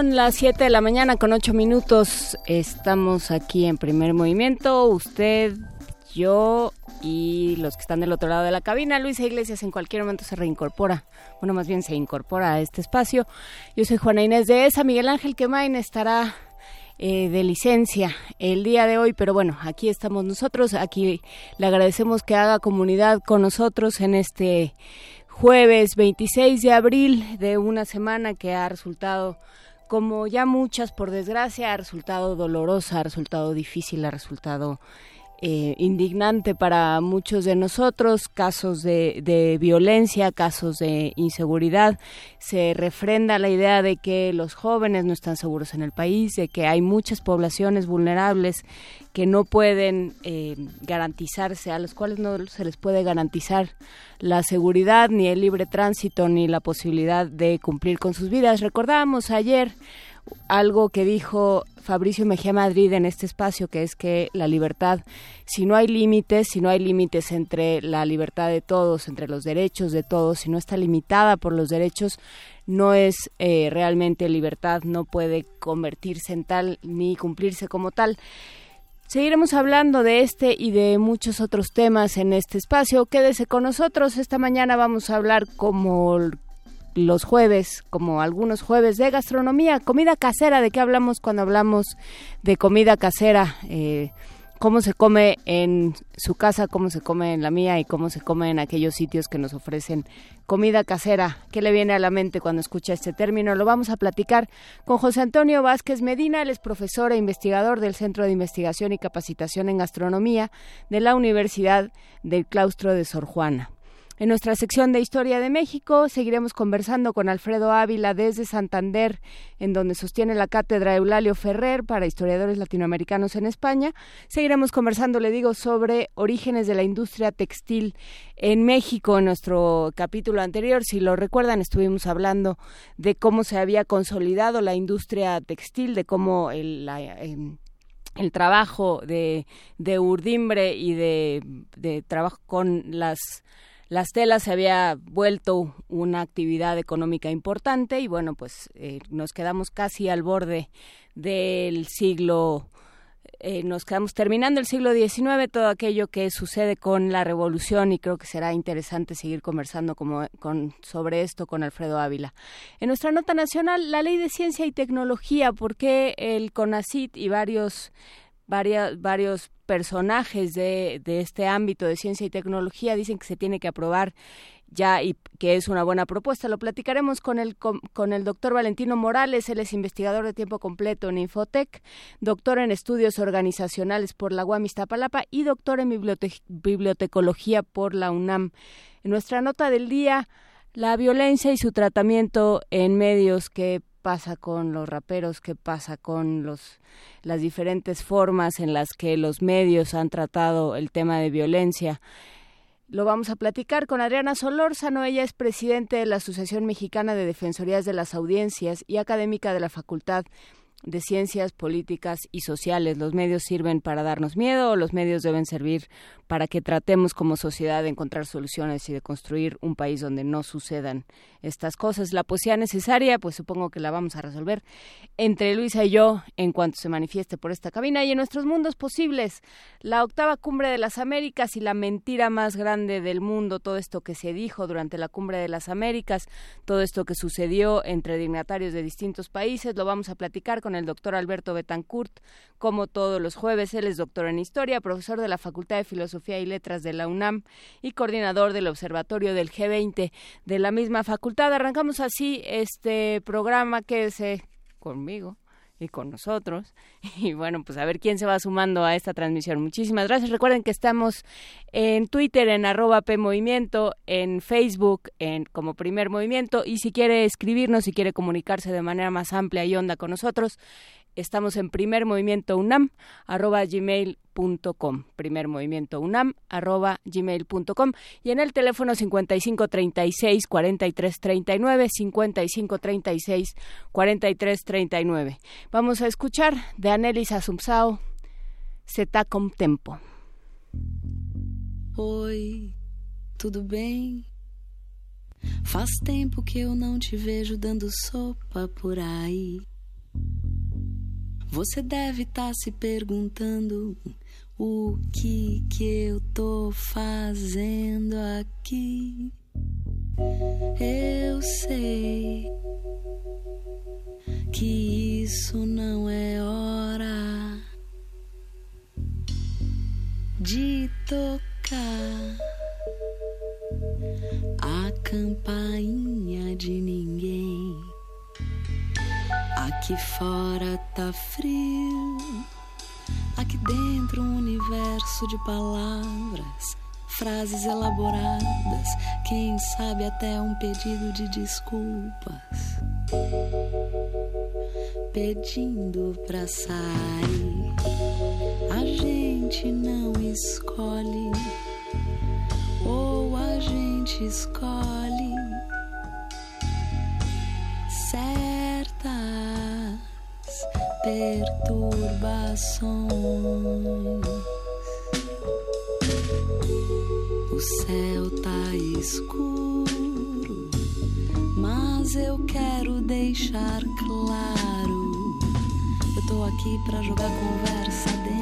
Son las 7 de la mañana con 8 minutos. Estamos aquí en primer movimiento. Usted, yo y los que están del otro lado de la cabina. Luisa Iglesias en cualquier momento se reincorpora. Bueno, más bien se incorpora a este espacio. Yo soy Juana Inés de ESA. Miguel Ángel Quemain estará eh, de licencia el día de hoy, pero bueno, aquí estamos nosotros, aquí le agradecemos que haga comunidad con nosotros en este jueves 26 de abril de una semana que ha resultado como ya muchas, por desgracia, ha resultado dolorosa, ha resultado difícil, ha resultado eh, indignante para muchos de nosotros, casos de, de, violencia, casos de inseguridad. Se refrenda la idea de que los jóvenes no están seguros en el país, de que hay muchas poblaciones vulnerables que no pueden eh, garantizarse, a los cuales no se les puede garantizar la seguridad, ni el libre tránsito, ni la posibilidad de cumplir con sus vidas. Recordábamos ayer algo que dijo Fabricio Mejía Madrid en este espacio, que es que la libertad, si no hay límites, si no hay límites entre la libertad de todos, entre los derechos de todos, si no está limitada por los derechos, no es eh, realmente libertad, no puede convertirse en tal ni cumplirse como tal. Seguiremos hablando de este y de muchos otros temas en este espacio. Quédese con nosotros. Esta mañana vamos a hablar como los jueves, como algunos jueves, de gastronomía, comida casera. ¿De qué hablamos cuando hablamos de comida casera? Eh, cómo se come en su casa, cómo se come en la mía y cómo se come en aquellos sitios que nos ofrecen comida casera. ¿Qué le viene a la mente cuando escucha este término? Lo vamos a platicar con José Antonio Vázquez Medina, él es profesor e investigador del Centro de Investigación y Capacitación en Gastronomía de la Universidad del Claustro de Sor Juana. En nuestra sección de Historia de México seguiremos conversando con Alfredo Ávila desde Santander, en donde sostiene la cátedra Eulalio Ferrer para historiadores latinoamericanos en España. Seguiremos conversando, le digo, sobre orígenes de la industria textil en México. En nuestro capítulo anterior, si lo recuerdan, estuvimos hablando de cómo se había consolidado la industria textil, de cómo el, em, trabajo de, urdimbre y de trabajo con las las telas se había vuelto una actividad económica importante y bueno, pues eh, nos quedamos casi al borde del siglo eh, nos quedamos terminando el siglo XIX, todo aquello que sucede con la revolución y creo que será interesante seguir conversando como, con, sobre esto con Alfredo Ávila. En nuestra nota nacional, la ley de ciencia y tecnología, ¿por qué el CONACIT y varios varios personajes de, de este ámbito de ciencia y tecnología dicen que se tiene que aprobar ya y que es una buena propuesta. Lo platicaremos con el, con, el doctor Valentino Morales, él es investigador de tiempo completo en Infotec, doctor en estudios organizacionales por la UAM Iztapalapa y doctor en bibliotecología por la UNAM. En nuestra nota del día, la violencia y su tratamiento en medios que pasa con los raperos, qué pasa con los las diferentes formas en las que los medios han tratado el tema de violencia. Lo vamos a platicar con Adriana Solórzano. Ella es presidente de la Asociación Mexicana de Defensorías de las Audiencias y académica de la Facultad ciencias políticas y sociales. Los medios sirven para darnos miedo los medios deben servir para que tratemos como sociedad de encontrar soluciones y de construir un país donde no sucedan estas cosas. La poesía necesaria, pues supongo que la vamos a resolver entre Luisa y yo en cuanto se manifieste por esta cabina y en nuestros mundos posibles. La octava cumbre de las Américas y la mentira más grande del mundo, todo esto que se dijo durante la cumbre de las Américas, todo esto que sucedió entre dignatarios de distintos países, lo vamos a platicar con el doctor Alberto Betancourt, como todos los jueves. Él es doctor en Historia, profesor de la Facultad de Filosofía y Letras de la UNAM y coordinador del Observatorio del G20 de la misma facultad. Arrancamos así este programa, que quédese conmigo y con nosotros. Y bueno, pues a ver quién se va sumando a esta transmisión. Muchísimas gracias. Recuerden que estamos en Twitter en arroba PMovimiento, en Facebook en como primer movimiento y si quiere escribirnos, si quiere comunicarse de manera más amplia y honda con nosotros, Estamos en primer movimiento UNAM, arroba gmail.com, primer movimiento UNAM, arroba gmail.com y en el teléfono 5536 4339, 5536 4339. Vamos a escuchar de Anelis Assumpsao, Zeta com Tempo. Oi, tudo bem? Faz tempo que eu não te vejo dando sopa por aí. Você deve estar tá se perguntando o que que eu tô fazendo aqui. Eu sei que isso não é hora de tocar a campainha de ninguém. Aqui fora tá frio, aqui dentro um universo de palavras, frases elaboradas, quem sabe até um pedido de desculpas. Pedindo pra sair, a gente não escolhe, ou a gente escolhe perturbações. O céu tá escuro, mas eu quero deixar claro. Eu tô aqui pra jogar conversa dentro.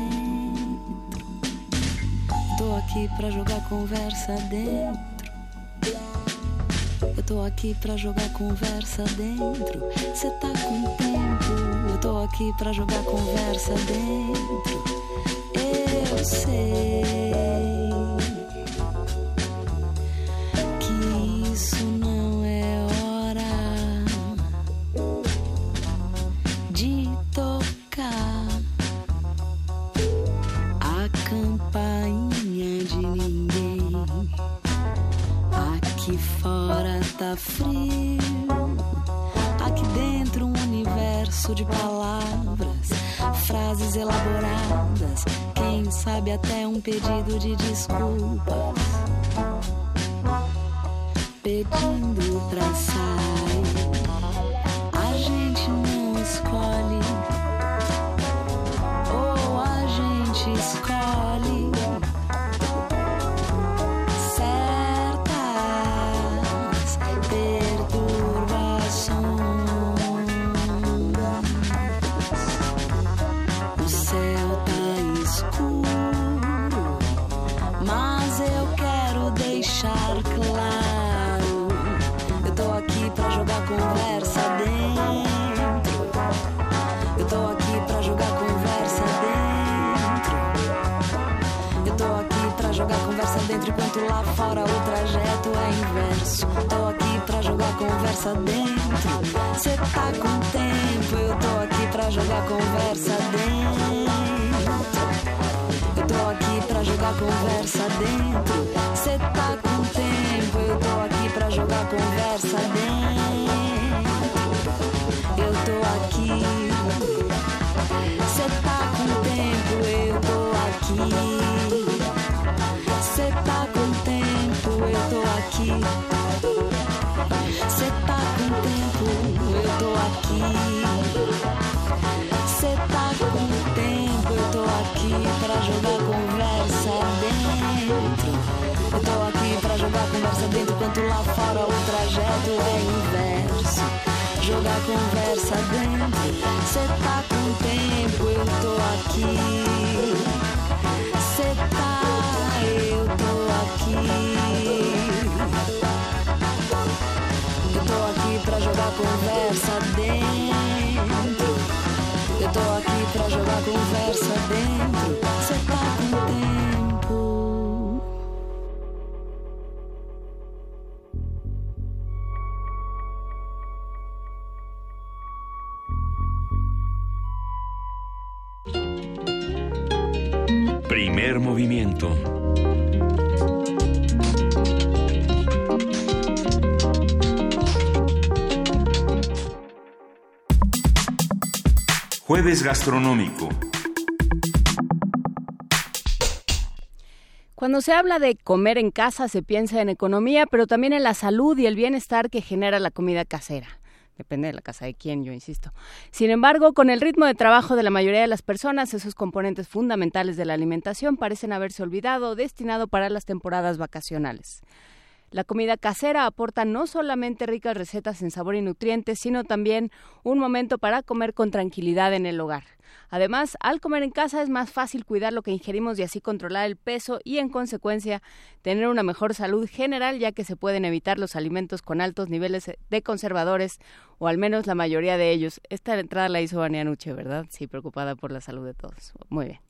Tô aqui pra jogar conversa dentro. Tô aqui pra jogar conversa dentro. Cê tá com tempo? Tô aqui pra jogar conversa dentro. Eu sei. que isso não é hora de tocar a campainha de ninguém aqui fora tá frio. De palavras, frases elaboradas, quem sabe até um pedido de desculpas. Pedindo pra sair, a gente não escolhe, fora o trajeto é inverso. Tô aqui pra jogar conversa dentro. Cê tá com tempo, eu tô aqui pra jogar conversa dentro. Eu tô aqui pra jogar conversa dentro. Cê tá com tempo, eu tô aqui pra jogar conversa dentro. Eu tô aqui. Cê tá com tempo, eu tô aqui. Cê tá com tempo, eu tô aqui. Cê tá com tempo, eu tô aqui pra jogar conversa dentro. Eu tô aqui pra jogar conversa dentro, enquanto lá fora o trajeto é inverso. Jogar conversa dentro, cê tá com tempo, eu tô aqui. conversa dentro. Eu tô aqui pra jogar conversa dentro. Cê tá com tempo. Primer movimiento Jueves gastronómico. Cuando se habla de comer en casa se piensa en economía, pero también en la salud y el bienestar que genera la comida casera. Depende de la casa de quién, yo insisto. Sin embargo, con el ritmo de trabajo de la mayoría de las personas, esos componentes fundamentales de la alimentación parecen haberse olvidado destinado para las temporadas vacacionales. La comida casera aporta no solamente ricas recetas en sabor y nutrientes, sino también un momento para comer con tranquilidad en el hogar. Además, al comer en casa es más fácil cuidar lo que ingerimos y así controlar el peso y, en consecuencia, tener una mejor salud general, ya que se pueden evitar los alimentos con altos niveles de conservadores, o al menos la mayoría de ellos. Esta entrada la hizo Vania Nuche, ¿verdad? Sí, preocupada por la salud de todos. Muy bien.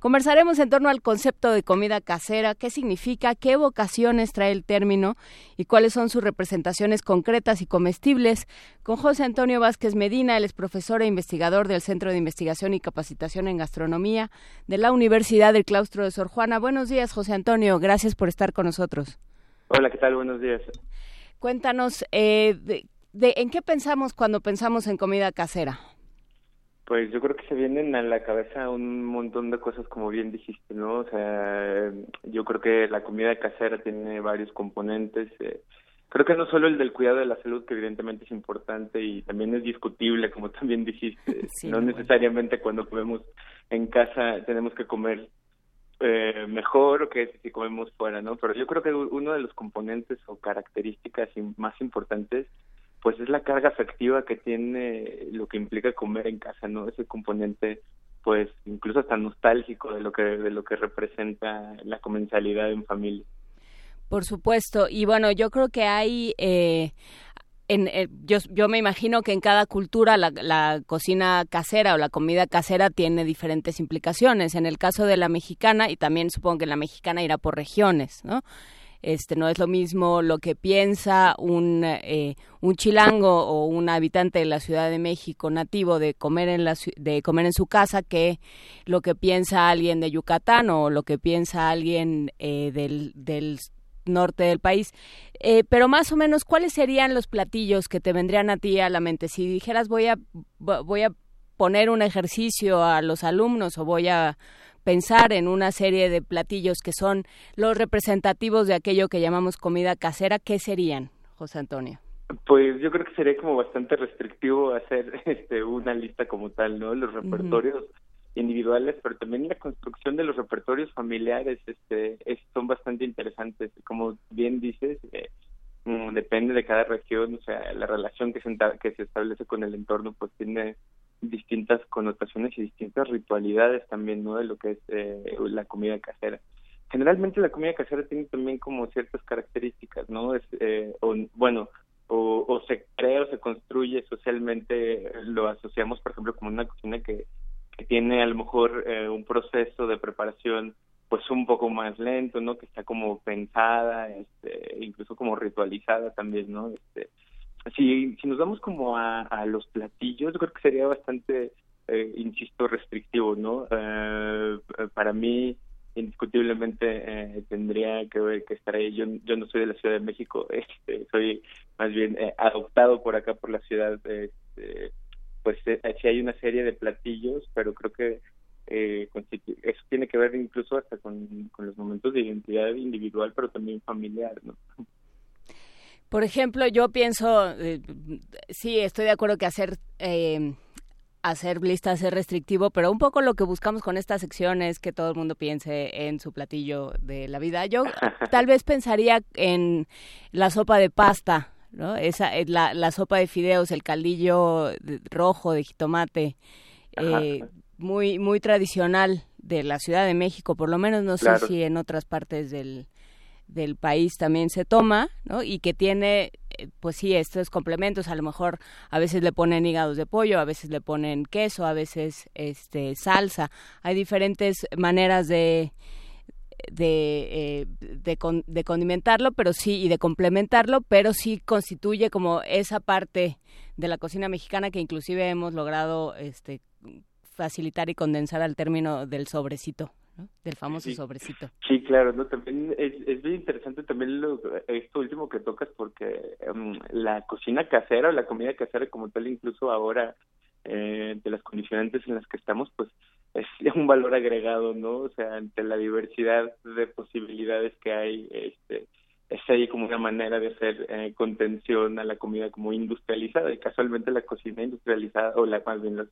Conversaremos en torno al concepto de comida casera, qué significa, qué vocaciones trae el término y cuáles son sus representaciones concretas y comestibles, con José Antonio Vázquez Medina, él es profesor e investigador del Centro de Investigación y Capacitación en Gastronomía de la Universidad del Claustro de Sor Juana. Buenos días, José Antonio. Gracias por estar con nosotros. Hola, ¿qué tal? Buenos días. Cuéntanos, eh, de, ¿en qué pensamos cuando pensamos en comida casera? Pues yo creo que se vienen a la cabeza un montón de cosas, como bien dijiste, ¿no? O sea, yo creo que la comida casera tiene varios componentes. Eh, creo que no solo el del cuidado de la salud, que evidentemente es importante y también es discutible, como también dijiste. no necesariamente cuando comemos en casa tenemos que comer eh, mejor o que si comemos fuera, ¿no? Pero yo creo que uno de los componentes o características más importantes pues es la carga afectiva que tiene lo que implica comer en casa, ¿no? Ese componente pues incluso hasta nostálgico de lo que de lo que representa la comensalidad en familia. Por supuesto. Y bueno, yo creo que hay... Eh, en, eh, yo, yo me imagino que en cada cultura la, la, cocina casera o la comida casera tiene diferentes implicaciones. En el caso de la mexicana, y también supongo que la mexicana irá por regiones, ¿no? Este, no es lo mismo lo que piensa un, eh, un chilango o un habitante de la Ciudad de México nativo de comer en la, de comer en su casa que lo que piensa alguien de Yucatán o lo que piensa alguien eh, del, del norte del país. Eh, pero más o menos, ¿cuáles serían los platillos que te vendrían a ti a la mente? Si dijeras voy a, voy a poner un ejercicio a los alumnos o voy a pensar en una serie de platillos que son los representativos de aquello que llamamos comida casera, ¿qué serían, José Antonio? Pues yo creo que sería como bastante restrictivo hacer este una lista como tal, ¿no? Los repertorios individuales, pero también la construcción de los repertorios familiares este, son bastante interesantes. Como bien dices, eh, mm, depende de cada región, o sea, la relación que se, que se establece con el entorno pues tiene distintas connotaciones y distintas ritualidades también, ¿no? De lo que es eh, la comida casera. Generalmente la comida casera tiene también como ciertas características, ¿no? Es, eh, bueno, o, o se crea o se construye socialmente, lo asociamos, por ejemplo, como una cocina que que tiene a lo mejor eh, un proceso de preparación pues un poco más lento, ¿no? Que está como pensada, este, incluso como ritualizada también, ¿no? Este, si, si nos vamos como a, los platillos, creo que sería bastante, eh, insisto, restrictivo, ¿no? Eh, para mí, indiscutiblemente eh, tendría que, que estar ahí. Yo, no soy de la Ciudad de México, este, soy más bien eh, adoptado por acá, por la ciudad, este, pues eh, sí hay una serie de platillos, pero creo que eso tiene que ver incluso hasta con, los momentos de identidad individual, pero también familiar, ¿no? Por ejemplo, yo pienso, eh, sí, estoy de acuerdo que hacer hacer listas es restrictivo, pero un poco lo que buscamos con esta sección es que todo el mundo piense en su platillo de la vida. Yo tal vez pensaría en la sopa de pasta, ¿no? Esa, eh, la, la sopa de fideos, el caldillo rojo de jitomate, eh, muy, muy tradicional de la Ciudad de México, por lo menos no sé si en otras partes del, del país también se toma, ¿no? Y que tiene, eh, pues sí, estos complementos, a lo mejor a veces le ponen hígados de pollo, a veces le ponen queso, a veces este salsa. Hay diferentes maneras de, de, eh, de, condimentarlo, pero sí, y de complementarlo, pero sí constituye como esa parte de la cocina mexicana que inclusive hemos logrado este, facilitar y condensar al término del sobrecito. Del famoso sobrecito. Sí, claro, ¿no? También es, es bien interesante también lo, esto último que tocas porque em, la cocina casera o la comida casera como tal, incluso ahora eh, de las condicionantes en las que estamos, pues es un valor agregado, ¿no? O sea, ante la diversidad de posibilidades que hay, este, es ahí como una manera de hacer eh, contención a la comida como industrializada y casualmente la cocina industrializada o la más bien las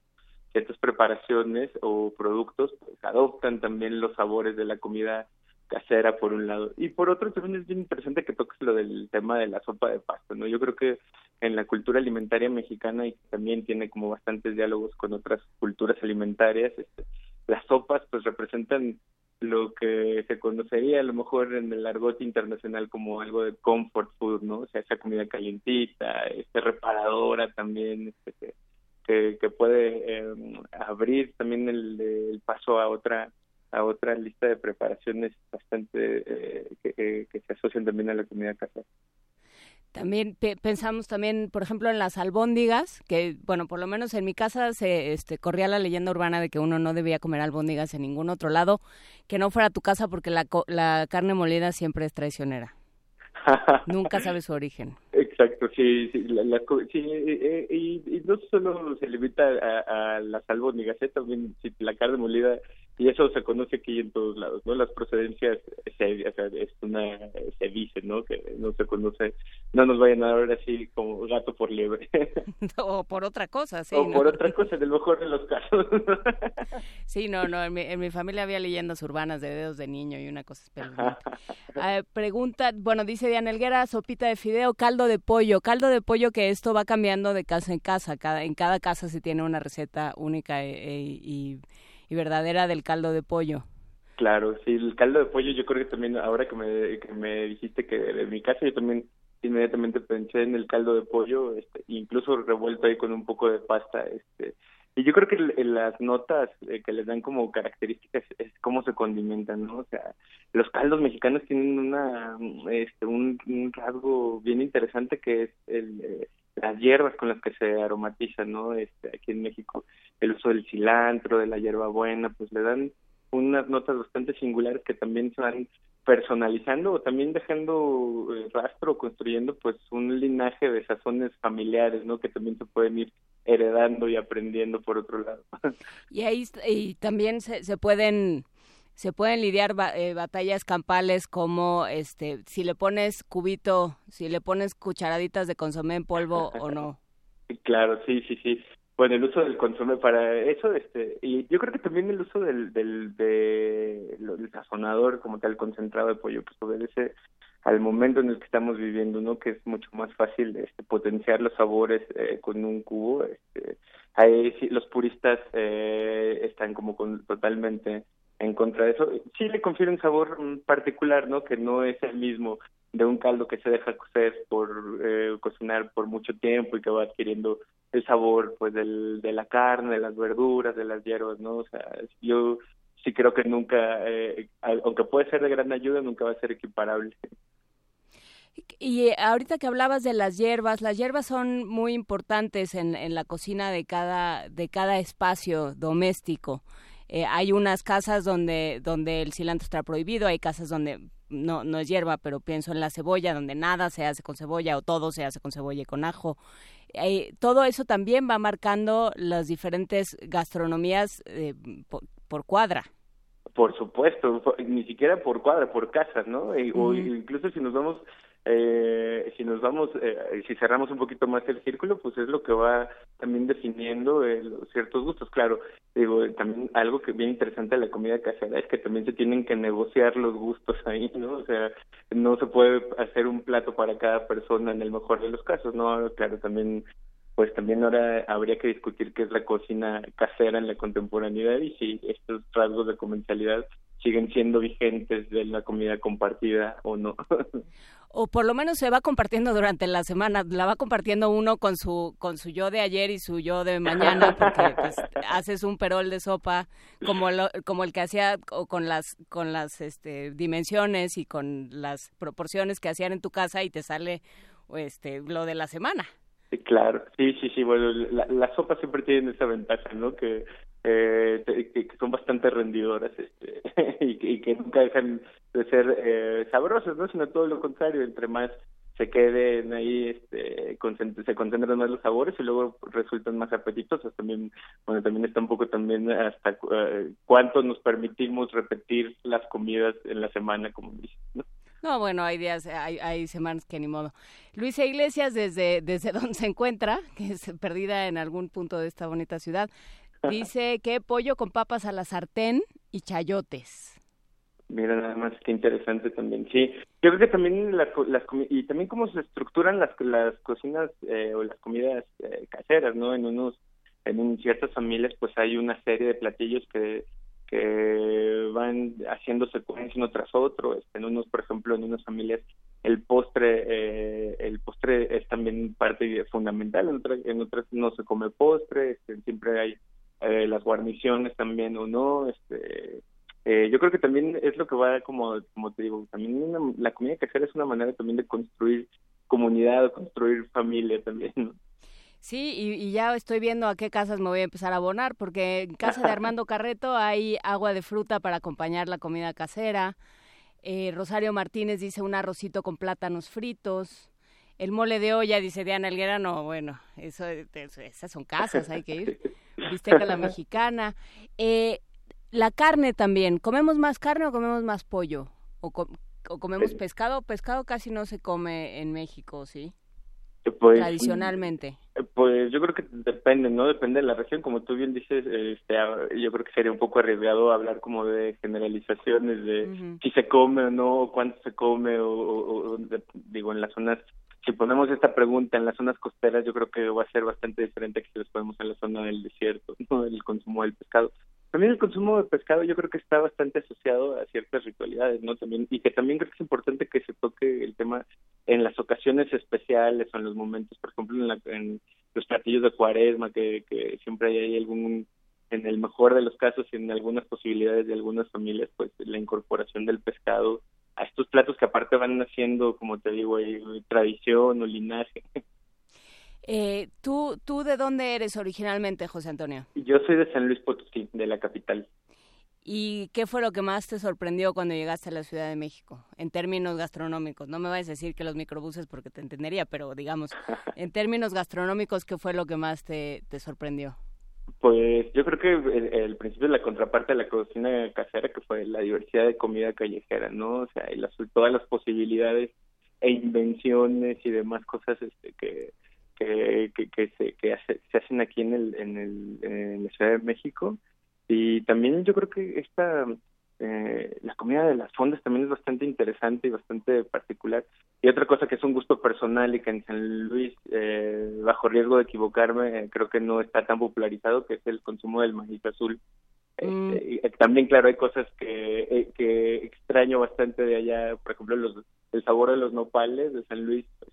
ciertas preparaciones o productos pues, adoptan también los sabores de la comida casera por un lado y por otro también es bien interesante que toques lo del tema de la sopa de pasta no yo creo que en la cultura alimentaria mexicana y también tiene como bastantes diálogos con otras culturas alimentarias este, las sopas pues representan lo que se conocería a lo mejor en el argot internacional como algo de comfort food, ¿no? O sea, esa comida calientita, este reparadora también, este, que, que puede em, abrir también el, paso a otra a otra lista de preparaciones bastante eh, que, que, se asocian también a la comida casera. También pensamos también, por ejemplo, en las albóndigas, que, bueno, por lo menos en mi casa se este, corría la leyenda urbana de que uno no debía comer albóndigas en ningún otro lado, que no fuera tu casa porque la, la carne molida siempre es traicionera. Nunca sabe su origen. Exacto, sí, sí, la, sí eh, eh, y, no solo se limita a, a las albóndigas, ¿eh? también si la carne molida y eso se conoce aquí en todos lados, ¿no? Las procedencias, se, o sea, es una, se dice, ¿no? Que no se conoce, no nos vayan a ver así como gato por liebre. o por otra cosa, sí. O por otra cosa, en el mejor de los casos. sí, no, no, en mi, en mi, familia había leyendas urbanas de dedos de niño y una cosa espeluznante. Eh, pregunta, bueno, dice Diana Elguera, sopita de fideo, caldo de pollo, caldo de pollo que esto va cambiando de casa en casa, cada, en cada casa se tiene una receta única e, e, y y verdadera del caldo de pollo. Claro, sí, el caldo de pollo yo creo que también ahora que me, que me dijiste que de mi casa yo también inmediatamente pensé en el caldo de pollo, este, incluso revuelto ahí con un poco de pasta, este, y yo creo que las notas eh, que les dan como características es cómo se condimentan, ¿no? O sea, los caldos mexicanos tienen una, este, un, rasgo bien interesante que es el, eh, las hierbas con las que se aromatizan, ¿no? Este, aquí en México, el uso del cilantro, de la hierbabuena, pues le dan unas notas bastante singulares que también se van personalizando o también dejando eh, rastro, construyendo pues un linaje de sazones familiares, ¿no? Que también se pueden ir heredando y aprendiendo por otro lado. Y ahí y también se, se pueden se pueden lidiar eh, batallas campales como este si le pones cubito, si le pones cucharaditas de consomé en polvo o no. Claro, sí, sí, sí. Bueno, el uso del consomé para eso, este, y yo creo que también el uso del, del, de, del sazonador como tal concentrado de pollo, pues obedece al momento en el que estamos viviendo, ¿no? Que es mucho más fácil este, potenciar los sabores eh, con un cubo. Este, ahí sí, los puristas eh, están como con, totalmente en contra de eso. Sí le confiere un sabor particular, ¿no? Que no es el mismo de un caldo que se deja cocer por eh, cocinar por mucho tiempo y que va adquiriendo el sabor pues del, de la carne, de las verduras, de las hierbas, ¿no? O sea, yo sí creo que nunca, eh, aunque puede ser de gran ayuda, nunca va a ser equiparable. Y eh, ahorita que hablabas de las hierbas, las hierbas son muy importantes en, en la cocina de cada, de cada espacio doméstico. Eh, hay unas casas donde, donde el cilantro está prohibido, hay casas donde no, no es hierba, pero pienso en la cebolla, donde nada se hace con cebolla o todo se hace con cebolla y con ajo. Eh, todo eso también va marcando las diferentes gastronomías eh, por, cuadra. Por supuesto, ni siquiera por cuadra, por casas, ¿no? O incluso si nos vamos eh, si nos vamos, eh, si cerramos un poquito más el círculo, pues es lo que va también definiendo eh, ciertos gustos. Claro, digo, también algo que bien interesante de la comida casera es que también se tienen que negociar los gustos ahí, ¿no? O sea, no se puede hacer un plato para cada persona en el mejor de los casos, ¿no? Claro, también pues también ahora habría que discutir qué es la cocina casera en la contemporaneidad y si estos rasgos de comercialidad siguen siendo vigentes de la comida compartida o no. o por lo menos se va compartiendo durante la semana, la va compartiendo uno con su con su yo de ayer y su yo de mañana porque pues, haces un perol de sopa como como el que hacía o con las con las este dimensiones y con las proporciones que hacían en tu casa y te sale este lo de la semana. Claro, sí, sí, sí, bueno, la, las sopas siempre tienen esa ventaja, ¿no? Que eh, que, son bastante rendidoras este, y, que nunca dejan de ser eh, sabrosas, ¿no? Sino todo lo contrario, entre más se queden ahí, este, se concentran más los sabores y luego resultan más apetitosos. También, bueno, también está un poco también hasta uh, cuánto nos permitimos repetir las comidas en la semana, como dices, ¿no? No, bueno, hay días, hay, hay semanas que ni modo. Luisa Iglesias, desde, desde donde se encuentra, que es perdida en algún punto de esta bonita ciudad, dice que pollo con papas a la sartén y chayotes. Mira, nada más que interesante también. Sí, yo creo que también las, las y también cómo se estructuran las las cocinas eh, o las comidas eh, caseras, ¿no? En unos en ciertas familias pues hay una serie de platillos que que van haciendo secuencia uno tras otro. Este, en unos, por ejemplo, en unas familias el postre eh, el postre es también parte fundamental, en otras, en otras no se come postre, este, siempre hay eh, las guarniciones también o no, este eh, yo creo que también es lo que va como como te digo también la comida casera es una manera también de construir comunidad construir familia también ¿no? Sí, y, ya estoy viendo a qué casas me voy a empezar a abonar, porque en casa de Armando Carreto hay agua de fruta para acompañar la comida casera. Eh, Rosario Martínez dice un arrocito con plátanos fritos. El mole de olla, dice Diana Elguera, no, bueno, eso, esas son casas, hay que ir. Bisteca la mexicana. Eh, la carne también, ¿comemos más carne o comemos más pollo? ¿O, o comemos pescado? Pescado casi no se come en México, ¿sí? Pues, Tradicionalmente. Pues yo creo que depende, ¿no? Depende de la región. Como tú bien dices, este, yo creo que sería un poco arriesgado hablar como de generalizaciones de si se come o no, cuánto se come, o, digo, en las zonas si ponemos esta pregunta en las zonas costeras, yo creo que va a ser bastante diferente que si los ponemos en la zona del desierto, ¿no? el consumo del pescado. También el consumo de pescado yo creo que está bastante asociado a ciertas ritualidades, ¿no? También y que también creo que es importante que se toque el tema en las ocasiones especiales o en los momentos, por ejemplo, en, en los platillos de cuaresma, que, que siempre hay algún, en el mejor de los casos y en algunas posibilidades de algunas familias, pues la incorporación del pescado a estos platos que aparte van haciendo, como te digo, tradición o linaje. Eh, ¿tú, ¿Tú de dónde eres originalmente, José Antonio? Yo soy de San Luis Potosí, de la capital. ¿Y qué fue lo que más te sorprendió cuando llegaste a la Ciudad de México, en términos gastronómicos? No me vayas a decir que los microbuses porque te entendería, pero digamos, en términos gastronómicos, ¿qué fue lo que más te, te sorprendió? Pues yo creo que el, principio de la contraparte de la cocina casera, que fue la diversidad de comida callejera, ¿no? O sea, y las, todas las posibilidades e invenciones y demás cosas este, que, que, que, se, que se hacen aquí en, el, en, el, en la Ciudad de México. Y también yo creo que esta eh, la comida de las fondas también es bastante interesante y bastante particular. Y otra cosa que es un gusto personal y que en San Luis, eh, bajo riesgo de equivocarme, creo que no está tan popularizado, que es el consumo del maíz azul. Mm. Este, y, eh, también, claro, hay cosas que, eh, que extraño bastante de allá, por ejemplo, los, el sabor de los nopales de San Luis, pues,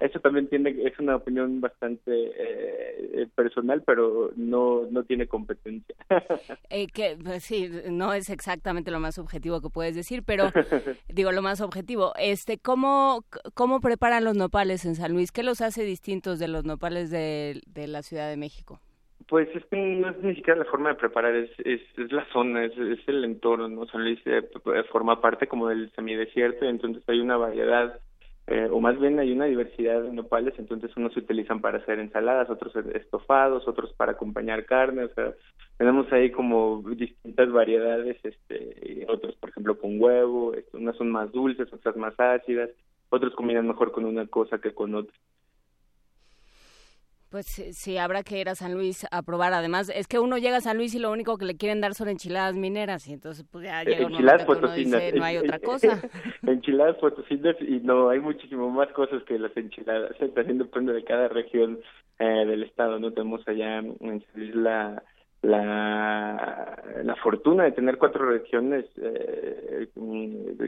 eso también tiene es una opinión bastante eh, personal pero no no tiene competencia. Eh, que pues, sí no es exactamente lo más objetivo que puedes decir pero digo lo más objetivo este cómo cómo preparan los nopales en San Luis qué los hace distintos de los nopales de, de la Ciudad de México pues es que no es ni siquiera la forma de preparar, es, es, es la zona, es, es el entorno, ¿no? San Luis eh, forma parte como del semidesierto, entonces hay una variedad eh, o más bien hay una diversidad de nopales, entonces unos se utilizan para hacer ensaladas, otros estofados, otros para acompañar carne, o sea, tenemos ahí como distintas variedades, este, otros por ejemplo con huevo, unas son más dulces, otras más ácidas, otros combinan mejor con una cosa que con otra. Pues sí, habrá que ir a San Luis a probar. Además, es que uno llega a San Luis y lo único que le quieren dar son enchiladas mineras y entonces pues ya llega enchiladas dice, no hay otra cosa. enchiladas potosinas y no, hay muchísimo más cosas que las enchiladas. También depende de cada región eh, del estado, ¿no? Tenemos allá en San Luis la, la, la fortuna de tener cuatro regiones eh,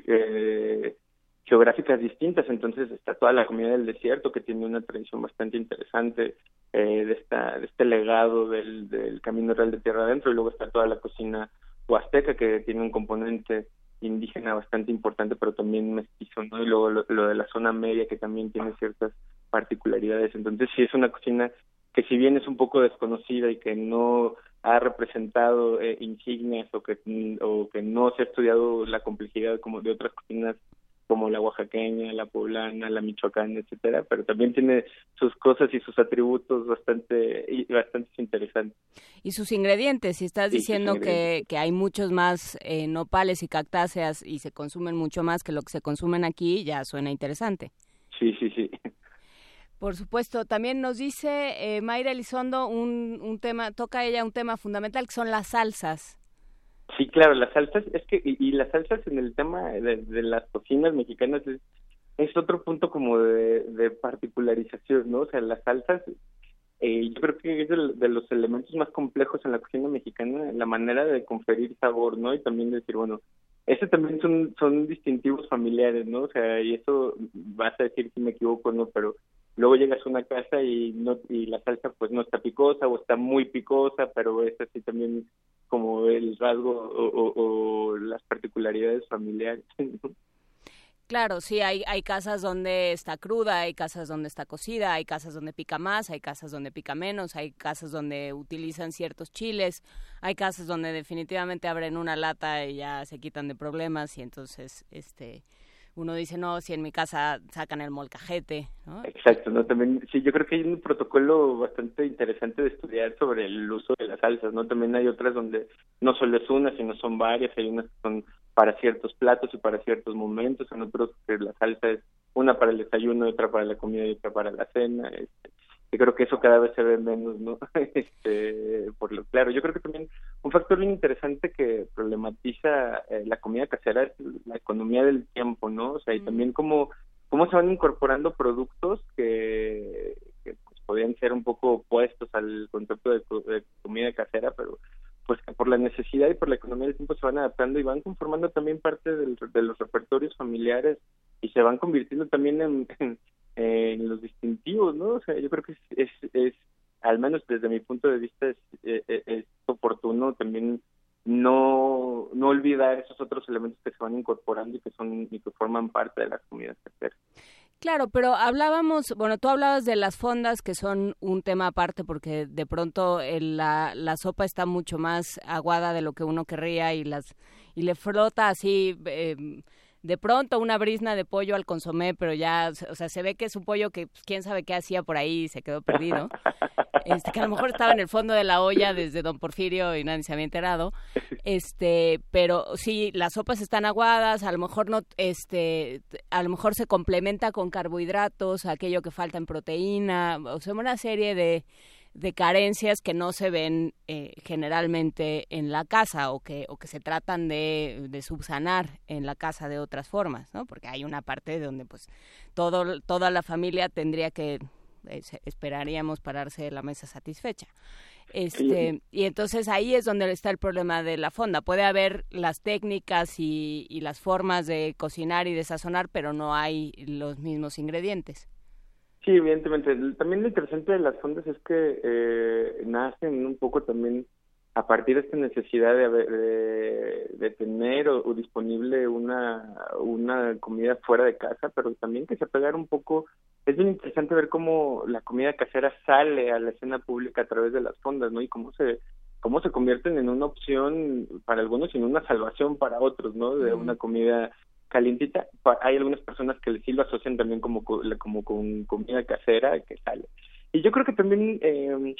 eh, geográficas distintas, entonces está toda la comunidad del desierto que tiene una tradición bastante interesante eh, de esta de este legado del, del camino real de tierra adentro. Y luego está toda la cocina huasteca que tiene un componente indígena bastante importante pero también mestizo ¿no? y luego lo, de la zona media que también tiene ciertas particularidades. Entonces sí es una cocina que si bien es un poco desconocida y que no ha representado eh, insignias o que o que no se ha estudiado la complejidad como de otras cocinas como la oaxaqueña, la poblana, la michoacana, etcétera, pero también tiene sus cosas y sus atributos bastante bastante interesantes. Y sus ingredientes, si estás diciendo que, que, hay muchos más eh, nopales y cactáceas y se consumen mucho más que lo que se consumen aquí, ya suena interesante. Sí, sí, sí. Por supuesto, también nos dice eh, Mayra Elizondo un, un tema, toca ella un tema fundamental que son las salsas. Sí, claro, las salsas, es que, y, las salsas en el tema de, las cocinas mexicanas es, otro punto como de, particularización, ¿no? O sea, las salsas, eh, yo creo que es de, los elementos más complejos en la cocina mexicana, la manera de conferir sabor, ¿no? Y también decir, bueno, ese también son, son distintivos familiares, ¿no? O sea, y eso vas a decir si me equivoco o no, pero luego llegas a una casa y no y la salsa pues no está picosa o está muy picosa pero es así también como el rasgo o, las particularidades familiares Claro, sí, hay, hay casas donde está cruda, hay casas donde está cocida, hay casas donde pica más, hay casas donde pica menos, hay casas donde utilizan ciertos chiles, hay casas donde definitivamente abren una lata y ya se quitan de problemas y entonces, este, uno dice, no, si en mi casa sacan el molcajete. Exacto, ¿no? También, sí, yo creo que hay un protocolo bastante interesante de estudiar sobre el uso de las salsas, ¿no? También hay otras donde no solo es una, sino son varias, hay unas que son para ciertos platos y para ciertos momentos, en otros que la salsa es una para el desayuno, otra para la comida y otra para la cena, este, y creo que eso cada vez se ve menos, ¿no? este, por lo claro, yo creo que también un factor bien interesante que problematiza eh, la comida casera es la economía del tiempo, ¿no? O sea, y también cómo, cómo se van incorporando productos que, que pues, podrían ser un poco opuestos al concepto de, de, comida casera, pero pues que por la necesidad y por la economía del tiempo se van adaptando y van conformando también parte del, de los repertorios familiares y se van convirtiendo también en en los distintivos, ¿no? O sea, yo creo que es, es, al menos desde mi punto de vista, es, eh, eh, es, oportuno también no, no olvidar esos otros elementos que se van incorporando y que son y que forman parte de las comunidades caseras. Claro, pero hablábamos, bueno, tú hablabas de las fondas que son un tema aparte porque de pronto la, la sopa está mucho más aguada de lo que uno querría y las y le frota así eh, de pronto una brisna de pollo al consomé, pero ya, o sea, se ve que es un pollo que pues, quién sabe qué hacía por ahí y se quedó perdido. Este, que a lo mejor estaba en el fondo de la olla desde Don Porfirio y nadie se había enterado. Este, pero sí, las sopas están aguadas, a lo mejor no, este, a lo mejor se complementa con carbohidratos, aquello que falta en proteína, o sea, una serie de de carencias que no se ven eh, generalmente en la casa o que, o que se tratan de, de, subsanar en la casa de otras formas, ¿no? Porque hay una parte donde pues todo, toda la familia tendría que, eh, esperaríamos pararse de la mesa satisfecha. Este, y entonces ahí es donde está el problema de la fonda. Puede haber las técnicas y, y las formas de cocinar y de sazonar, pero no hay los mismos ingredientes. Sí, evidentemente. También lo interesante de las fondas es que eh, nacen un poco también a partir de esta necesidad de, de, tener o, disponible una, una comida fuera de casa, pero también que se pegar un poco. Es bien interesante ver cómo la comida casera sale a la escena pública a través de las fondas, ¿no? Y cómo se cómo se convierten en una opción para algunos y en una salvación para otros, ¿no? De una comida calientita. Hay algunas personas que sí lo asocian también como, como con comida casera que sale. Y yo creo que también, eh,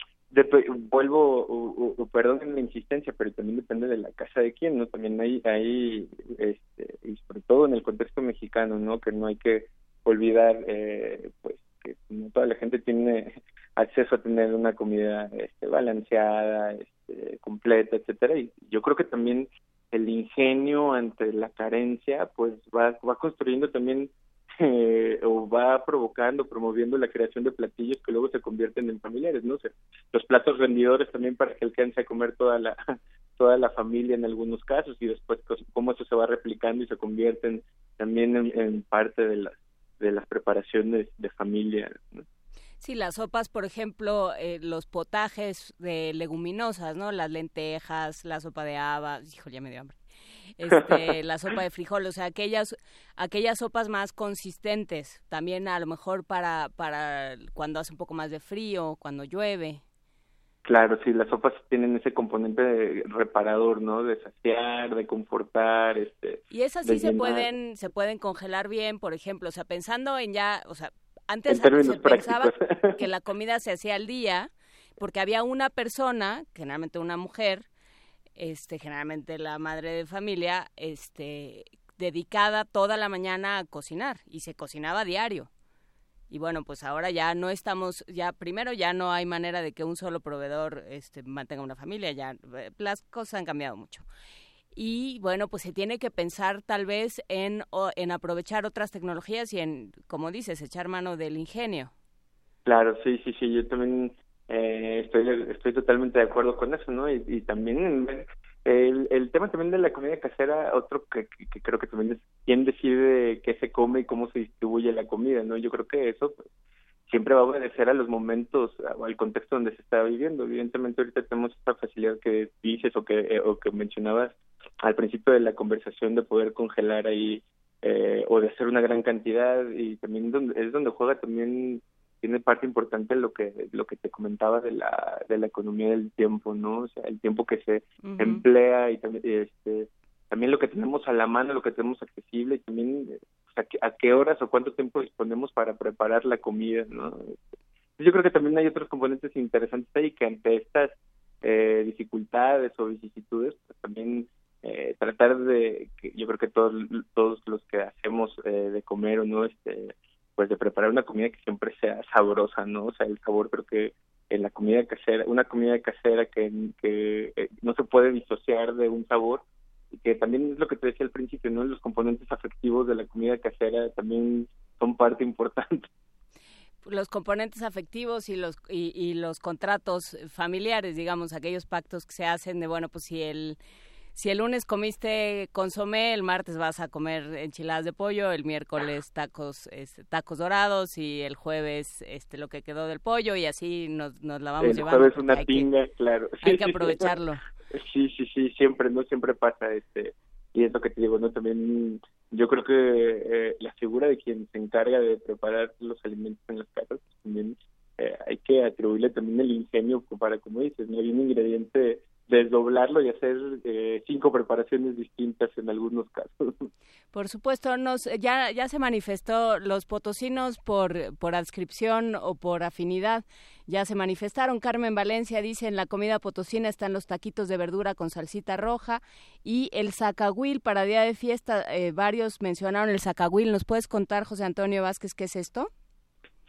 vuelvo, o, perdón en la insistencia, pero también depende de la casa de quién, ¿no? También hay, hay este, y sobre todo en el contexto mexicano, ¿no? Que no hay que olvidar, eh, pues, que no toda la gente tiene acceso a tener una comida este, balanceada, este, completa, etcétera. Y yo creo que también el ingenio ante la carencia, pues va, va construyendo también eh, o va provocando, promoviendo la creación de platillos que luego se convierten en familiares, ¿no? sé los platos rendidores también para que alcance a comer toda la toda la familia en algunos casos y después pues, cómo eso se va replicando y se convierten también en, parte de las de las preparaciones de familia. ¿no? Sí, las sopas, por ejemplo, eh, los potajes de leguminosas, ¿no? Las lentejas, la sopa de habas, hijo, ya me dio hambre. Este, la sopa de frijol, o sea, aquellas, aquellas sopas más consistentes, también a lo mejor para, para cuando hace un poco más de frío, cuando llueve. Claro, sí, las sopas tienen ese componente reparador, ¿no? De saciar, de confortar, este. Y esas sí se pueden, se pueden congelar bien, por ejemplo, o sea, pensando en ya, o sea, antes se pensaba que la comida se hacía al día, porque había una persona, generalmente una mujer, este, generalmente la madre de familia, este, dedicada toda la mañana a cocinar y se cocinaba diario. Y bueno, pues ahora ya no estamos, ya primero ya no hay manera de que un solo proveedor este, mantenga una familia, ya eh, las cosas han cambiado mucho. Y bueno, pues se tiene que pensar tal vez en, en aprovechar otras tecnologías y en, como dices, echar mano del ingenio. Claro, sí, sí, sí, yo también eh, estoy, estoy totalmente de acuerdo con eso, ¿no? Y, y también el, el tema también de la comida casera, otro que, que, creo que también es quién decide qué se come y cómo se distribuye la comida, ¿no? Yo creo que eso pues, siempre va a obedecer a los momentos o al contexto donde se está viviendo. Evidentemente ahorita tenemos esta facilidad que dices o que, eh, o que mencionabas al principio de la conversación de poder congelar ahí eh, o de hacer una gran cantidad y también donde, es donde juega también tiene parte importante lo que lo que te comentaba de la de la economía del tiempo no o sea el tiempo que se emplea y también este también lo que tenemos a la mano lo que tenemos accesible y también a, qué, horas o cuánto tiempo disponemos para preparar la comida no yo creo que también hay otros componentes interesantes ahí que ante estas eh, dificultades o vicisitudes pues también eh, tratar de yo creo que todos todos los que hacemos eh, de comer o no este pues de preparar una comida que siempre sea sabrosa, ¿no? O sea, el sabor creo que en la comida casera, una comida casera que, que eh, no se puede disociar de un sabor y que también es lo que te decía al principio, ¿no? Los componentes afectivos de la comida casera también son parte importante los componentes afectivos y los y, y los contratos familiares, digamos, aquellos pactos que se hacen de bueno, pues si el si el lunes comiste consomé, el martes vas a comer enchiladas de pollo, el miércoles tacos este, tacos dorados y el jueves este lo que quedó del pollo y así nos, nos la vamos llevando. El jueves una pinga, claro. Hay que aprovecharlo. Sí, sí, sí, siempre, no siempre pasa este y es lo que te digo, no también yo creo que eh, la figura de quien se encarga de preparar los alimentos en las casas pues, también eh, hay que atribuirle también el ingenio para como dices, no hay un ingrediente desdoblarlo y hacer eh, cinco preparaciones distintas en algunos casos. Por supuesto, nos ya ya se manifestó los potosinos por por adscripción o por afinidad. Ya se manifestaron. Carmen Valencia dice en la comida potosina están los taquitos de verdura con salsita roja y el zacahuil para día de fiesta. Eh, varios mencionaron el zacahuil. ¿Nos puedes contar, José Antonio Vázquez, qué es esto?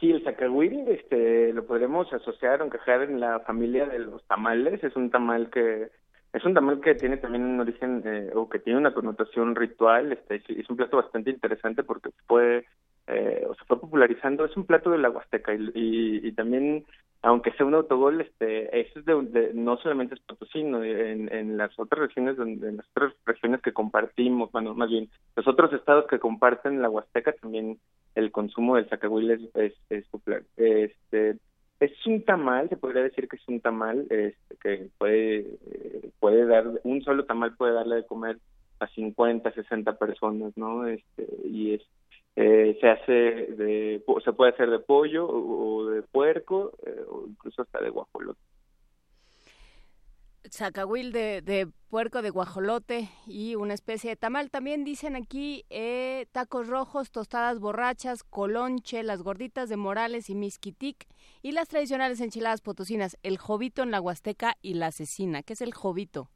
Sí, el zacahuil este, lo podremos asociar o encajar en la familia de los tamales. Es un tamal que es un tamal que tiene también un origen eh, o que tiene una connotación ritual. Este, es un plato bastante interesante porque fue eh, o se fue popularizando. Es un plato de la Huasteca y, y, también aunque sea un autogol, este, eso es de, no solamente es Potosí, sino en, en las otras regiones, donde, en las otras regiones que compartimos, bueno, más bien, los otros estados que comparten la Huasteca también el consumo del zacahuil es, es, popular. Este, es un tamal, se podría decir que es un tamal, este, que puede, puede dar, un solo tamal puede darle de comer a 50, 60 personas, ¿no? Este, y es eh, se hace de se puede hacer de pollo o, de puerco eh, o incluso hasta de guajolote zacahuil de, de, puerco de guajolote y una especie de tamal. También dicen aquí eh, tacos rojos, tostadas borrachas, colonche, las gorditas de Morales y misquitic y las tradicionales enchiladas potosinas, el jovito en la huasteca y la asesina. ¿Qué es el jovito?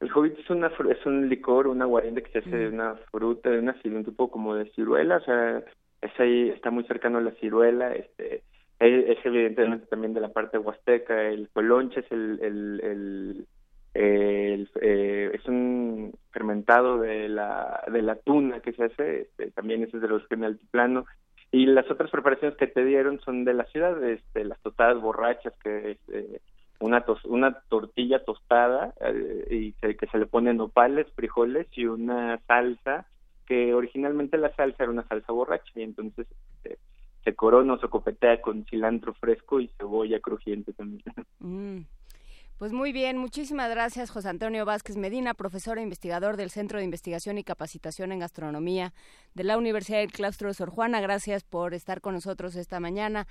El jovito es, una, es un licor, una guarenda que se hace de una fruta, de una un tipo como de ciruela, o sea, es ahí, está muy cercano a la ciruela, este, es, evidentemente también de la parte huasteca, el colonche es el, el, el, eh, es un fermentado de la de la tuna que se hace este, también ese es de los que en altiplano y las otras preparaciones que te dieron son de la ciudad este, las tostadas borrachas que este, una una tortilla tostada eh, y que se le ponen nopales, frijoles y una salsa que originalmente la salsa era una salsa borracha y entonces este, se corona o se copetea con cilantro fresco y cebolla crujiente también. Mm. Pues muy bien, muchísimas gracias José Antonio Vázquez Medina, profesor e investigador del Centro de Investigación y Capacitación en Gastronomía de la Universidad del Claustro de Sor Juana. Gracias por estar con nosotros esta mañana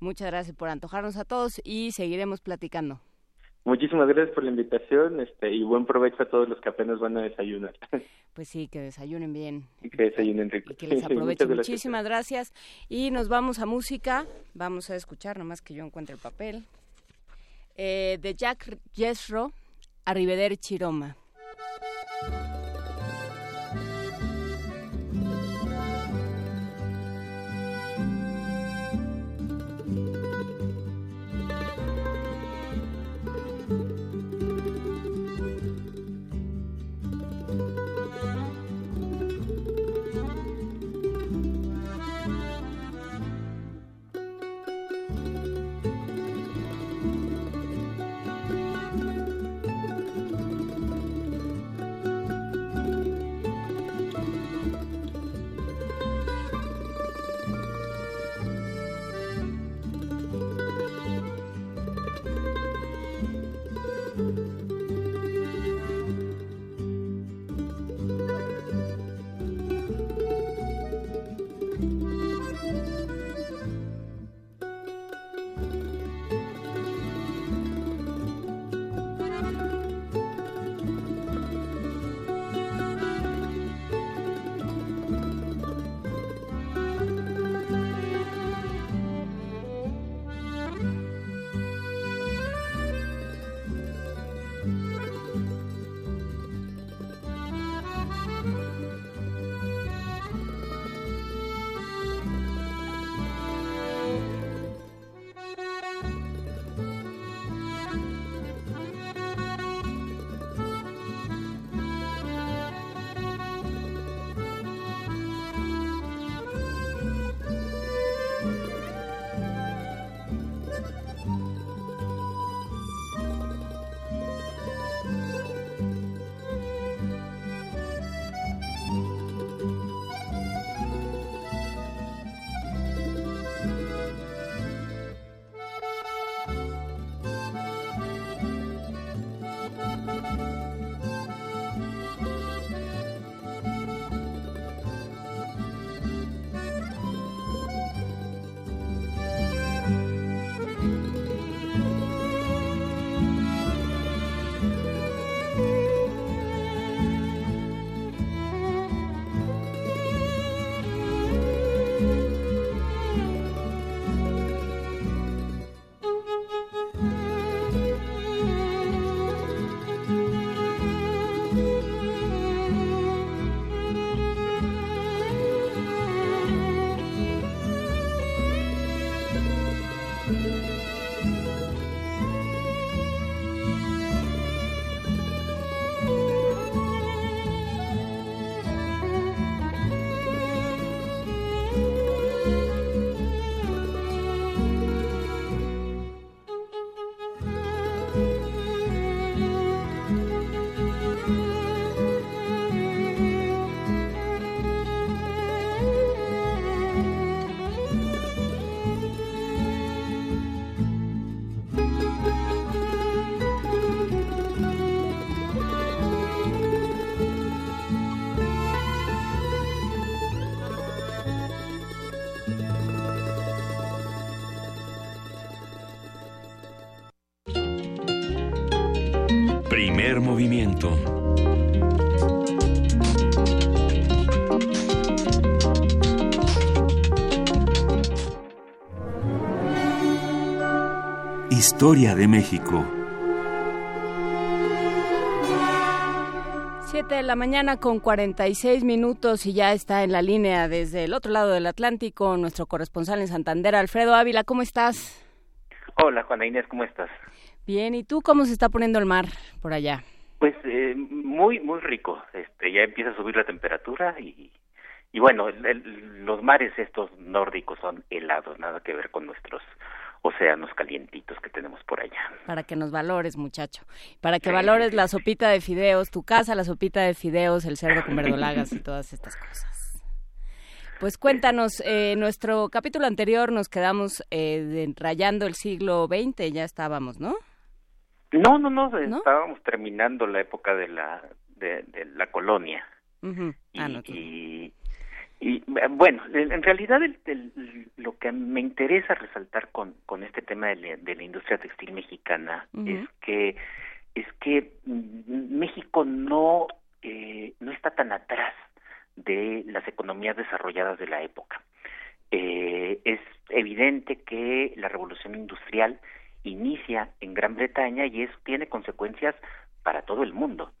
Muchas gracias por antojarnos a todos y seguiremos platicando. Muchísimas gracias por la invitación este, y buen provecho a todos los que apenas van a desayunar. Pues sí, que desayunen bien. Y que desayunen rico. Y que les aprovechen. Muchísimas gracias. Y nos vamos a música. Vamos a escuchar, nomás que yo encuentre el papel. Eh, de Jack Yesro, Arriveder Chiroma. Movimiento. Historia de México. Siete de la mañana con 46 minutos y ya está en la línea desde el otro lado del Atlántico nuestro corresponsal en Santander, Alfredo Ávila. ¿Cómo estás? Hola, Juana Inés, ¿cómo estás? Bien, ¿y tú cómo se está poniendo el mar por allá? Pues eh, muy muy rico. Este ya empieza a subir la temperatura y y bueno, los mares estos nórdicos son helados, nada que ver con nuestros océanos calientitos que tenemos por allá. Para que nos valores, muchacho. Para que valores la sopita de fideos, tu casa, la sopita de fideos, el cerdo con verdolagas y todas estas cosas. Pues cuéntanos, eh, nuestro capítulo anterior nos quedamos eh, rayando el siglo XX, ya estábamos, ¿no? No, no, no, estábamos terminando la época de la de, la colonia. Ah, y, Y bueno, en realidad lo que me interesa resaltar con, con este tema de la, industria textil mexicana es que es que México no eh, no está tan atrás de las economías desarrolladas de la época. Eh, es evidente que la revolución industrial inicia en Gran Bretaña y eso tiene consecuencias para todo el mundo.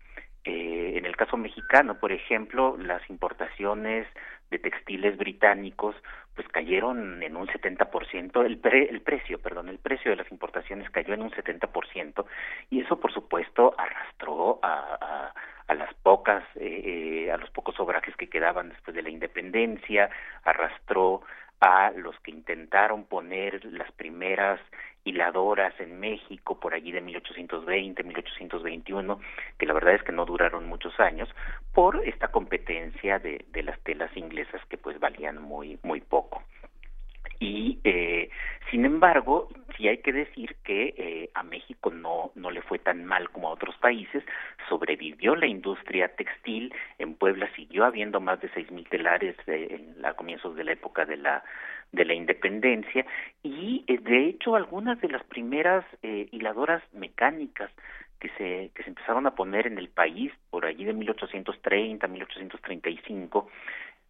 Eh, en el caso mexicano, por ejemplo, las importaciones de textiles británicos pues cayeron en un 70%, el, el precio, perdón, el precio de las importaciones cayó en un 70% y eso por supuesto arrastró a, a, las pocas, eh, eh, a los pocos obrajes que quedaban después de la independencia, arrastró a los que intentaron poner las primeras hiladoras en México por allí de 1820, 1821, que la verdad es que no duraron muchos años por esta competencia de, de las telas inglesas que pues valían muy muy poco. Y eh, sin embargo sí hay que decir que eh, a México no no le fue tan mal como a otros países sobrevivió la industria textil en Puebla siguió habiendo más de seis mil telares eh, en a comienzos de la época de la de la independencia y eh, de hecho algunas de las primeras eh, hiladoras mecánicas que se que se empezaron a poner en el país por allí de 1830 1835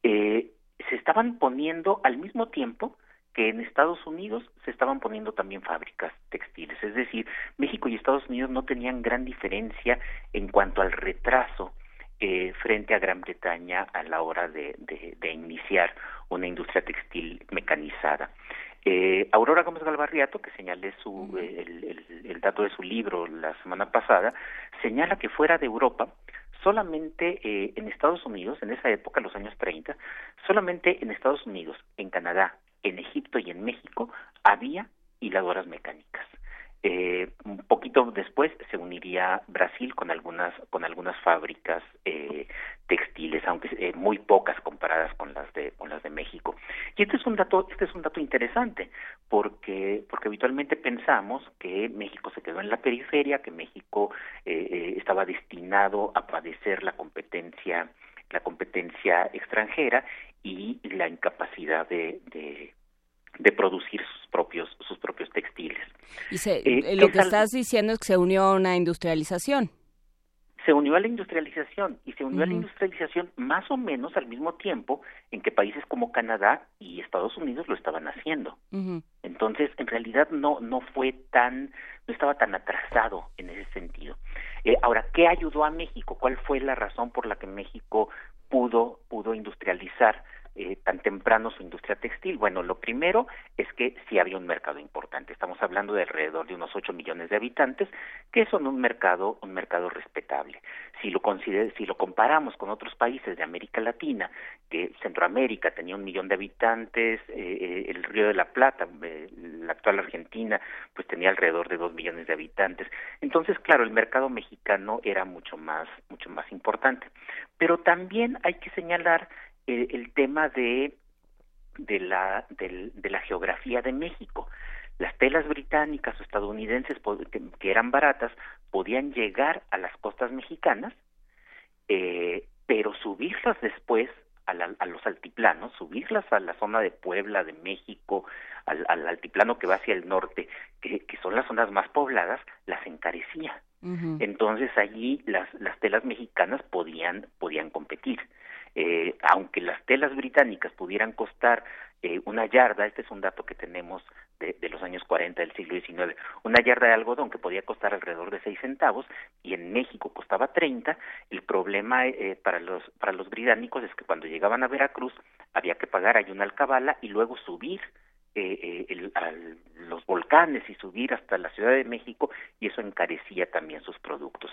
eh, se estaban poniendo al mismo tiempo que en Estados Unidos se estaban poniendo también fábricas textiles, es decir, México y Estados Unidos no tenían gran diferencia en cuanto al retraso eh, frente a Gran Bretaña a la hora de, de, iniciar una industria textil mecanizada. Eh, Aurora Gómez Galvarriato, que señalé su, el, el, dato de su libro la semana pasada, señala que fuera de Europa, solamente eh, en Estados Unidos, en esa época, los años 30, solamente en Estados Unidos, en Canadá, en Egipto y en México había hiladoras mecánicas. Eh, un poquito después se uniría Brasil con algunas con algunas fábricas eh, textiles, aunque eh, muy pocas comparadas con las de con las de México. Y este es un dato este es un dato interesante porque porque habitualmente pensamos que México se quedó en la periferia, que México eh, estaba destinado a padecer la competencia la competencia extranjera y la incapacidad de, de de producir sus propios sus propios textiles. Y eh, lo que estás diciendo es que se unió a una industrialización. Se unió a la industrialización y se unió a la industrialización más o menos al mismo tiempo en que países como Canadá y Estados Unidos lo estaban haciendo. Entonces, en realidad no no fue tan no estaba tan atrasado en ese sentido. Eh, ahora, ¿qué ayudó a México? ¿Cuál fue la razón por la que México pudo pudo industrializar? Eh, tan temprano su industria textil? Bueno, lo primero es que sí había un mercado importante. Estamos hablando de alrededor de unos 8 millones de habitantes, que son un mercado, un mercado respetable. Si lo si lo comparamos con otros países de América Latina, que Centroamérica tenía un millón de habitantes, eh, eh, el Río de la Plata, la actual Argentina, pues tenía alrededor de dos millones de habitantes. Entonces, claro, el mercado mexicano era mucho más, mucho más importante. Pero también hay que señalar el, tema de de la de, la geografía de México. Las telas británicas o estadounidenses que, eran baratas podían llegar a las costas mexicanas eh, pero subirlas después a, a, los altiplanos, subirlas a la zona de Puebla, de México, al, al altiplano que va hacia el norte, que, que, son las zonas más pobladas, las encarecía. Entonces allí las, las telas mexicanas podían, podían competir eh, aunque las telas británicas pudieran costar eh, una yarda, este es un dato que tenemos de, los años 40 del siglo XIX, una yarda de algodón que podía costar alrededor de seis centavos y en México costaba 30, el problema eh, para los para los británicos es que cuando llegaban a Veracruz había que pagar ahí una alcabala y luego subir eh, eh los volcanes y subir hasta la Ciudad de México y eso encarecía también sus productos.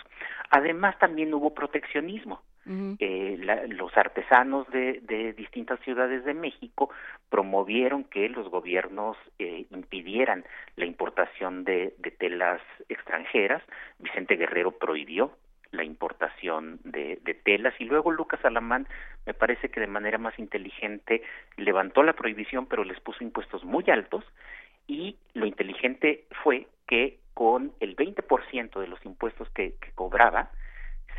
Además también hubo proteccionismo. Eh, los artesanos de, de, distintas ciudades de México promovieron que los gobiernos eh, impidieran la importación de, telas extranjeras. Vicente Guerrero prohibió la importación de, telas. Y luego Lucas Alamán me parece que de manera más inteligente levantó la prohibición pero les puso impuestos muy altos. Y lo inteligente fue que con el 20% de los impuestos que cobraba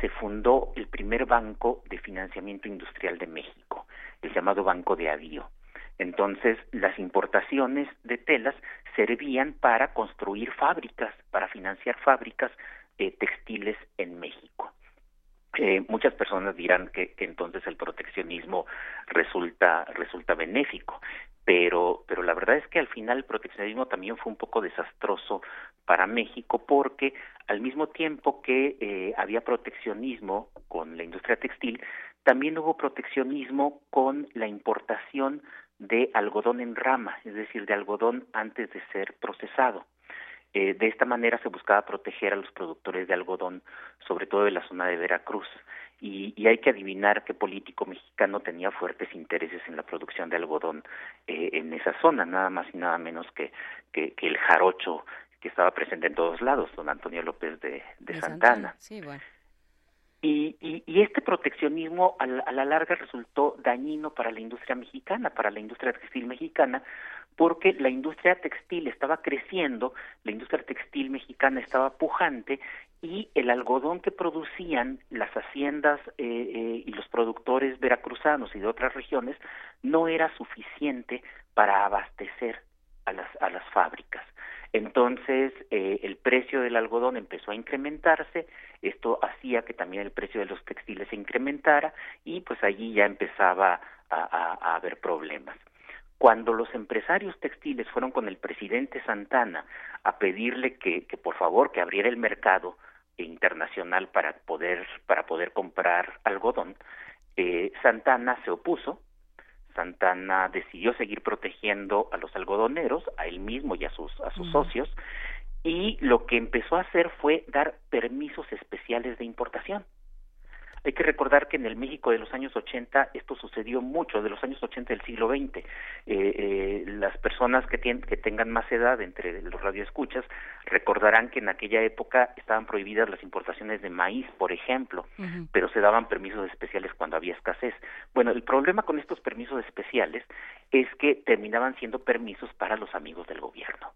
se fundó el primer banco de financiamiento industrial de México, el llamado Banco de Avío. Entonces, las importaciones de telas servían para construir fábricas, para financiar fábricas eh, textiles en México. Eh, muchas personas dirán que, que, entonces el proteccionismo resulta resulta benéfico, pero pero la verdad es que al final el proteccionismo también fue un poco desastroso para México porque al mismo tiempo que eh, había proteccionismo con la industria textil, también hubo proteccionismo con la importación de algodón en rama, es decir, de algodón antes de ser procesado. Eh, de esta manera se buscaba proteger a los productores de algodón, sobre todo de la zona de Veracruz. Y, y, hay que adivinar qué político mexicano tenía fuertes intereses en la producción de algodón eh, en esa zona, nada más y nada menos que, que, que, el jarocho que estaba presente en todos lados, don Antonio López de, de, de Santana. Sí, bueno. Y, y, y, este proteccionismo a la, a la, larga resultó dañino para la industria mexicana, para la industria textil mexicana, porque la industria textil estaba creciendo, la industria textil mexicana estaba pujante y el algodón que producían las haciendas eh, eh, y los productores veracruzanos y de otras regiones no era suficiente para abastecer a las, a las fábricas. Entonces, eh, el precio del algodón empezó a incrementarse, esto hacía que también el precio de los textiles se incrementara y pues allí ya empezaba a, a, a haber problemas. Cuando los empresarios textiles fueron con el presidente Santana a pedirle que, que por favor que abriera el mercado internacional para poder para poder comprar algodón, eh, Santana se opuso Santana decidió seguir protegiendo a los algodoneros, a él mismo y a sus, a sus uh -huh. socios, y lo que empezó a hacer fue dar permisos especiales de importación. Hay que recordar que en el México de los años 80 esto sucedió mucho, de los años 80 del siglo XX. Eh, eh, las personas que, tienen, que tengan más edad entre los radioescuchas recordarán que en aquella época estaban prohibidas las importaciones de maíz, por ejemplo, uh -huh. pero se daban permisos especiales cuando había escasez. Bueno, el problema con estos permisos especiales es que terminaban siendo permisos para los amigos del gobierno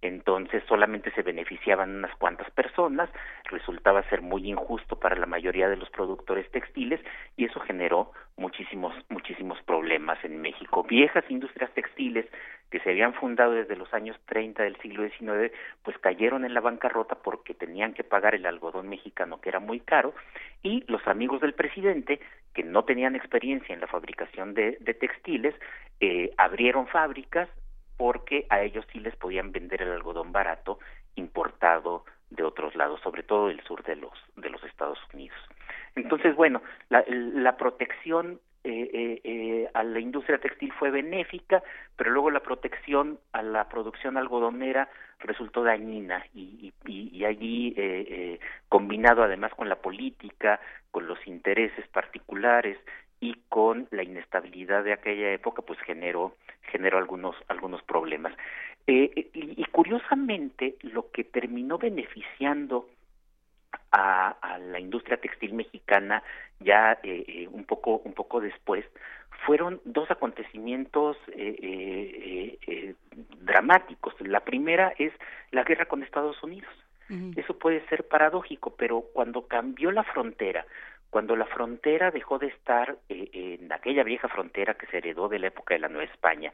entonces solamente se beneficiaban unas cuantas personas, resultaba ser muy injusto para la mayoría de los productores textiles y eso generó muchísimos muchísimos problemas en México. Viejas industrias textiles que se habían fundado desde los años 30 del siglo XIX, pues cayeron en la bancarrota porque tenían que pagar el algodón mexicano que era muy caro y los amigos del presidente que no tenían experiencia en la fabricación de, de textiles eh, abrieron fábricas porque a ellos sí les podían vender el algodón barato importado de otros lados, sobre todo del sur de los de los Estados Unidos. Entonces, bueno, la, la protección eh, eh, eh, a la industria textil fue benéfica, pero luego la protección a la producción algodonera resultó dañina y, y, y allí, eh, eh, combinado además con la política, con los intereses particulares y con la inestabilidad de aquella época pues generó generó algunos algunos problemas. Eh, y, y, curiosamente lo que terminó beneficiando a, a la industria textil mexicana ya eh, eh, un poco un poco después fueron dos acontecimientos eh, eh, dramáticos. La primera es la guerra con Estados Unidos. Uh -huh. eso puede ser paradójico pero cuando cambió la frontera cuando la frontera dejó de estar eh, en aquella vieja frontera que se heredó de la época de la Nueva España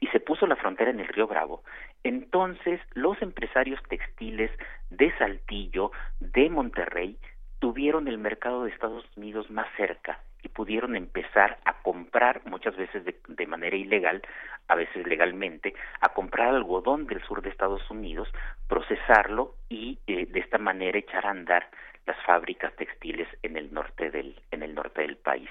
y se puso la frontera en el río Bravo, entonces los empresarios textiles de Saltillo, de Monterrey, tuvieron el mercado de Estados Unidos más cerca y pudieron empezar a comprar, muchas veces de, manera ilegal, a veces legalmente, a comprar algodón del sur de Estados Unidos, procesarlo y eh, de esta manera echar a andar las fábricas textiles en el norte del en el norte del país.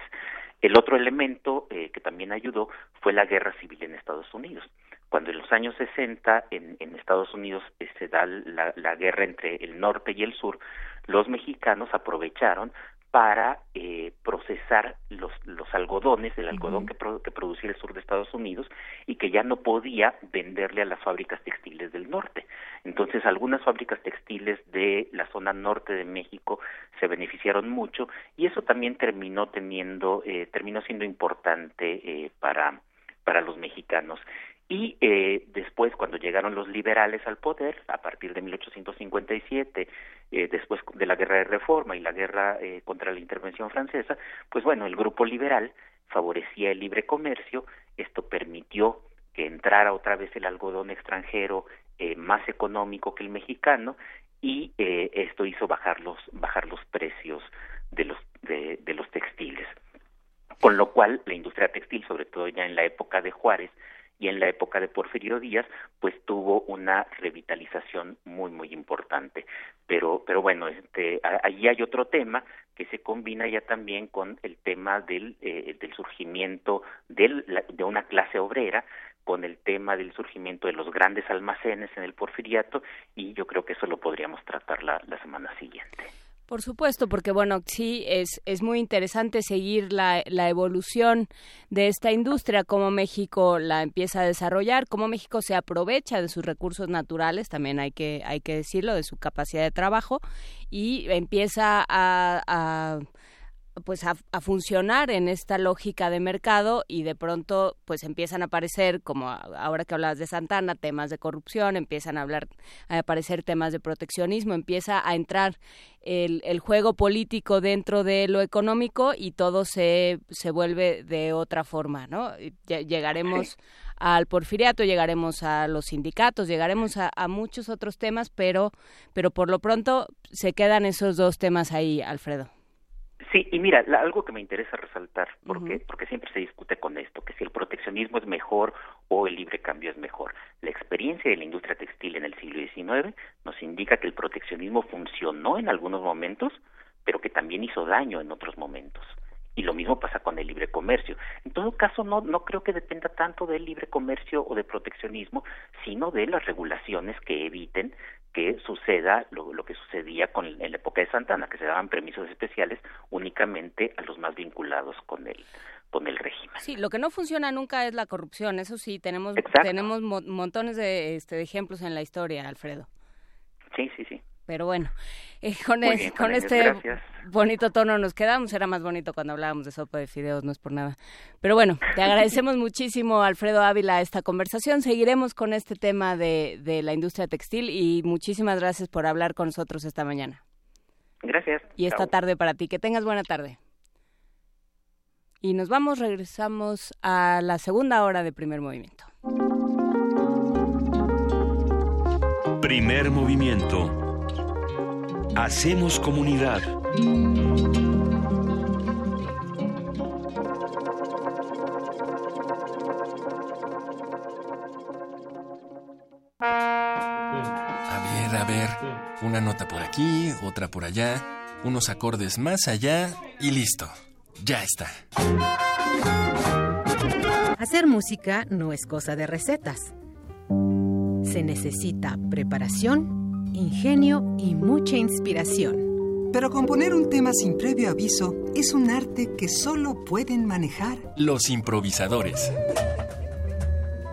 El otro elemento eh, que también ayudó fue la guerra civil en Estados Unidos. Cuando en los años 60 en, Estados Unidos eh, se da la guerra entre el norte y el sur, los mexicanos aprovecharon para eh, procesar los, los algodones, el algodón uh -huh. que, pro, que producía el sur de Estados Unidos y que ya no podía venderle a las fábricas textiles del norte. Entonces, algunas fábricas textiles de la zona norte de México se beneficiaron mucho y eso también terminó teniendo, eh, terminó siendo importante eh, para, para los mexicanos. Y eh, después, cuando llegaron los liberales al poder, a partir de 1857, eh, después de la guerra de reforma y la guerra eh, contra la intervención francesa, pues bueno, el grupo liberal favorecía el libre comercio, esto permitió que entrara otra vez el algodón extranjero eh, más económico que el mexicano y eh, esto hizo bajar los bajar los precios de los de, de los textiles. Con lo cual la industria textil sobre todo ya en la época de Juárez y en la época de Porfirio Díaz pues tuvo una revitalización muy muy importante pero pero bueno este allí hay otro tema que se combina ya también con el tema del eh, del surgimiento del, de una clase obrera con el tema del surgimiento de los grandes almacenes en el porfiriato y yo creo que eso lo podríamos tratar la, la semana siguiente. Por supuesto, porque bueno, sí, es, es muy interesante seguir la, la evolución de esta industria, cómo México la empieza a desarrollar, cómo México se aprovecha de sus recursos naturales, también hay que, hay que decirlo, de su capacidad de trabajo, y empieza a pues a, funcionar en esta lógica de mercado y de pronto pues empiezan a aparecer como ahora que hablabas de Santana temas de corrupción empiezan a hablar a aparecer temas de proteccionismo empieza a entrar el, el juego político dentro de lo económico y todo se, se vuelve de otra forma no llegaremos al porfiriato llegaremos a los sindicatos llegaremos a, a muchos otros temas pero pero por lo pronto se quedan esos dos temas ahí Alfredo Sí, y mira, algo que me interesa resaltar, porque, porque siempre se discute con esto, que si el proteccionismo es mejor o el libre cambio es mejor. La experiencia de la industria textil en el siglo XIX nos indica que el proteccionismo funcionó en algunos momentos, pero que también hizo daño en otros momentos. Y lo mismo pasa con el libre comercio. En todo caso, no, no creo que dependa tanto del libre comercio o del proteccionismo, sino de las regulaciones que eviten que suceda lo, lo que sucedía con, en la época de Santana, que se daban permisos especiales únicamente a los más vinculados con el con el régimen. Sí, lo que no funciona nunca es la corrupción, eso sí, tenemos tenemos montones de, este, de ejemplos en la historia, Alfredo. Sí, sí, sí. Pero bueno, eh, con, con este bonito tono nos quedamos. Era más bonito cuando hablábamos de sopa de fideos, no es por nada. Pero bueno, te agradecemos muchísimo, Alfredo Ávila, esta conversación. Seguiremos con este tema de, de la industria textil y muchísimas gracias por hablar con nosotros esta mañana. Gracias. Y esta tarde para ti. Que tengas buena tarde. Y nos vamos, regresamos a la segunda hora de primer movimiento. Primer movimiento Hacemos comunidad. A ver, a ver. Una nota por aquí, otra por allá, unos acordes más allá y listo. Ya está. Hacer música no es cosa de recetas. Se necesita preparación ingenio y mucha inspiración. Pero componer un tema sin previo aviso es un arte que solo pueden manejar los improvisadores.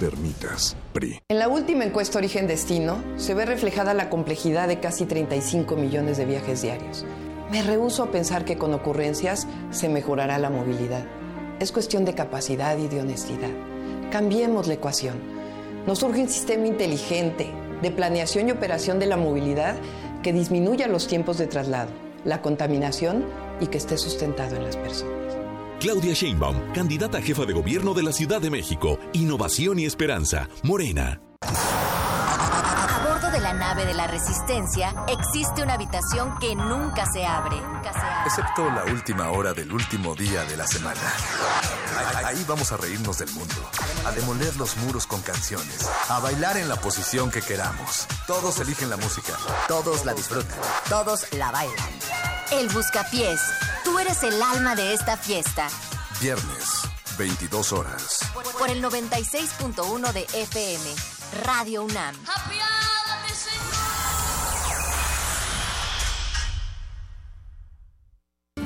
permitas. PRI. En la última encuesta Origen Destino se ve reflejada la complejidad de casi 35 millones de viajes diarios. Me rehúso a pensar que con ocurrencias se mejorará la movilidad. Es cuestión de capacidad y de honestidad. Cambiemos la ecuación. Nos urge un sistema inteligente de planeación y operación de la movilidad que disminuya los tiempos de traslado, la contaminación y que esté sustentado en las personas. Claudia Sheinbaum, candidata a jefa de gobierno de la Ciudad de México. Innovación y esperanza. Morena. A bordo de la nave de la Resistencia existe una habitación que nunca se abre. Excepto la última hora del último día de la semana. Ahí vamos a reírnos del mundo, a demoler los muros con canciones, a bailar en la posición que queramos. Todos eligen la música. Todos la disfrutan. Todos la bailan. El Buscapiés. Tú eres el alma de esta fiesta. Viernes, 22 horas. Por el 96.1 de FM. Radio UNAM.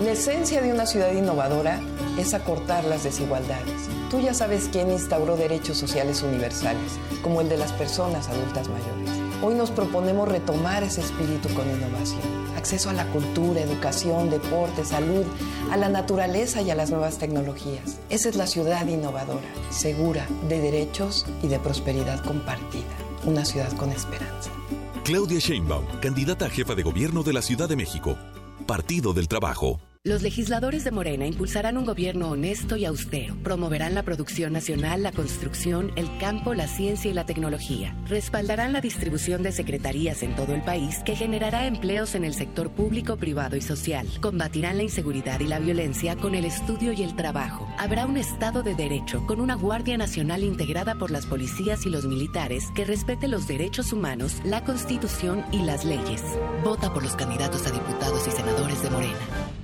La esencia de una ciudad innovadora es acortar las desigualdades. Tú ya sabes quién instauró derechos sociales universales, como el de las personas adultas mayores. Hoy nos proponemos retomar ese espíritu con innovación. Acceso a la cultura, educación, deporte, salud, a la naturaleza y a las nuevas tecnologías. Esa es la ciudad innovadora, segura, de derechos y de prosperidad compartida. Una ciudad con esperanza. Claudia Sheinbaum, candidata a jefa de gobierno de la Ciudad de México. Partido del Trabajo. Los legisladores de Morena impulsarán un gobierno honesto y austero. Promoverán la producción nacional, la construcción, el campo, la ciencia y la tecnología. Respaldarán la distribución de secretarías en todo el país que generará empleos en el sector público, privado y social. Combatirán la inseguridad y la violencia con el estudio y el trabajo. Habrá un Estado de Derecho con una Guardia Nacional integrada por las policías y los militares que respete los derechos humanos, la Constitución y las leyes. Vota por los candidatos a diputados y senadores de Morena.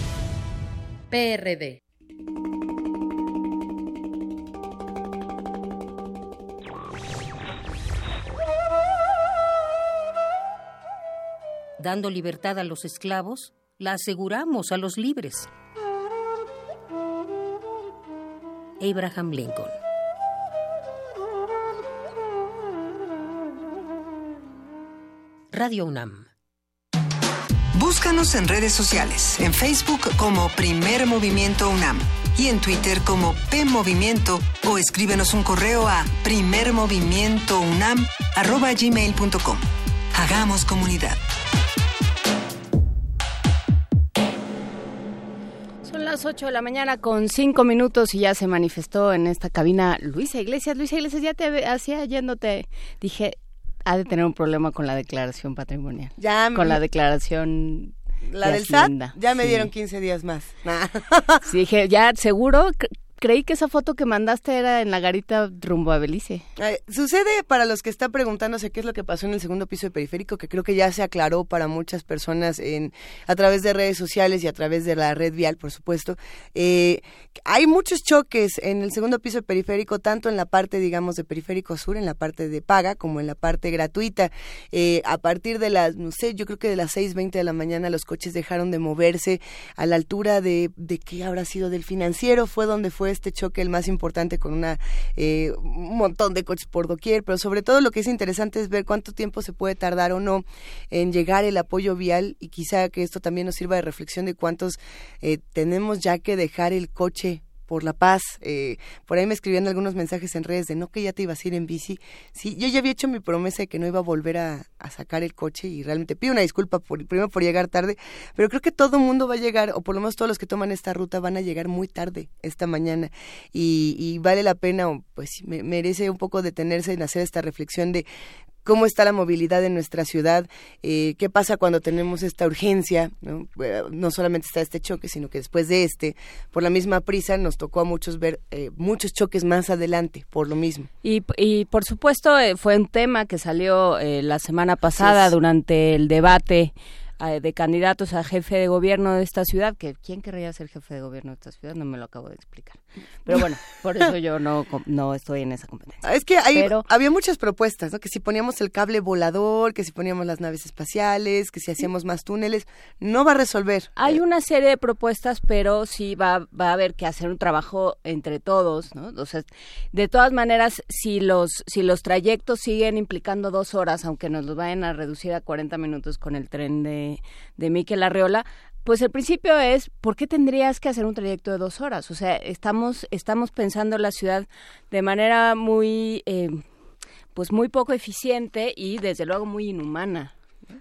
PRD. Dando libertad a los esclavos, la aseguramos a los libres. Abraham Lincoln. Radio UNAM. Búscanos en redes sociales, en Facebook como Primer Movimiento UNAM y en Twitter como P Movimiento o escríbenos un correo a primermovimientounam@gmail.com. Hagamos comunidad. Son las 8 de la mañana con 5 minutos y ya se manifestó en esta cabina Luisa Iglesias. Luisa Iglesias, ya te hacía yéndote, dije, ha de tener un problema con la declaración patrimonial. Ya con la declaración La de del SAT, ya me Sí. dieron 15 días más. Nah. Sí, dije, ya, seguro, creí que esa foto que mandaste era en la garita rumbo a Belice. Sucede para los que están preguntándose qué es lo que pasó en el segundo piso de periférico, que creo que ya se aclaró para muchas personas en a través de redes sociales y a través de la red vial, por supuesto. Eh, hay muchos choques en el segundo piso de periférico, tanto en la parte, digamos, de periférico sur, en la parte de paga, como en la parte gratuita. Eh, a partir de las, no sé, yo creo que de las 6.20 de la mañana los coches dejaron de moverse a la altura de, de qué habrá sido del financiero, fue donde fue este choque el más importante con una eh, un montón de coches por doquier, pero sobre todo lo que es interesante es ver cuánto tiempo se puede tardar o no en llegar el apoyo vial y quizá que esto también nos sirva de reflexión de cuántos eh, tenemos ya que dejar el coche por la paz. Eh, por ahí me escribían algunos mensajes en redes de no que ya te ibas a ir en bici. Sí, yo ya había hecho mi promesa de que no iba a volver a, sacar el coche y realmente pido una disculpa por, primero por llegar tarde, pero creo que todo el mundo va a llegar, o por lo menos todos los que toman esta ruta van a llegar muy tarde esta mañana y, y vale la pena, pues merece un poco detenerse en hacer esta reflexión de cómo está la movilidad en nuestra ciudad, eh, qué pasa cuando tenemos esta urgencia, ¿no? Eh, no solamente está este choque, sino que después de este, por la misma prisa, nos tocó a muchos ver eh, muchos choques más adelante, por lo mismo. Y, y por supuesto eh, fue un tema que salió la semana pasada durante el debate de candidatos a jefe de gobierno de esta ciudad, que ¿quién querría ser jefe de gobierno de esta ciudad? No me lo acabo de explicar. Pero bueno, por eso yo no, no estoy en esa competencia. Es que había muchas propuestas, ¿no? Que si poníamos el cable volador, que si poníamos las naves espaciales, que si hacíamos más túneles, no va a resolver. Hay una serie de propuestas, pero sí va, va a haber que hacer un trabajo entre todos, ¿no? O sea, de todas maneras, si los, si los trayectos siguen implicando dos horas, aunque nos los vayan a reducir a 40 minutos con el tren de, de Miquel Arreola, pues el principio es, ¿por qué tendrías que hacer un trayecto de dos horas? O sea, estamos, estamos pensando la ciudad de manera muy, eh, pues muy poco eficiente y desde luego muy inhumana.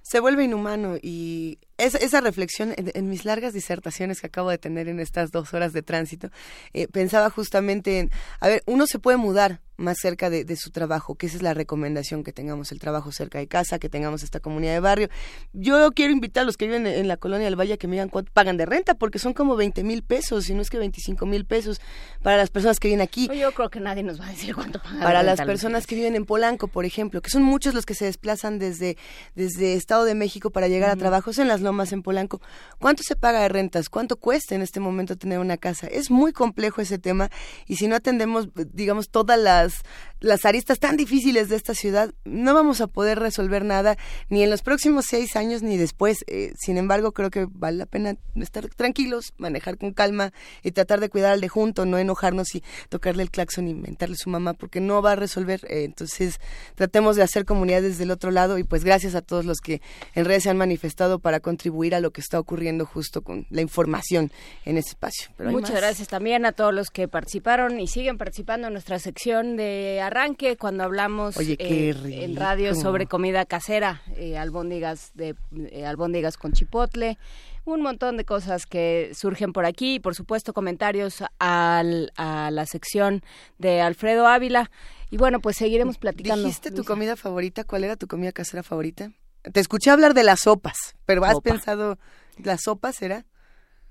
Se vuelve inhumano y esa reflexión en, mis largas disertaciones que acabo de tener en estas dos horas de tránsito, eh, pensaba justamente en, a ver, uno se puede mudar más cerca de, su trabajo, que esa es la recomendación, que tengamos el trabajo cerca de casa, que tengamos esta comunidad de barrio. Yo quiero invitar a los que viven en, la colonia del Valle que me digan cuánto pagan de renta, porque son como 20 mil pesos, si no es que 25 mil pesos para las personas que viven aquí. Yo creo que nadie nos va a decir cuánto pagan. Para las personas que viven en Polanco, por ejemplo, que son muchos los que se desplazan desde, desde Estado de México para llegar a trabajos en las lomas en Polanco. ¿Cuánto se paga de rentas? ¿Cuánto cuesta en este momento tener una casa? Es muy complejo ese tema y si no atendemos, digamos, todas las, las aristas tan difíciles de esta ciudad, no vamos a poder resolver nada ni en los próximos seis años ni después. Eh, sin embargo, creo que vale la pena estar tranquilos, manejar con calma y tratar de cuidar al de junto, no enojarnos y tocarle el claxon y mentarle a su mamá porque no va a resolver. Eh, entonces, tratemos de hacer comunidad desde el otro lado y pues gracias a todos los que en redes se han manifestado para contribuir a lo que está ocurriendo justo con la información en ese espacio. Muchas gracias también a todos los que participaron y siguen participando en nuestra sección de arranque cuando hablamos eh, en radio sobre comida casera, eh, albóndigas de eh, albóndigas con chipotle un montón de cosas que surgen por aquí y por supuesto comentarios al, a la sección de Alfredo Ávila y bueno pues seguiremos platicando. ¿Dijiste tu comida favorita? ¿Cuál era tu comida casera favorita? Te escuché hablar de las sopas, pero ¿has pensado la sopa será?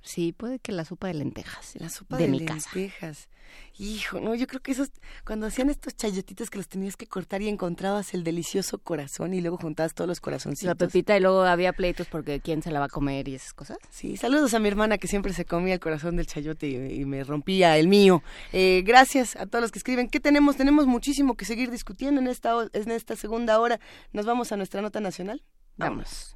Sí, puede que la sopa de lentejas. La sopa de, lentejas. Hijo, no, yo creo que esos, cuando hacían estos chayotitos que los tenías que cortar y encontrabas el delicioso corazón y luego juntabas todos los corazoncitos. La pepita y luego había pleitos porque quién se la va a comer y esas cosas. Sí, saludos a mi hermana que siempre se comía el corazón del chayote y, me rompía el mío. Eh, gracias a todos los que escriben. ¿Qué tenemos? Tenemos muchísimo que seguir discutiendo en esta, en esta segunda hora. ¿Nos vamos a nuestra nota nacional? Vamos.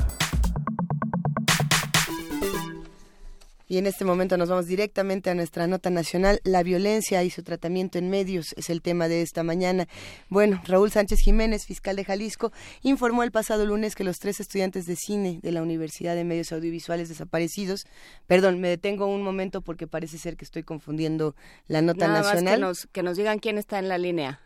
Y en este momento nos vamos directamente a nuestra nota nacional. La violencia y su tratamiento en medios es el tema de esta mañana. Bueno, Raúl Sánchez Jiménez, fiscal de Jalisco, informó el pasado lunes que los tres estudiantes de cine de la Universidad de Medios Audiovisuales desaparecidos, perdón, me detengo un momento porque parece ser que estoy confundiendo la nota nacional. que, nos, que nos digan quién está en la línea.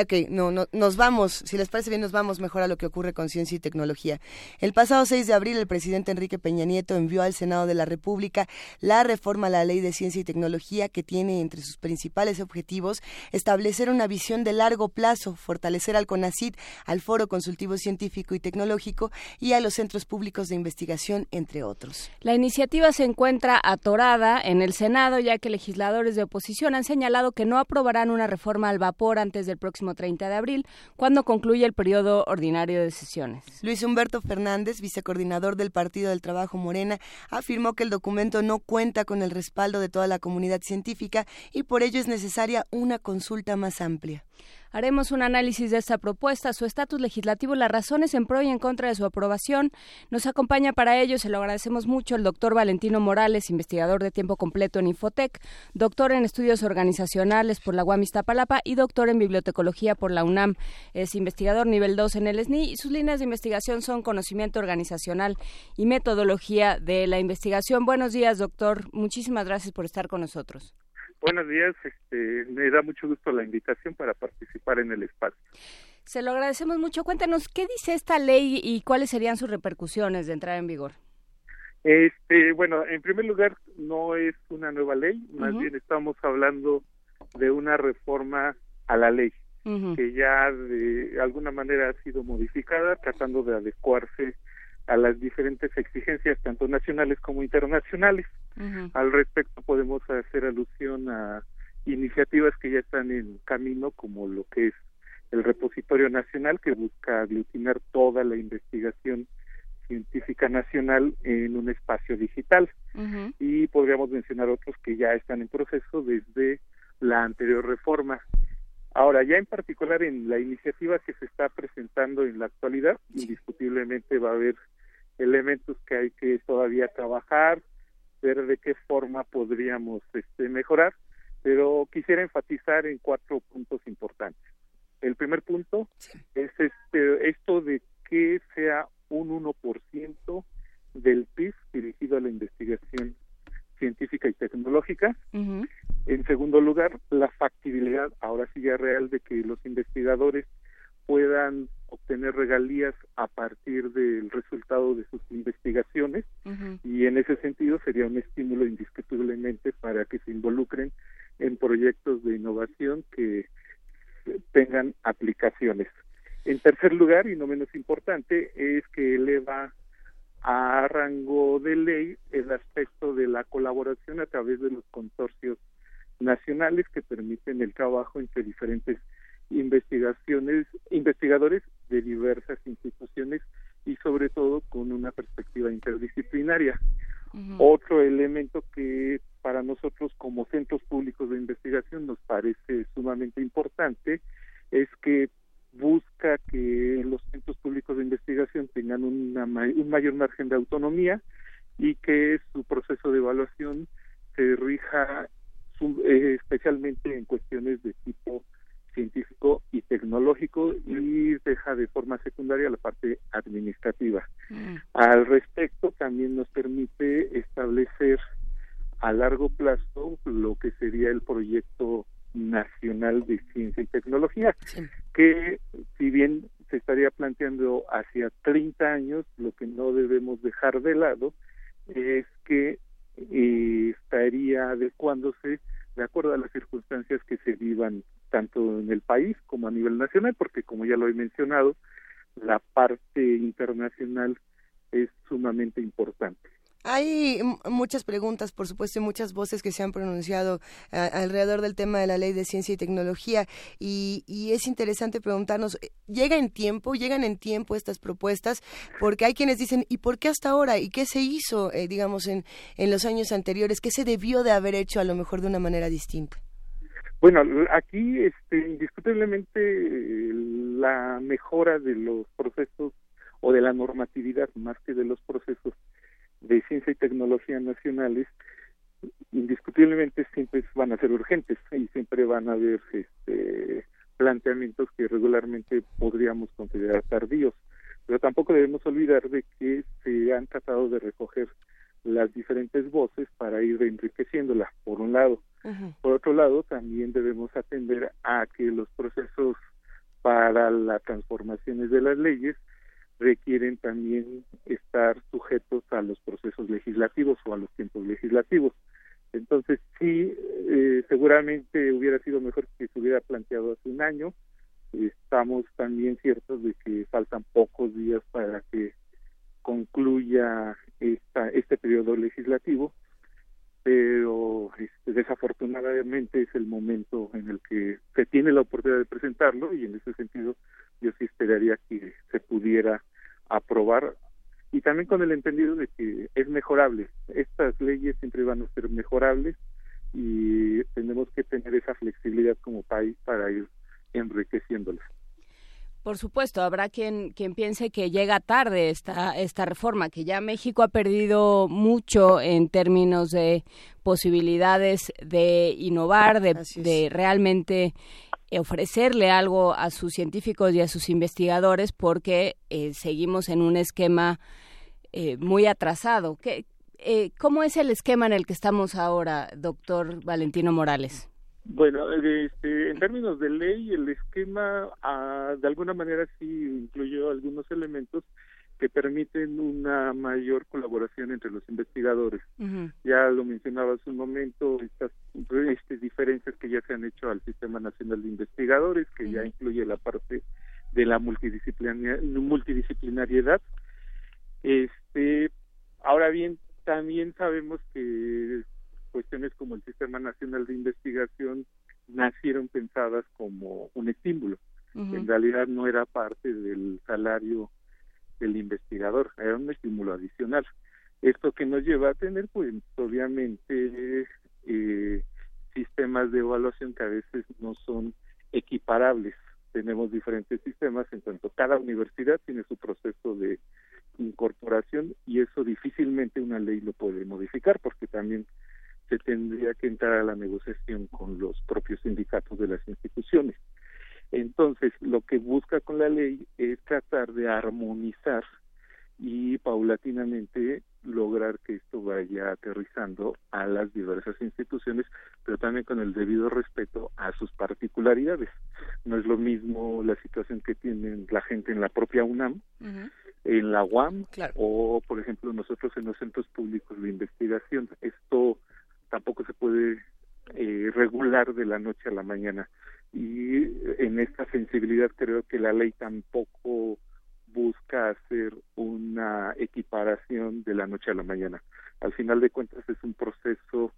Ok, no, no, nos vamos, si les parece bien, nos vamos mejor a lo que ocurre con ciencia y tecnología. El pasado 6 de abril, el presidente Enrique Peña Nieto envió al Senado de la República la reforma a la Ley de Ciencia y Tecnología que tiene entre sus principales objetivos establecer una visión de largo plazo, fortalecer al CONACID, al Foro Consultivo Científico y Tecnológico y a los centros públicos de investigación, entre otros. La iniciativa se encuentra atorada en el Senado, ya que legisladores de oposición han señalado que no aprobarán una reforma al vapor antes del próximo próximo 30 de abril, cuando concluye el periodo ordinario de sesiones. Luis Humberto Fernández, vicecoordinador del Partido del Trabajo Morena, afirmó que el documento no cuenta con el respaldo de toda la comunidad científica y por ello es necesaria una consulta más amplia. Haremos un análisis de esta propuesta, su estatus legislativo, las razones en pro y en contra de su aprobación. Nos acompaña para ello, se lo agradecemos mucho, el doctor Valentino Morales, investigador de tiempo completo en Infotec, doctor en estudios organizacionales por la UAM Iztapalapa y doctor en bibliotecología por la UNAM. Es investigador nivel 2 en el SNI y sus líneas de investigación son conocimiento organizacional y metodología de la investigación. Buenos días, doctor. Muchísimas gracias por estar con nosotros. Buenos días, este, me da mucho gusto la invitación para participar en el espacio. Se lo agradecemos mucho. Cuéntanos, ¿qué dice esta ley y cuáles serían sus repercusiones de entrar en vigor? Este, bueno, en primer lugar, no es una nueva ley, más bien estamos hablando de una reforma a la ley, que ya de alguna manera ha sido modificada, tratando de adecuarse a las diferentes exigencias tanto nacionales como internacionales. Al respecto podemos hacer alusión a iniciativas que ya están en camino como lo que es el repositorio nacional que busca aglutinar toda la investigación científica nacional en un espacio digital y podríamos mencionar otros que ya están en proceso desde la anterior reforma. Ahora, ya en particular en la iniciativa que se está presentando en la actualidad, indiscutiblemente va a haber elementos que hay que todavía trabajar, ver de qué forma podríamos este, mejorar, pero quisiera enfatizar en cuatro puntos importantes. El primer punto es este, esto de que sea un 1% del PIB dirigido a la investigación científica y tecnológica. En segundo lugar, la factibilidad, ahora sí ya real, de que los investigadores puedan obtener regalías a partir del resultado de sus investigaciones y en ese sentido sería un estímulo indiscutiblemente para que se involucren en proyectos de innovación que tengan aplicaciones. En tercer lugar, y no menos importante, es que eleva a rango de ley el aspecto de la colaboración a través de los consorcios nacionales que permiten el trabajo entre diferentes investigaciones, investigadores de diversas instituciones sobre todo con una perspectiva interdisciplinaria. Otro elemento que para nosotros como centros públicos de investigación nos parece sumamente importante es que busca que los centros públicos de investigación tengan una, un mayor margen de autonomía y que su proceso de evaluación se rija eh, especialmente en cuestiones de tecnológico y deja de forma secundaria la parte administrativa. Mm. Al respecto, también nos permite establecer a largo plazo lo que sería el proyecto nacional de ciencia y tecnología, que si bien se estaría planteando hacia 30 años, lo que no debemos dejar de lado es que eh, estaría adecuándose de acuerdo a las circunstancias que se vivan tanto en el país como a nivel nacional, porque como ya lo he mencionado, la parte internacional es sumamente importante. Hay muchas preguntas, por supuesto, y muchas voces que se han pronunciado alrededor del tema de la ley de ciencia y tecnología y, es interesante preguntarnos, eh, ¿llega en tiempo? ¿Llegan en tiempo estas propuestas? Porque hay quienes dicen, ¿y por qué hasta ahora? ¿Y qué se hizo, eh, digamos, en, en los años anteriores? ¿Qué se debió de haber hecho a lo mejor de una manera distinta? Bueno, aquí este, indiscutiblemente la mejora de los procesos o de la normatividad más que de los procesos de ciencia y tecnología nacionales indiscutiblemente siempre van a ser urgentes y siempre van a haber este, planteamientos que regularmente podríamos considerar tardíos. Pero tampoco debemos olvidar de que se han tratado de recoger las diferentes voces para ir enriqueciéndola por un lado por otro lado, también debemos atender a que los procesos para las transformaciones de las leyes requieren también estar sujetos a los procesos legislativos o a los tiempos legislativos. Entonces, sí, eh, seguramente hubiera sido mejor que se hubiera planteado hace un año. Estamos también ciertos de que faltan pocos días para que concluya esta, este periodo legislativo pero desafortunadamente es el momento en el que se tiene la oportunidad de presentarlo y en ese sentido yo sí esperaría que se pudiera aprobar y también con el entendido de que es mejorable. Estas leyes siempre van a ser mejorables y tenemos que tener esa flexibilidad como país para ir enriqueciéndolas. Por supuesto, habrá quien, quien piense que llega tarde esta, esta reforma, que ya México ha perdido mucho en términos de posibilidades de innovar, de, de realmente ofrecerle algo a sus científicos y a sus investigadores porque eh, seguimos en un esquema eh, muy atrasado. ¿Qué, eh, ¿Cómo es el esquema en el que estamos ahora, doctor Valentino Morales? Bueno, este, en términos de ley, el esquema ah, de alguna manera sí incluyó algunos elementos que permiten una mayor colaboración entre los investigadores. Ya lo mencionaba hace un momento, estas, estas, diferencias que ya se han hecho al Sistema Nacional de Investigadores, que ya incluye la parte de la multidisciplinariedad. Este, ahora bien, también sabemos que cuestiones como el Sistema Nacional de Investigación nacieron pensadas como un estímulo. En realidad no era parte del salario del investigador, era un estímulo adicional. Esto que nos lleva a tener, pues, obviamente, eh, sistemas de evaluación que a veces no son equiparables. Tenemos diferentes sistemas en cuanto cada universidad tiene su proceso de incorporación y eso difícilmente una ley lo puede modificar porque también se tendría que entrar a la negociación con los propios sindicatos de las instituciones. Entonces, lo que busca con la ley es tratar de armonizar y paulatinamente lograr que esto vaya aterrizando a las diversas instituciones, pero también con el debido respeto a sus particularidades. No es lo mismo la situación que tienen la gente en la propia UNAM, en la UAM, o por ejemplo nosotros en los centros públicos de investigación. Esto tampoco se puede eh, regular de la noche a la mañana. Y en esta sensibilidad creo que la ley tampoco busca hacer una equiparación de la noche a la mañana. Al final de cuentas es un proceso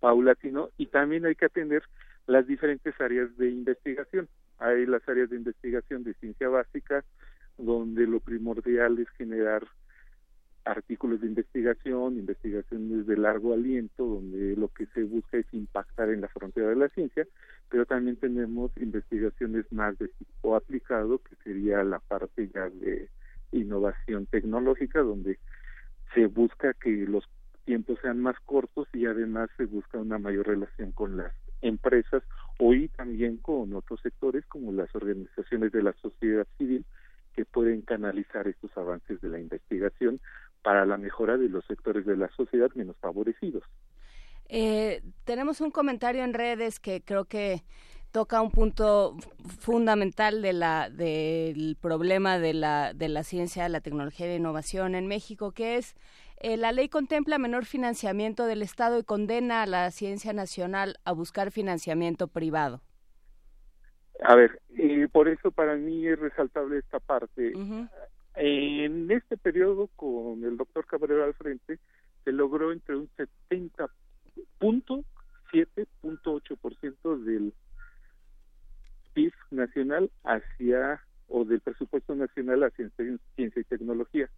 paulatino y también hay que atender las diferentes áreas de investigación. Hay las áreas de investigación de ciencia básica, donde lo primordial es generar artículos de investigación, investigaciones de largo aliento, donde lo que se busca es impactar en la frontera de la ciencia, pero también tenemos investigaciones más de tipo aplicado, que sería la parte ya de innovación tecnológica, donde se busca que los tiempos sean más cortos y además se busca una mayor relación con las empresas hoy también con otros sectores como las organizaciones de la sociedad civil que pueden canalizar estos avances de la investigación para la mejora de los sectores de la sociedad menos favorecidos. Eh, tenemos un comentario en redes que creo que toca un punto fundamental de la, del problema de la, de la ciencia, la tecnología y la innovación en México, que es eh, la ley contempla menor financiamiento del Estado y condena a la ciencia nacional a buscar financiamiento privado. A ver, y por eso para mí es resaltable esta parte. En este periodo, con el doctor Cabrera al frente, se logró entre un 70.7.8% del PIB nacional hacia, o del presupuesto nacional hacia ciencia y tecnología.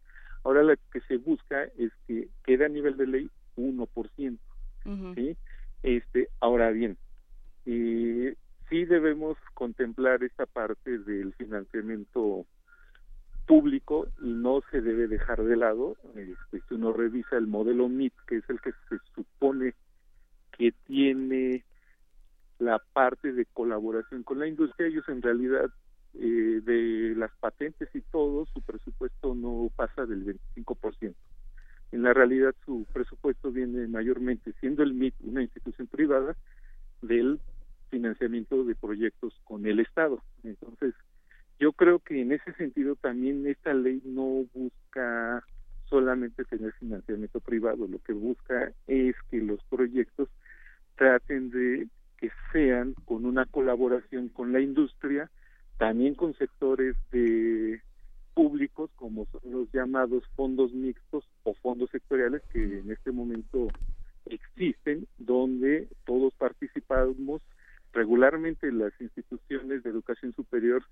Ahora lo que se busca es que quede a nivel de ley 1%. ¿sí? este, ahora bien, eh, sí debemos contemplar esta parte del financiamiento público no se debe dejar de lado. Este, si uno revisa el modelo MIT, que es el que se supone que tiene la parte de colaboración con la industria, ellos en realidad eh, de las patentes y todo, su presupuesto no pasa del 25%. En la realidad su presupuesto viene mayormente, siendo el MIT una institución privada, del financiamiento de proyectos con el Estado. Entonces, yo creo que en ese sentido también esta ley no busca solamente tener financiamiento privado, lo que busca es que los proyectos traten de que sean con una colaboración con la industria, también con sectores de públicos como son los llamados fondos mixtos o fondos sectoriales que en este momento existen, donde todos participamos regularmente las instituciones de educación superior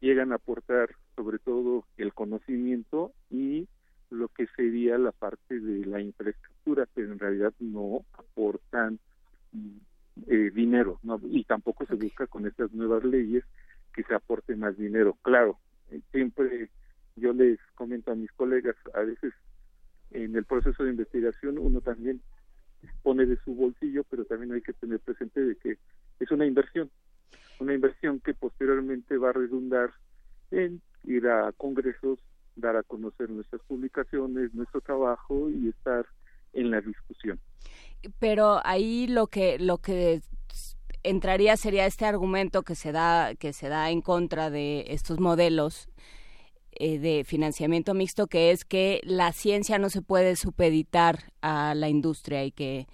llegan a aportar sobre todo el conocimiento y lo que sería la parte de la infraestructura, pero en realidad no aportan eh, dinero, y tampoco se busca con estas nuevas leyes que se aporte más dinero. Claro, eh, siempre yo les comento a mis colegas, a veces en el proceso de investigación uno también pone de su bolsillo, pero también hay que tener presente de que es una inversión, una inversión que posteriormente va a redundar en ir a congresos, dar a conocer nuestras publicaciones, nuestro trabajo y estar en la discusión. Pero ahí lo que lo que entraría sería este argumento que se da que se da en contra de estos modelos eh, de financiamiento mixto que es que la ciencia no se puede supeditar a la industria y que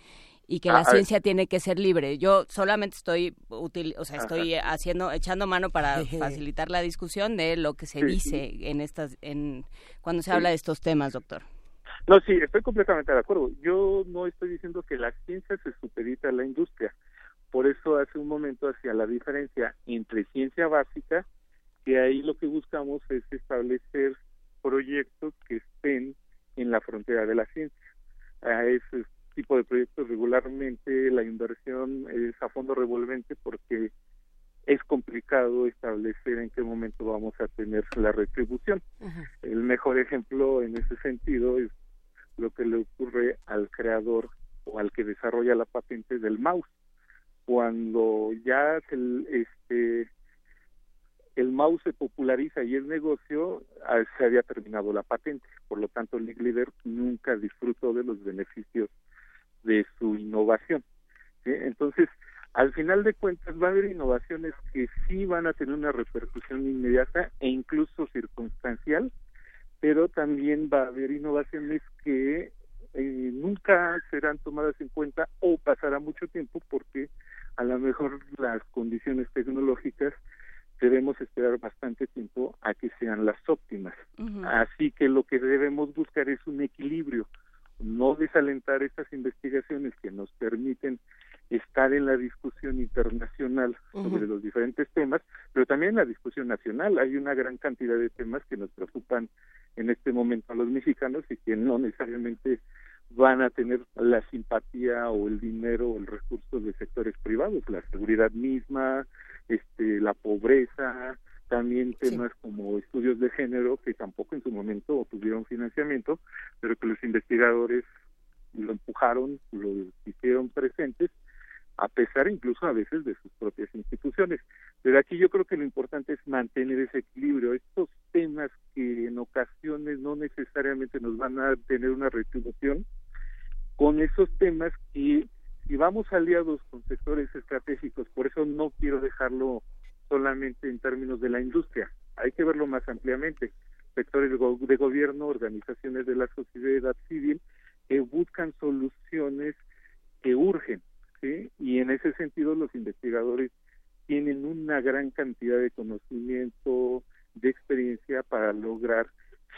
y que Ah, la ah, ciencia tiene que ser libre. Yo solamente estoy util, o sea, Ajá. estoy haciendo echando mano para facilitar la discusión de lo que se Sí. dice en estas en cuando se Sí. habla de estos temas, doctor. No, sí, estoy completamente de acuerdo. Yo no estoy diciendo que la ciencia se supedita a la industria. Por eso hace un momento hacía la diferencia entre ciencia básica, que ahí lo que buscamos es establecer proyectos que estén en la frontera de la ciencia. A ese tipo de proyectos regularmente la inversión es a fondo revolvente porque es complicado establecer en qué momento vamos a tener la retribución. El mejor ejemplo en ese sentido es lo que le ocurre al creador o al que desarrolla la patente del mouse. Cuando ya el, este, el mouse se populariza y es negocio, ah, se había terminado la patente. Por lo tanto, League Leader nunca disfrutó de los beneficios de su innovación. ¿sí? Entonces, al final de cuentas va a haber innovaciones que sí van a tener una repercusión inmediata e incluso circunstancial, pero también va a haber innovaciones que eh, nunca serán tomadas en cuenta o pasará mucho tiempo porque a lo mejor las condiciones tecnológicas debemos esperar bastante tiempo a que sean las óptimas. Así que lo que debemos buscar es un equilibrio, no desalentar estas investigaciones que nos permiten estar en la discusión internacional sobre los diferentes temas, pero también en la discusión nacional. Hay una gran cantidad de temas que nos preocupan en este momento a los mexicanos y que no necesariamente van a tener la simpatía o el dinero o el recurso de sectores privados, la seguridad misma, este, la pobreza, también temas como estudios de género que tampoco en su momento obtuvieron financiamiento, pero que los investigadores lo empujaron, lo hicieron presentes, a pesar incluso a veces de sus propias instituciones. Pero aquí yo creo que lo importante es mantener ese equilibrio. Estos temas que en ocasiones no necesariamente nos van a tener una retribución, con esos temas que si vamos aliados con sectores estratégicos, por eso no quiero dejarlo solamente en términos de la industria, hay que verlo más ampliamente, sectores de, go- de gobierno, organizaciones de la sociedad civil que buscan soluciones que urgen, ¿sí? Y en ese sentido los investigadores tienen una gran cantidad de conocimiento, de experiencia para lograr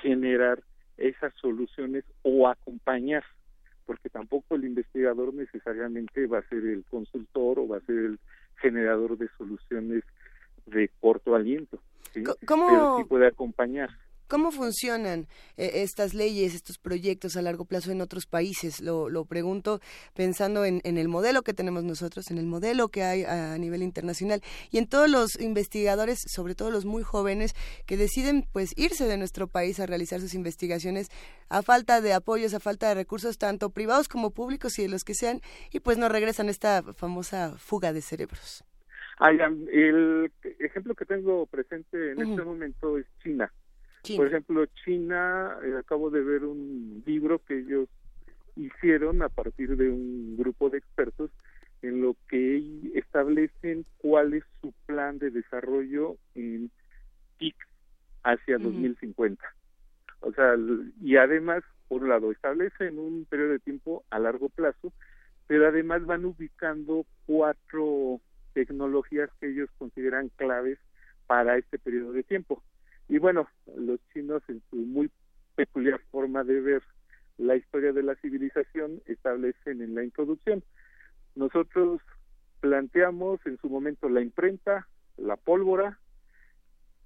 generar esas soluciones o acompañar, porque tampoco el investigador necesariamente va a ser el consultor o va a ser el generador de soluciones de corto aliento, ¿sí? cómo- pero sí puede acompañar. ¿Cómo funcionan eh, estas leyes, estos proyectos a largo plazo en otros países? Lo, lo pregunto pensando en, en el modelo que tenemos nosotros, en el modelo que hay a nivel internacional y en todos los investigadores, sobre todo los muy jóvenes, que deciden pues irse de nuestro país a realizar sus investigaciones a falta de apoyos, a falta de recursos, tanto privados como públicos y de los que sean, y pues nos regresan esta famosa fuga de cerebros. Ah, el ejemplo que tengo presente en este momento es China. Por ejemplo, China, eh, acabo de ver un libro que ellos hicieron a partir de un grupo de expertos en lo que establecen cuál es su plan de desarrollo en TIC hacia Ujú. 2050. O sea, y además, por un lado, establecen un periodo de tiempo a largo plazo, pero además van ubicando cuatro tecnologías que ellos consideran claves para este periodo de tiempo. Y bueno, los chinos en su muy peculiar forma de ver la historia de la civilización establecen en la introducción. Nosotros planteamos en su momento la imprenta, la pólvora,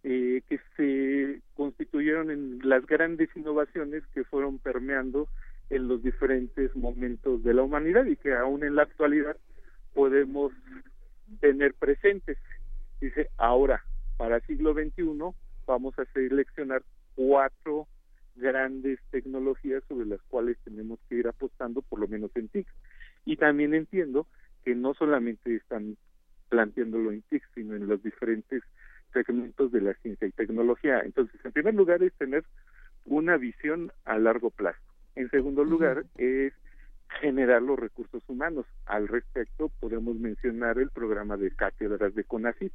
eh, que se constituyeron en las grandes innovaciones que fueron permeando en los diferentes momentos de la humanidad y que aún en la actualidad podemos tener presentes. Dice, ahora, para siglo XXI, vamos a seleccionar cuatro grandes tecnologías sobre las cuales tenemos que ir apostando, por lo menos en TIC. Y también entiendo que no solamente están planteándolo en TIC, sino en los diferentes segmentos de la ciencia y tecnología. Entonces, en primer lugar es tener una visión a largo plazo. En segundo lugar es generar los recursos humanos. Al respecto, podemos mencionar el programa de cátedras de CONACYT,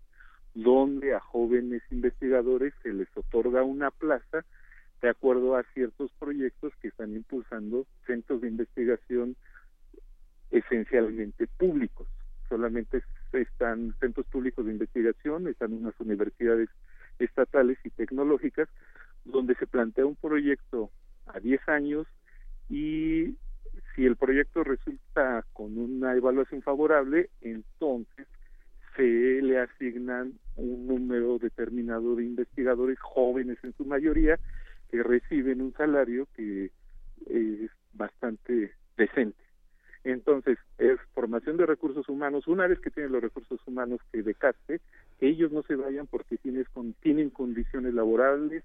donde a jóvenes investigadores se les otorga una plaza de acuerdo a ciertos proyectos que están impulsando centros de investigación esencialmente públicos. Solamente están centros públicos de investigación, están unas universidades estatales y tecnológicas, donde se plantea un proyecto a 10 años y si el proyecto resulta con una evaluación favorable, entonces se le asignan un número determinado de investigadores jóvenes en su mayoría que reciben un salario que es bastante decente. Entonces, es formación de recursos humanos. Una vez que tienen los recursos humanos que decaste, ellos no se vayan porque tienes con, tienen condiciones laborales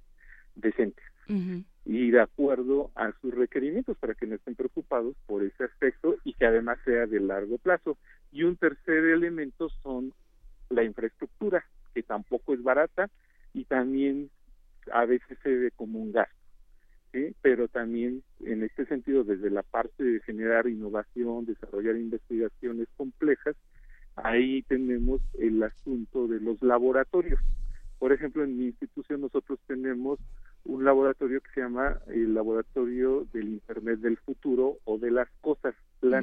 decentes y de acuerdo a sus requerimientos para que no estén preocupados por ese aspecto y que además sea de largo plazo. Y un tercer elemento son la infraestructura, que tampoco es barata y también a veces se ve como un gasto. pero también en este sentido desde la parte de generar innovación, desarrollar investigaciones complejas, ahí tenemos el asunto de los laboratorios. Por ejemplo, en mi institución nosotros tenemos un laboratorio que se llama el Laboratorio del Internet del Futuro o de las Cosas, la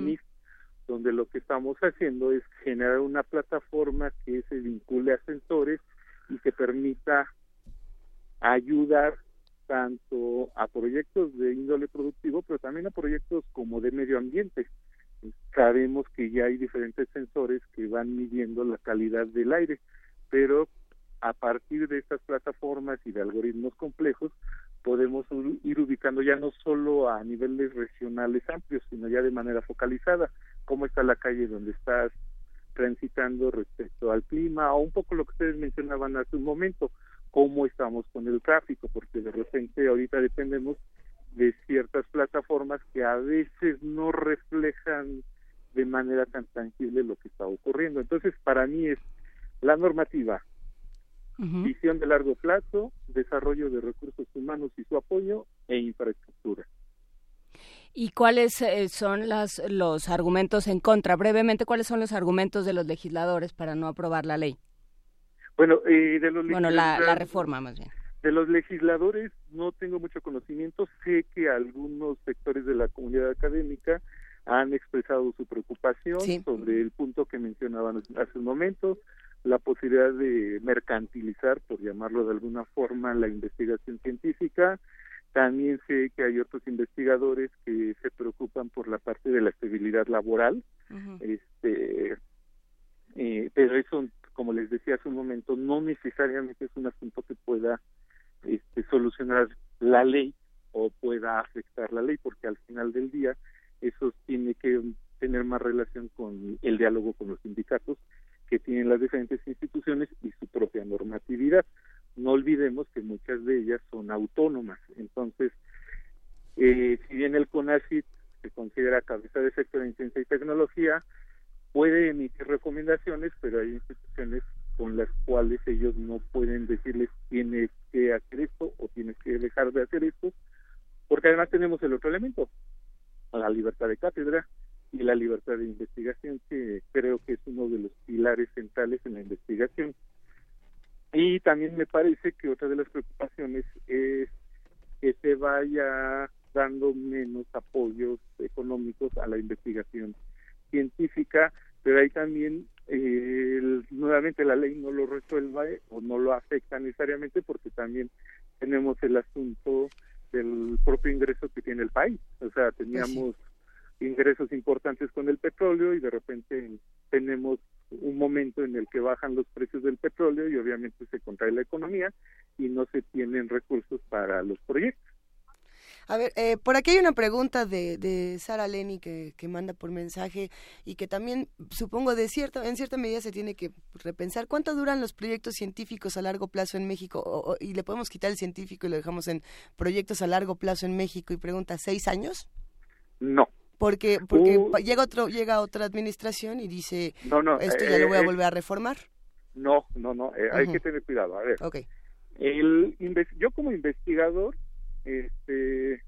donde lo que estamos haciendo es generar una plataforma que se vincule a sensores y que permita ayudar tanto a proyectos de índole productivo, pero también a proyectos como de medio ambiente. Sabemos que ya hay diferentes sensores que van midiendo la calidad del aire, pero a partir de estas plataformas y de algoritmos complejos podemos ir ubicando ya no solo a niveles regionales amplios, sino ya de manera focalizada, cómo está la calle donde estás transitando respecto al clima o un poco lo que ustedes mencionaban hace un momento, cómo estamos con el tráfico, porque de repente ahorita dependemos de ciertas plataformas que a veces no reflejan de manera tan tangible lo que está ocurriendo. Entonces, para mí es la normativa, visión de largo plazo, desarrollo de recursos humanos y su apoyo e infraestructura. ¿Y cuáles eh, son las, los argumentos en contra? Brevemente, ¿cuáles son los argumentos de los legisladores para no aprobar la ley? Bueno, eh, de los bueno la, reforma más bien. De los legisladores no tengo mucho conocimiento. Sé que algunos sectores de la comunidad académica han expresado su preocupación sobre el punto que mencionaban hace un momento, la posibilidad de mercantilizar, por llamarlo de alguna forma, la investigación científica. También sé que hay otros investigadores que se preocupan por la parte de la estabilidad laboral. Este, eh, pero eso como les decía hace un momento, no necesariamente es un asunto que pueda este, solucionar la ley o pueda afectar la ley, porque al final del día eso tiene que tener más relación con el diálogo con los sindicatos que tienen las diferentes instituciones y su propia normatividad. No olvidemos que muchas de ellas son autónomas, entonces, eh, si bien el CONACYT se considera cabeza de sector de ciencia y tecnología, puede emitir recomendaciones, pero hay instituciones con las cuales ellos no pueden decirles tienes que hacer esto o tienes que dejar de hacer esto, porque además tenemos el otro elemento, la libertad de cátedra y la libertad de investigación, que creo que es uno de los pilares centrales en la investigación. Y también me parece que otra de las preocupaciones es que se vaya dando menos apoyos económicos a la investigación científica pero ahí también eh, nuevamente la ley no lo resuelve o no lo afecta necesariamente porque también tenemos el asunto del propio ingreso que tiene el país. O sea, teníamos ingresos importantes con el petróleo y de repente tenemos un momento en el que bajan los precios del petróleo y obviamente se contrae la economía y no se tienen recursos para los proyectos. A ver, eh, por aquí hay una pregunta de, de Sara Leni que, que, manda por mensaje y que también supongo de cierto, en cierta medida se tiene que repensar cuánto duran los proyectos científicos a largo plazo en México y le podemos quitar el científico y lo dejamos en proyectos a largo plazo en México y pregunta seis años. No. Porque porque uh. llega otro llega otra administración y dice no, no, esto ya lo voy a eh, volver a reformar. No, no, no, eh, hay que tener cuidado. A ver. Okay. El, yo como investigador este,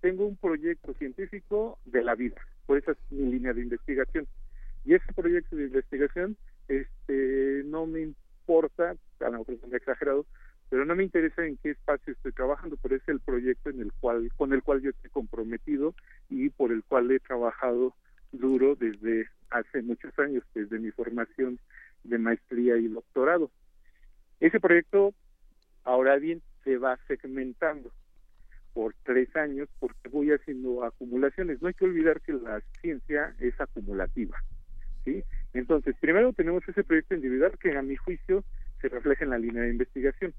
tengo un proyecto científico de la vida, por esa es mi línea de investigación. Y ese proyecto de investigación este, no me importa, a lo mejor es exagerado, pero no me interesa en qué espacio estoy trabajando, pero es el proyecto en el cual, con el cual yo estoy comprometido y por el cual he trabajado duro desde hace muchos años, desde mi formación de maestría y doctorado. Ese proyecto, ahora bien, se va segmentando por tres años porque voy haciendo acumulaciones. No hay que olvidar que la ciencia es acumulativa. ¿sí? Entonces, primero tenemos ese proyecto individual que a mi juicio se refleja en la línea de investigación.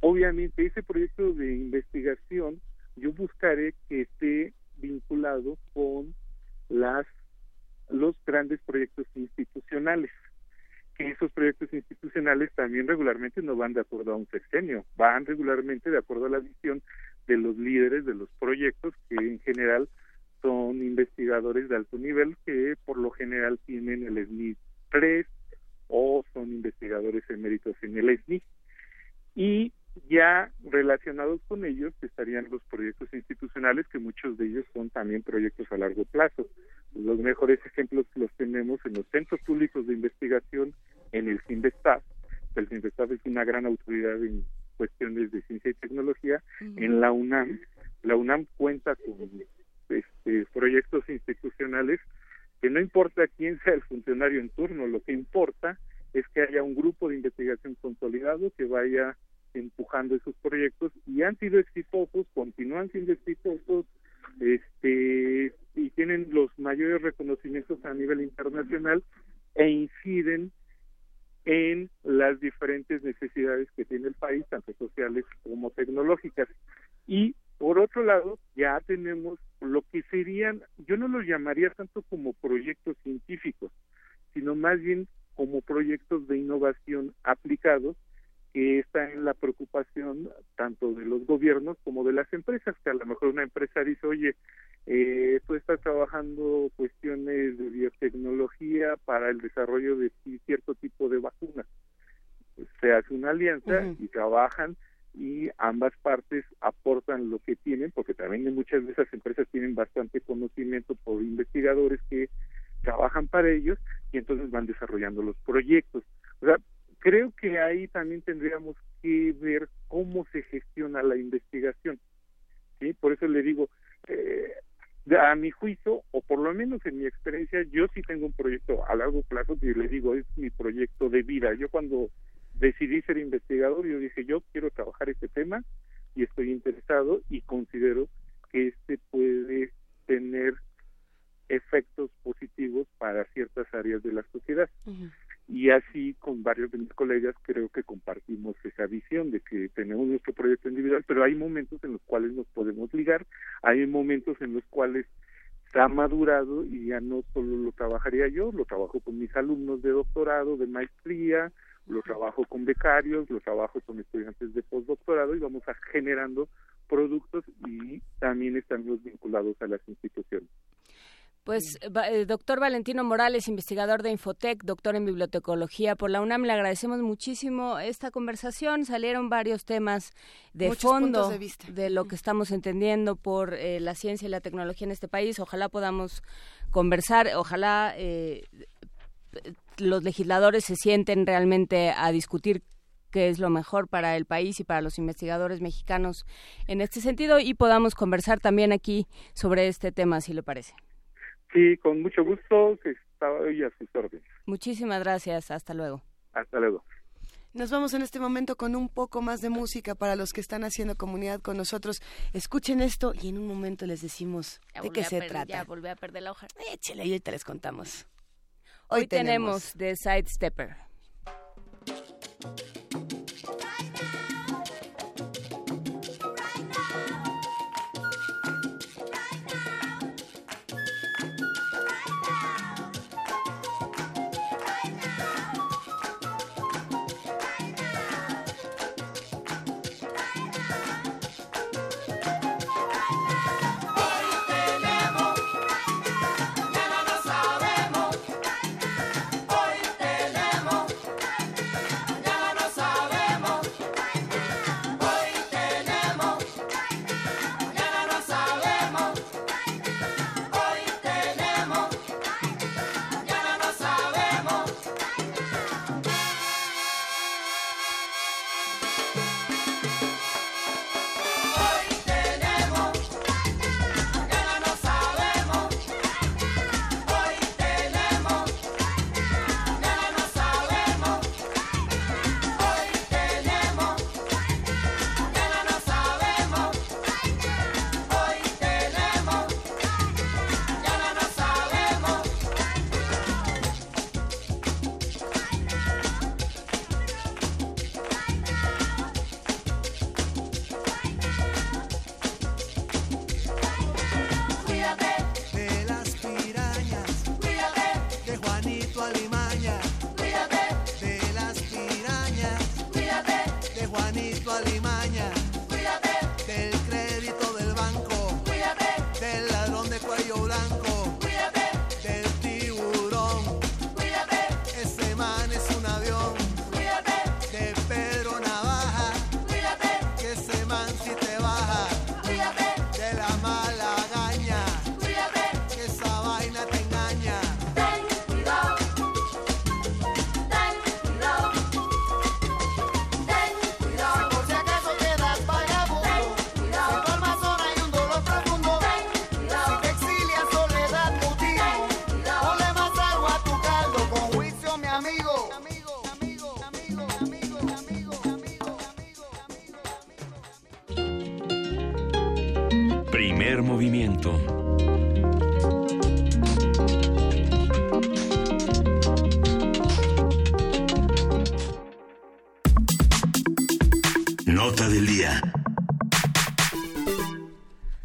Obviamente, ese proyecto de investigación yo buscaré que esté vinculado con las los grandes proyectos institucionales que esos proyectos institucionales también regularmente no van de acuerdo a un sexenio, van regularmente de acuerdo a la visión de los líderes de los proyectos que en general son investigadores de alto nivel que por lo general tienen el SNI 3 o son investigadores eméritos en el SNI. Y ya relacionados con ellos estarían los proyectos institucionales, que muchos de ellos son también proyectos a largo plazo. Los mejores ejemplos los tenemos en los centros públicos de investigación, en el CINVESTAF. El CINVESTAF es una gran autoridad en cuestiones de ciencia y tecnología. En la UNAM, la UNAM cuenta con este, proyectos institucionales que no importa quién sea el funcionario en turno, lo que importa es que haya un grupo de investigación consolidado que vaya empujando esos proyectos y han sido exitosos, continúan siendo exitosos, este y tienen los mayores reconocimientos a nivel internacional e inciden en las diferentes necesidades que tiene el país, tanto sociales como tecnológicas. Y por otro lado, ya tenemos lo que serían, yo no los llamaría tanto como proyectos científicos, sino más bien como proyectos de innovación aplicados que está en la preocupación tanto de los gobiernos como de las empresas, que a lo mejor una empresa dice, oye, eh, tú estás trabajando cuestiones de biotecnología para el desarrollo de cierto tipo de vacunas. Pues, se hace una alianza y trabajan y ambas partes aportan lo que tienen, porque también muchas de esas empresas tienen bastante conocimiento por investigadores que trabajan para ellos y entonces van desarrollando los proyectos. O sea, creo que ahí también tendríamos que ver cómo se gestiona la investigación. ¿sí? Por eso le digo, eh, a mi juicio, o por lo menos en mi experiencia, yo sí tengo un proyecto a largo plazo que le digo es mi proyecto de vida. Yo cuando decidí ser investigador, yo dije, yo quiero trabajar este tema y estoy interesado y considero que este puede tener efectos positivos para ciertas áreas de la sociedad. Y así con varios de mis colegas creo que compartimos esa visión de que tenemos nuestro proyecto individual, pero hay momentos en los cuales nos podemos ligar, hay momentos en los cuales se ha madurado y ya no solo lo trabajaría yo, lo trabajo con mis alumnos de doctorado, de maestría, lo trabajo con becarios, lo trabajo con estudiantes de postdoctorado y vamos a generando productos y también estamos vinculados a las instituciones. Pues, eh, doctor Valentino Morales, investigador de Infotec, doctor en bibliotecología por la UNAM, le agradecemos muchísimo esta conversación. Salieron varios temas de fondo de, lo que estamos entendiendo por eh, la ciencia y la tecnología en este país. Ojalá podamos conversar, ojalá eh, los legisladores se sienten realmente a discutir qué es lo mejor para el país y para los investigadores mexicanos en este sentido y podamos conversar también aquí sobre este tema, si le parece. Sí, con mucho gusto, estoy a sus órdenes. Muchísimas gracias, hasta luego. Hasta luego. Nos vamos en este momento con un poco más de música para los que están haciendo comunidad con nosotros. Escuchen esto y en un momento les decimos de qué se trata. Ya volví a perder la hoja. Échale y ahorita les contamos. Hoy, tenemos The Sidestepper.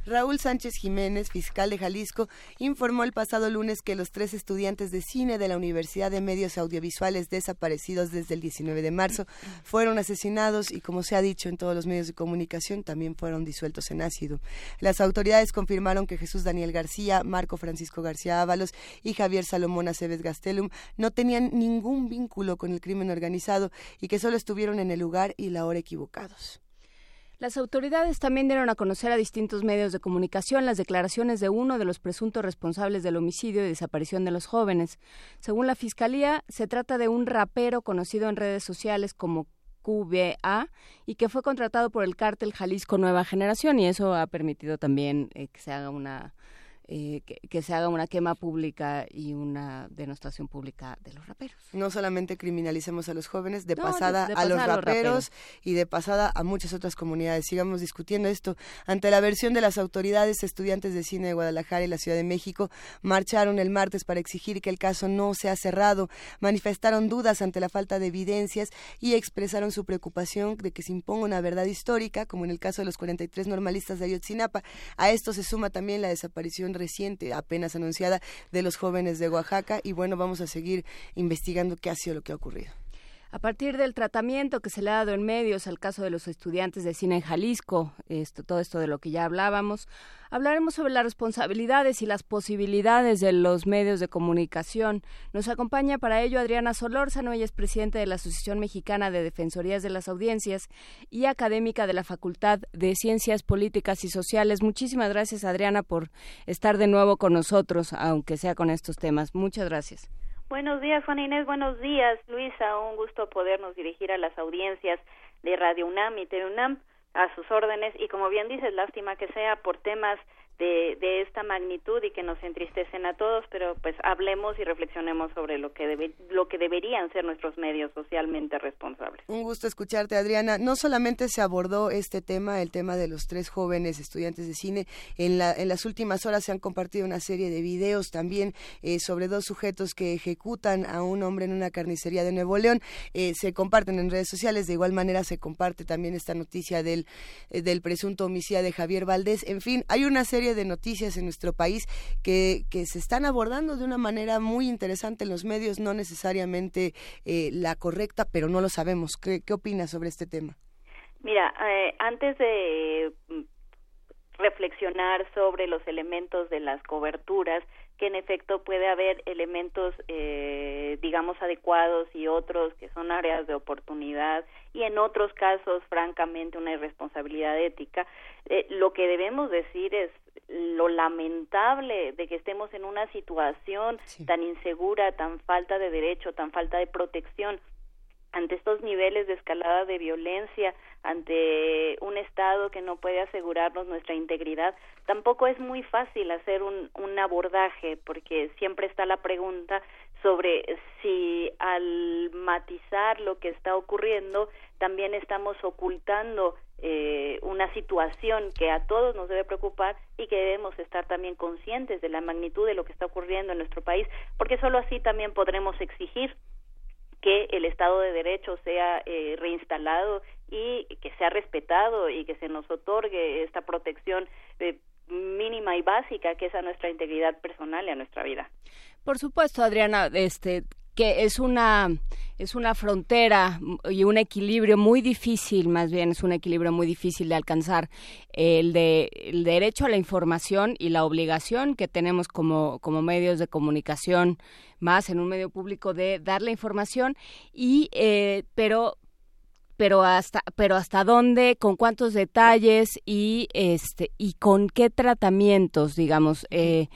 Raúl Sánchez Jiménez, fiscal de Jalisco, informó el pasado lunes que los tres estudiantes de cine de la Universidad de Medios Audiovisuales desaparecidos desde el 19 de marzo fueron asesinados y, como se ha dicho en todos los medios de comunicación, también fueron disueltos en ácido. Las autoridades confirmaron que Jesús Daniel García, Marco Francisco García Ábalos y Javier Salomón Aceves Gastelum no tenían ningún vínculo con el crimen organizado y que solo estuvieron en el lugar y la hora equivocados. Las autoridades también dieron a conocer a distintos medios de comunicación las declaraciones de uno de los presuntos responsables del homicidio y desaparición de los jóvenes. Según la Fiscalía, se trata de un rapero conocido en redes sociales como QBA y que fue contratado por el cártel Jalisco Nueva Generación y eso ha permitido también eh, que se haga una eh, que, se haga una quema pública y una denostación pública de los raperos. No solamente criminalicemos a los jóvenes, de pasada, a, los raperos, y de pasada a muchas otras comunidades. Sigamos discutiendo esto. Ante la versión de las autoridades, estudiantes de cine de Guadalajara y la Ciudad de México marcharon el martes para exigir que el caso no sea cerrado, manifestaron dudas ante la falta de evidencias y expresaron su preocupación de que se imponga una verdad histórica, como en el caso de los 43 normalistas de Ayotzinapa. A esto se suma también la desaparición reciente, apenas anunciada, de los jóvenes de Oaxaca y bueno, vamos a seguir investigando qué ha sido lo que ha ocurrido. A partir del tratamiento que se le ha dado en medios al caso de los estudiantes de cine en Jalisco, esto, todo esto de lo que ya hablábamos, hablaremos sobre las responsabilidades y las posibilidades de los medios de comunicación. Nos acompaña para ello Adriana Solórzano, ella es presidenta de la Asociación Mexicana de Defensorías de las Audiencias y académica de la Facultad de Ciencias Políticas y Sociales. Muchísimas gracias, Adriana, por estar de nuevo con nosotros, aunque sea con estos temas. Muchas gracias. Buenos días, Juan Inés. Buenos días, Luisa. Un gusto podernos dirigir a las audiencias de Radio UNAM y TV UNAM a sus órdenes. Y como bien dices, lástima que sea por temas de, de esta magnitud y que nos entristecen a todos, pero pues hablemos y reflexionemos sobre lo que, debe, lo que deberían ser nuestros medios socialmente responsables. Un gusto escucharte, Adriana. No solamente se abordó este tema, el tema de los tres jóvenes estudiantes de cine, en, la, en las últimas horas se han compartido una serie de videos también eh, sobre dos sujetos que ejecutan a un hombre en una carnicería de Nuevo León. Eh, se comparten en redes sociales, de igual manera se comparte también esta noticia del, eh, del presunto homicida de Javier Valdés. En fin, hay una serie de noticias en nuestro país que, que se están abordando de una manera muy interesante en los medios, no necesariamente eh, la correcta, pero no lo sabemos. ¿Qué, qué opinas sobre este tema? Mira, eh, antes de mm, reflexionar sobre los elementos de las coberturas, que en efecto puede haber elementos, eh, digamos, adecuados y otros que son áreas de oportunidad y en otros casos, francamente, una irresponsabilidad ética. Eh, lo que debemos decir es lo lamentable de que estemos en una situación tan insegura, tan falta de derecho, tan falta de protección ante estos niveles de escalada de violencia, ante un Estado que no puede asegurarnos nuestra integridad, tampoco es muy fácil hacer un, un abordaje, porque siempre está la pregunta sobre si al matizar lo que está ocurriendo también estamos ocultando eh, una situación que a todos nos debe preocupar y que debemos estar también conscientes de la magnitud de lo que está ocurriendo en nuestro país, porque solo así también podremos exigir que el Estado de Derecho sea eh, reinstalado y que sea respetado y que se nos otorgue esta protección eh, mínima y básica que es a nuestra integridad personal y a nuestra vida. Por supuesto, Adriana, este que es una es una frontera y un equilibrio muy difícil, más bien es un equilibrio muy difícil de alcanzar el de el derecho a la información y la obligación que tenemos como como medios de comunicación más en un medio público de dar la información y eh, pero pero hasta pero hasta dónde con cuántos detalles y este y con qué tratamientos digamos eh,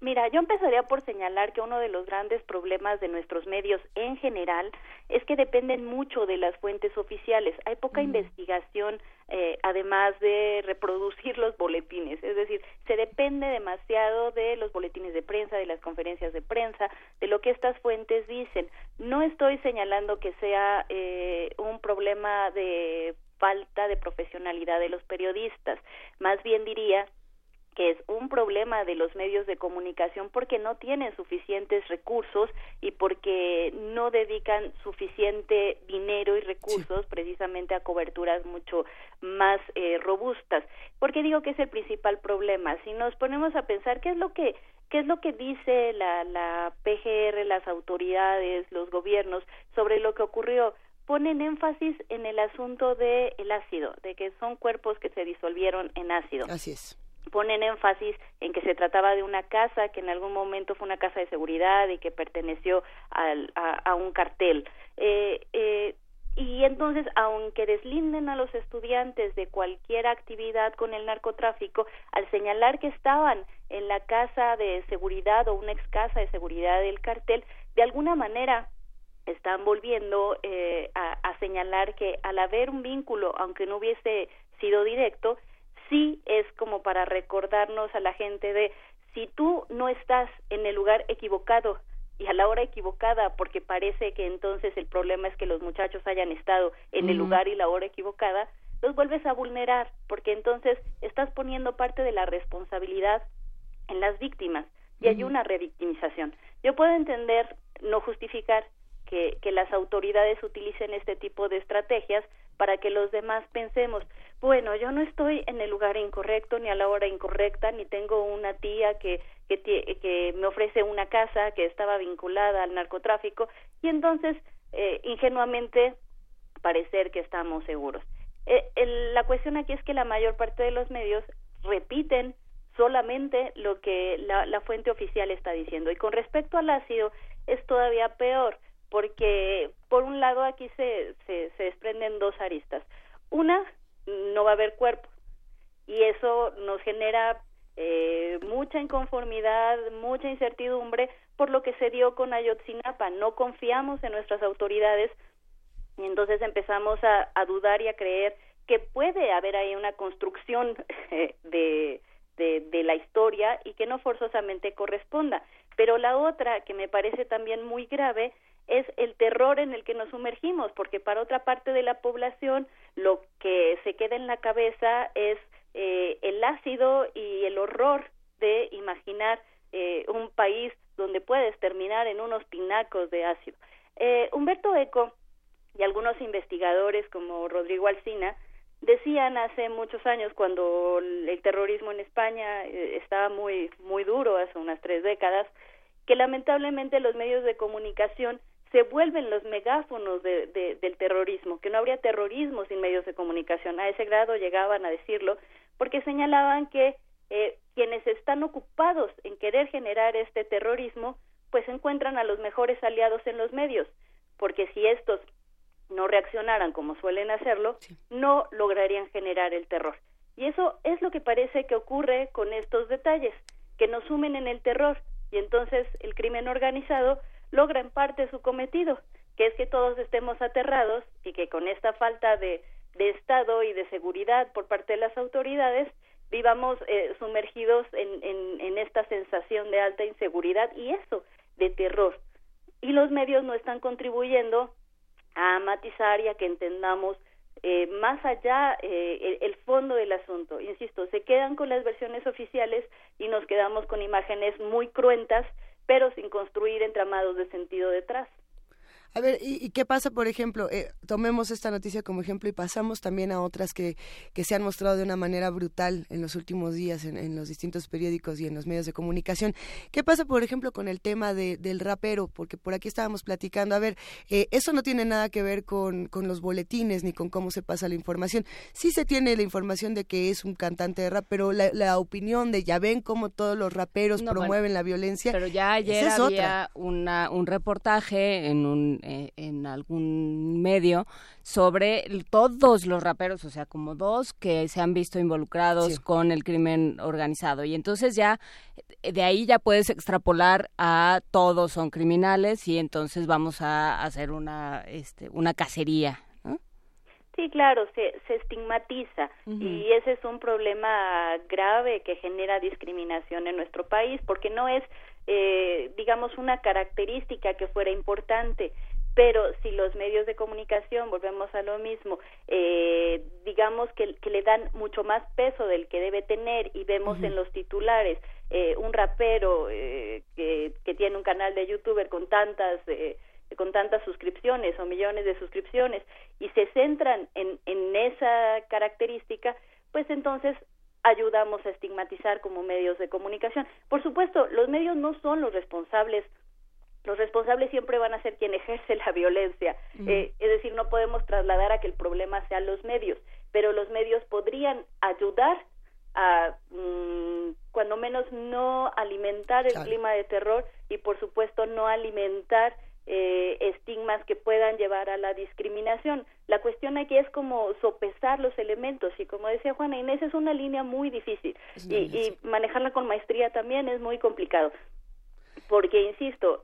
Mira, yo empezaría por señalar que uno de los grandes problemas de nuestros medios en general es que dependen mucho de las fuentes oficiales. Hay poca investigación, eh, además de reproducir los boletines. Es decir, se depende demasiado de los boletines de prensa, de las conferencias de prensa, de lo que estas fuentes dicen. No estoy señalando que sea eh, un problema de falta de profesionalidad de los periodistas. Más bien diría que es un problema de los medios de comunicación porque no tienen suficientes recursos y porque no dedican suficiente dinero y recursos precisamente a coberturas mucho más eh, robustas. Porque digo que es el principal problema. Si nos ponemos a pensar qué es lo que qué es lo que dice la, la PGR, las autoridades, los gobiernos sobre lo que ocurrió, ponen énfasis en el asunto del el ácido, de que son cuerpos que se disolvieron en ácido. Así es ponen énfasis en que se trataba de una casa que en algún momento fue una casa de seguridad y que perteneció al, a, un cartel. Eh, eh, y entonces, aunque deslinden a los estudiantes de cualquier actividad con el narcotráfico, al señalar que estaban en la casa de seguridad o una ex casa de seguridad del cartel, de alguna manera están volviendo eh, a, a señalar que al haber un vínculo, aunque no hubiese sido directo, sí es como para recordarnos a la gente de si tú no estás en el lugar equivocado y a la hora equivocada, porque parece que entonces el problema es que los muchachos hayan estado en el lugar y la hora equivocada, los vuelves a vulnerar, porque entonces estás poniendo parte de la responsabilidad en las víctimas y hay una revictimización. Yo puedo entender, no justificar, que, que las autoridades utilicen este tipo de estrategias para que los demás pensemos, bueno, yo no estoy en el lugar incorrecto ni a la hora incorrecta, ni tengo una tía que, que, que me ofrece una casa que estaba vinculada al narcotráfico y entonces eh, ingenuamente parecer que estamos seguros. Eh, la cuestión aquí es que la mayor parte de los medios repiten solamente lo que la, la fuente oficial está diciendo y con respecto al ácido es todavía peor porque por un lado aquí se, se, desprenden dos aristas. Una, no va a haber cuerpo y eso nos genera eh, mucha inconformidad, mucha incertidumbre por lo que se dio con Ayotzinapa. No confiamos en nuestras autoridades y entonces empezamos a, a dudar y a creer que puede haber ahí una construcción de, de, de la historia y que no forzosamente corresponda. Pero la otra, que me parece también muy grave, es el terror en el que nos sumergimos, porque para otra parte de la población lo que se queda en la cabeza es eh, el ácido y el horror de imaginar eh, un país donde puedes terminar en unos pinacos de ácido. Eh, Humberto Eco y algunos investigadores como Rodrigo Alsina decían hace muchos años cuando el terrorismo en España estaba muy muy duro hace unas tres décadas que lamentablemente los medios de comunicación se vuelven los megáfonos de, del terrorismo, que no habría terrorismo sin medios de comunicación. A ese grado llegaban a decirlo, porque señalaban que eh, quienes están ocupados en querer generar este terrorismo, pues encuentran a los mejores aliados en los medios, porque si estos no reaccionaran como suelen hacerlo, no lograrían generar el terror. Y eso es lo que parece que ocurre con estos detalles, que nos sumen en el terror, y entonces el crimen organizado logra en parte su cometido, que es que todos estemos aterrados y que con esta falta de, de Estado y de seguridad por parte de las autoridades vivamos eh, sumergidos en, en, en esta sensación de alta inseguridad y eso, de terror. Y los medios no están contribuyendo a matizar y a que entendamos eh, más allá eh, el, el, fondo del asunto. Insisto, se quedan con las versiones oficiales y nos quedamos con imágenes muy cruentas pero sin construir entramados de sentido detrás. A ver, ¿y, qué pasa, por ejemplo? Eh, tomemos esta noticia como ejemplo y pasamos también a otras que, que se han mostrado de una manera brutal en los últimos días en, los distintos periódicos y en los medios de comunicación. ¿Qué pasa, por ejemplo, con el tema de, del rapero? Porque por aquí estábamos platicando. A ver, eh, eso no tiene nada que ver con, con los boletines ni con cómo se pasa la información. Sí se tiene la información de que es un cantante de rap, pero la, opinión de ya ven cómo todos los raperos promueven la violencia. Pero ya ayer había una, un reportaje en un eh, en algún medio sobre todos los raperos, o sea, como dos que se han visto involucrados con el crimen organizado. Y entonces ya eh, de ahí ya puedes extrapolar a todos son criminales y entonces vamos a hacer una, este, una cacería. Sí, claro, se, se estigmatiza y ese es un problema grave que genera discriminación en nuestro país porque no es, eh, digamos, una característica que fuera importante pero si los medios de comunicación, volvemos a lo mismo, eh, digamos que, que, le dan mucho más peso del que debe tener y vemos en los titulares eh, un rapero eh, que, que, tiene un canal de youtuber con tantas eh, con tantas suscripciones o millones de suscripciones y se centran en, en esa característica, pues entonces ayudamos a estigmatizar como medios de comunicación. Por supuesto, los medios no son los responsables los responsables siempre van a ser quien ejerce la violencia. Eh, es decir, no podemos trasladar a que el problema sean los medios, pero los medios podrían ayudar a, mm, cuando menos, no alimentar el clima de terror y, por supuesto, no alimentar eh, estigmas que puedan llevar a la discriminación. La cuestión aquí es como sopesar los elementos y como decía Juana Inés es una línea muy difícil y, y, manejarla con maestría también es muy complicado porque insisto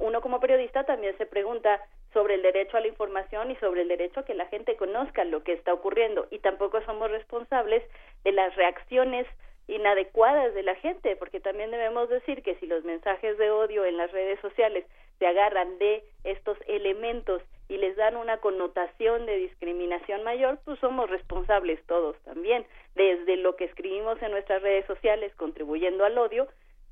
uno como periodista también se pregunta sobre el derecho a la información y sobre el derecho a que la gente conozca lo que está ocurriendo. Y tampoco somos responsables de las reacciones inadecuadas de la gente, porque también debemos decir que si los mensajes de odio en las redes sociales se agarran de estos elementos y les dan una connotación de discriminación mayor, pues somos responsables todos también, desde lo que escribimos en nuestras redes sociales contribuyendo al odio,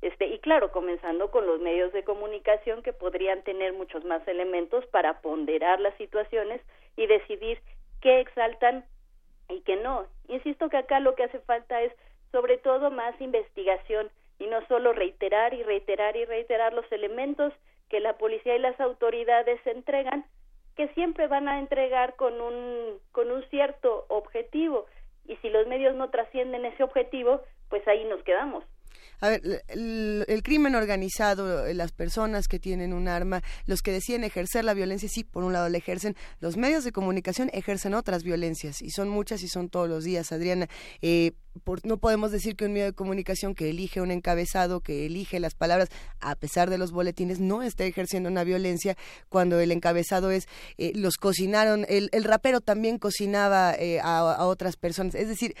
este, y claro, comenzando con los medios de comunicación que podrían tener muchos más elementos para ponderar las situaciones y decidir qué exaltan y qué no. Insisto que acá lo que hace falta es sobre todo más investigación y no solo reiterar y reiterar y reiterar los elementos que la policía y las autoridades entregan, que siempre van a entregar con un, con un cierto objetivo. Y si los medios no trascienden ese objetivo, pues ahí nos quedamos. A ver, el, crimen organizado, las personas que tienen un arma, los que deciden ejercer la violencia, sí, por un lado la ejercen, los medios de comunicación ejercen otras violencias y son muchas y son todos los días, Adriana. Eh, no podemos decir que un medio de comunicación que elige un encabezado, que elige las palabras, a pesar de los boletines, no esté ejerciendo una violencia cuando el encabezado es, eh, los cocinaron, el, el, rapero también cocinaba eh, a, otras personas. Es decir,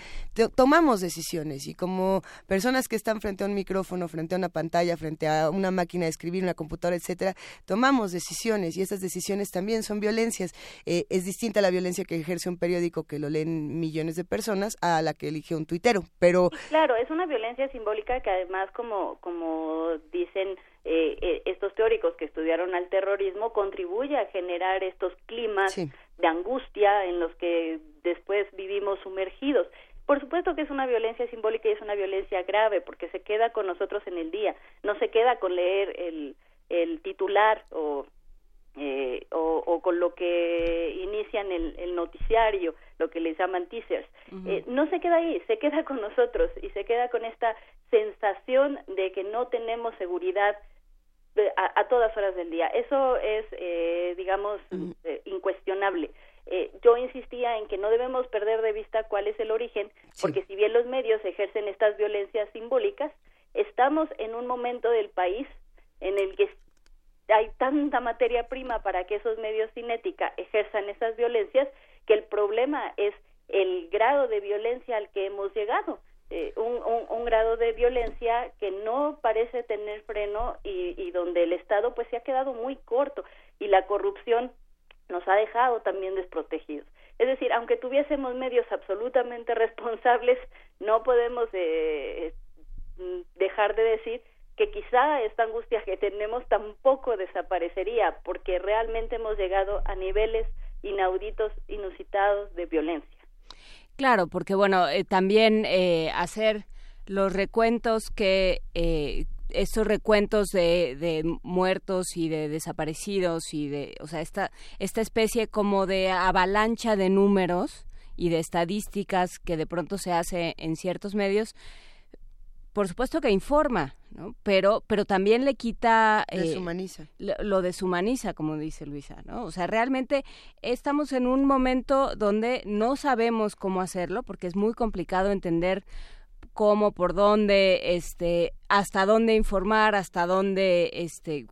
tomamos decisiones y como personas que están frente a un micrófono, frente a una pantalla, frente a una máquina de escribir, una computadora, etcétera, tomamos decisiones y estas decisiones también son violencias. Eh, es distinta la violencia que ejerce un periódico que lo leen millones de personas a la que elige un Twitter pero... claro, es una violencia simbólica que además, como, como dicen eh, eh, estos teóricos que estudiaron al terrorismo, contribuye a generar estos climas de angustia en los que después vivimos sumergidos. Por supuesto que es una violencia simbólica y es una violencia grave porque se queda con nosotros en el día, no se queda con leer el, el titular o eh, o, con lo que inician el, el, noticiario, lo que les llaman teasers, eh, no se queda ahí, se queda con nosotros y se queda con esta sensación de que no tenemos seguridad eh, a, todas horas del día. Eso es, eh, digamos, incuestionable. yo insistía en que no debemos perder de vista cuál es el origen, porque si bien los medios ejercen estas violencias simbólicas, estamos en un momento del país en el que hay tanta materia prima para que esos medios cinética ejerzan esas violencias que el problema es el grado de violencia al que hemos llegado. Eh, un, un, grado de violencia que no parece tener freno y, y donde el Estado pues se ha quedado muy corto y la corrupción nos ha dejado también desprotegidos. Es decir, aunque tuviésemos medios absolutamente responsables, no podemos eh, dejar de decir que quizá esta angustia que tenemos tampoco desaparecería porque realmente hemos llegado a niveles inauditos, inusitados de violencia. Claro, porque bueno, eh, también eh, hacer los recuentos que eh, estos recuentos de, de, muertos y de desaparecidos y de, o sea, esta esta especie como de avalancha de números y de estadísticas que de pronto se hace en ciertos medios, por supuesto que informa, ¿no? Pero, pero también le quita... Eh, deshumaniza. lo, deshumaniza, como dice Luisa, ¿no? O sea, realmente estamos en un momento donde no sabemos cómo hacerlo, porque es muy complicado entender cómo, por dónde, este, hasta dónde informar, hasta dónde, este,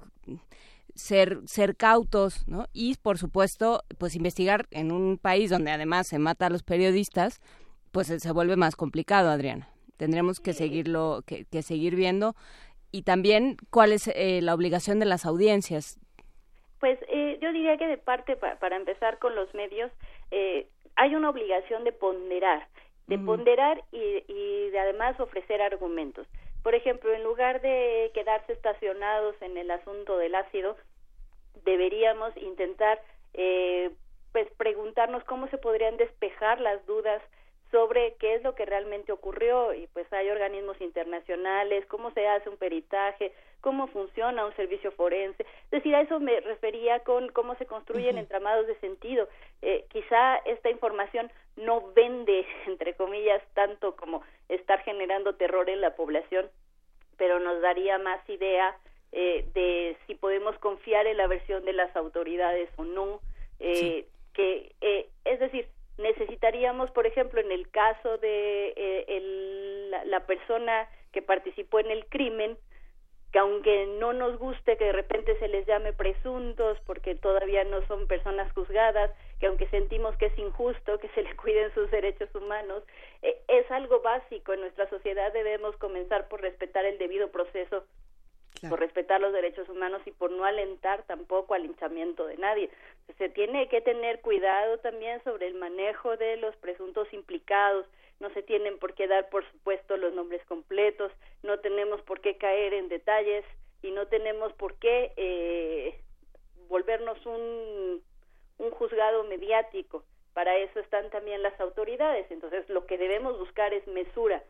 ser, ser cautos, ¿no? Y, por supuesto, pues investigar en un país donde además se mata a los periodistas, pues se vuelve más complicado, Adriana. Tendremos que seguirlo, que, seguir viendo. Y también, ¿cuál es eh, la obligación de las audiencias? Pues eh, yo diría que de parte, para empezar con los medios, eh, hay una obligación de ponderar, de ponderar y, y de además ofrecer argumentos. Por ejemplo, en lugar de quedarse estacionados en el asunto del ácido, deberíamos intentar eh, pues preguntarnos cómo se podrían despejar las dudas sobre qué es lo que realmente ocurrió y pues hay organismos internacionales, cómo se hace un peritaje, cómo funciona un servicio forense. Es decir, a eso me refería con cómo se construyen entramados de sentido. Eh, quizá esta información no vende, entre comillas, tanto como estar generando terror en la población, pero nos daría más idea eh, de si podemos confiar en la versión de las autoridades o no. Eh, que eh, es decir, necesitaríamos, por ejemplo, en el caso de eh, el, la, persona que participó en el crimen, que aunque no nos guste que de repente se les llame presuntos porque todavía no son personas juzgadas, que aunque sentimos que es injusto que se le cuiden sus derechos humanos, eh, es algo básico en nuestra sociedad debemos comenzar por respetar el debido proceso por respetar los derechos humanos y por no alentar tampoco al hinchamiento de nadie. Se tiene que tener cuidado también sobre el manejo de los presuntos implicados, no se tienen por qué dar, por supuesto, los nombres completos, no tenemos por qué caer en detalles y no tenemos por qué eh, volvernos un, un juzgado mediático. Para eso están también las autoridades. Entonces, lo que debemos buscar es mesura.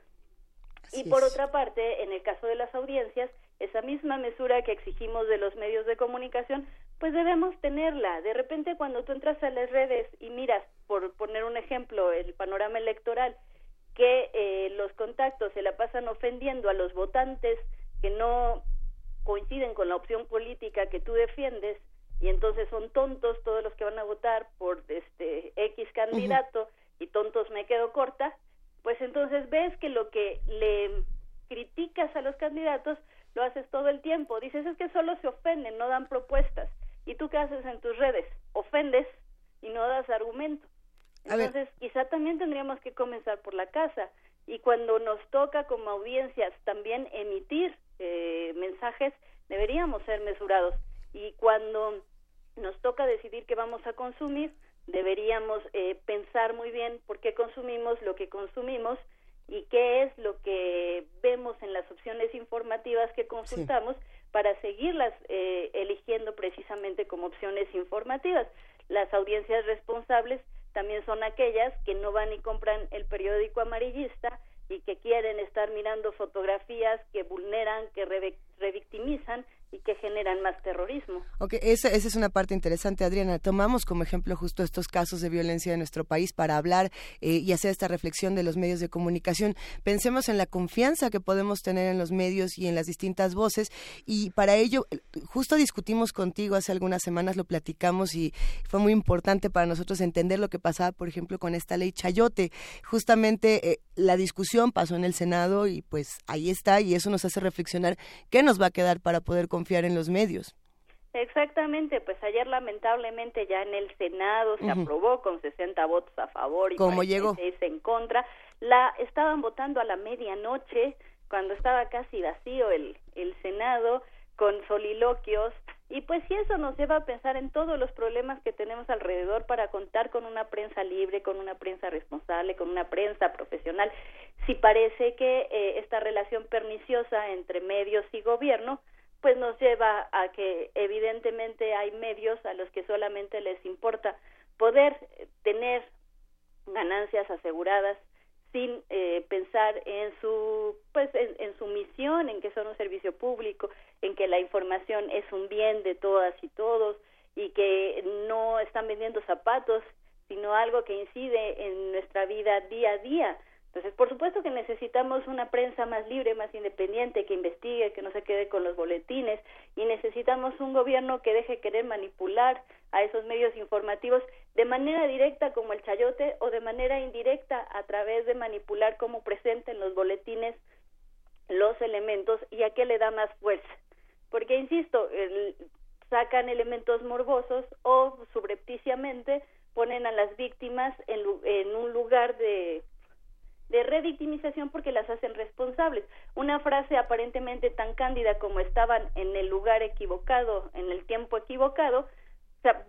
Y por otra parte, en el caso de las audiencias, esa misma mesura que exigimos de los medios de comunicación, pues debemos tenerla. De repente cuando tú entras a las redes y miras, por poner un ejemplo, el panorama electoral, que eh, los contactos se la pasan ofendiendo a los votantes que no coinciden con la opción política que tú defiendes y entonces son tontos todos los que van a votar por este X candidato y tontos me quedo corta, pues entonces ves que lo que le criticas a los candidatos lo haces todo el tiempo. Dices, es que solo se ofenden, no dan propuestas. ¿Y tú qué haces en tus redes? Ofendes y no das argumento. Entonces, quizá también tendríamos que comenzar por la casa. Y cuando nos toca como audiencias también emitir eh, mensajes, deberíamos ser mesurados. Y cuando nos toca decidir qué vamos a consumir, deberíamos eh, pensar muy bien por qué consumimos lo que consumimos y qué es lo que vemos en las opciones informativas que consultamos para seguirlas eh, eligiendo precisamente como opciones informativas. Las audiencias responsables también son aquellas que no van y compran el periódico amarillista y que quieren estar mirando fotografías que vulneran, que revictimizan y que generan más terrorismo. Ok, esa, esa, es una parte interesante, Adriana. Tomamos como ejemplo justo estos casos de violencia en nuestro país para hablar eh, y hacer esta reflexión de los medios de comunicación. Pensemos en la confianza que podemos tener en los medios y en las distintas voces y para ello, justo discutimos contigo hace algunas semanas, lo platicamos y fue muy importante para nosotros entender lo que pasaba, por ejemplo, con esta ley Chayote. Justamente eh, la discusión pasó en el Senado y pues ahí está y eso nos hace reflexionar qué nos va a quedar para poder confiar confiar en los medios. Exactamente, pues ayer lamentablemente ya en el Senado se aprobó con 60 votos a favor y ¿Cómo llegó? en contra. La estaban votando a la medianoche cuando estaba casi vacío el el Senado con soliloquios y pues si eso nos lleva a pensar en todos los problemas que tenemos alrededor para contar con una prensa libre, con una prensa responsable, con una prensa profesional, si parece que eh, esta relación perniciosa entre medios y gobierno pues nos lleva a que evidentemente hay medios a los que solamente les importa poder tener ganancias aseguradas sin eh, pensar en su pues en, su misión en que son un servicio público en que la información es un bien de todas y todos y que no están vendiendo zapatos sino algo que incide en nuestra vida día a día entonces, por supuesto que necesitamos una prensa más libre, más independiente, que investigue, que no se quede con los boletines, y necesitamos un gobierno que deje querer manipular a esos medios informativos de manera directa como el chayote o de manera indirecta a través de manipular cómo presenten los boletines los elementos y a qué le da más fuerza. Porque, insisto, sacan elementos morbosos o subrepticiamente ponen a las víctimas en un lugar de de revictimización porque las hacen responsables. Una frase aparentemente tan cándida como estaban en el lugar equivocado, en el tiempo equivocado, sea,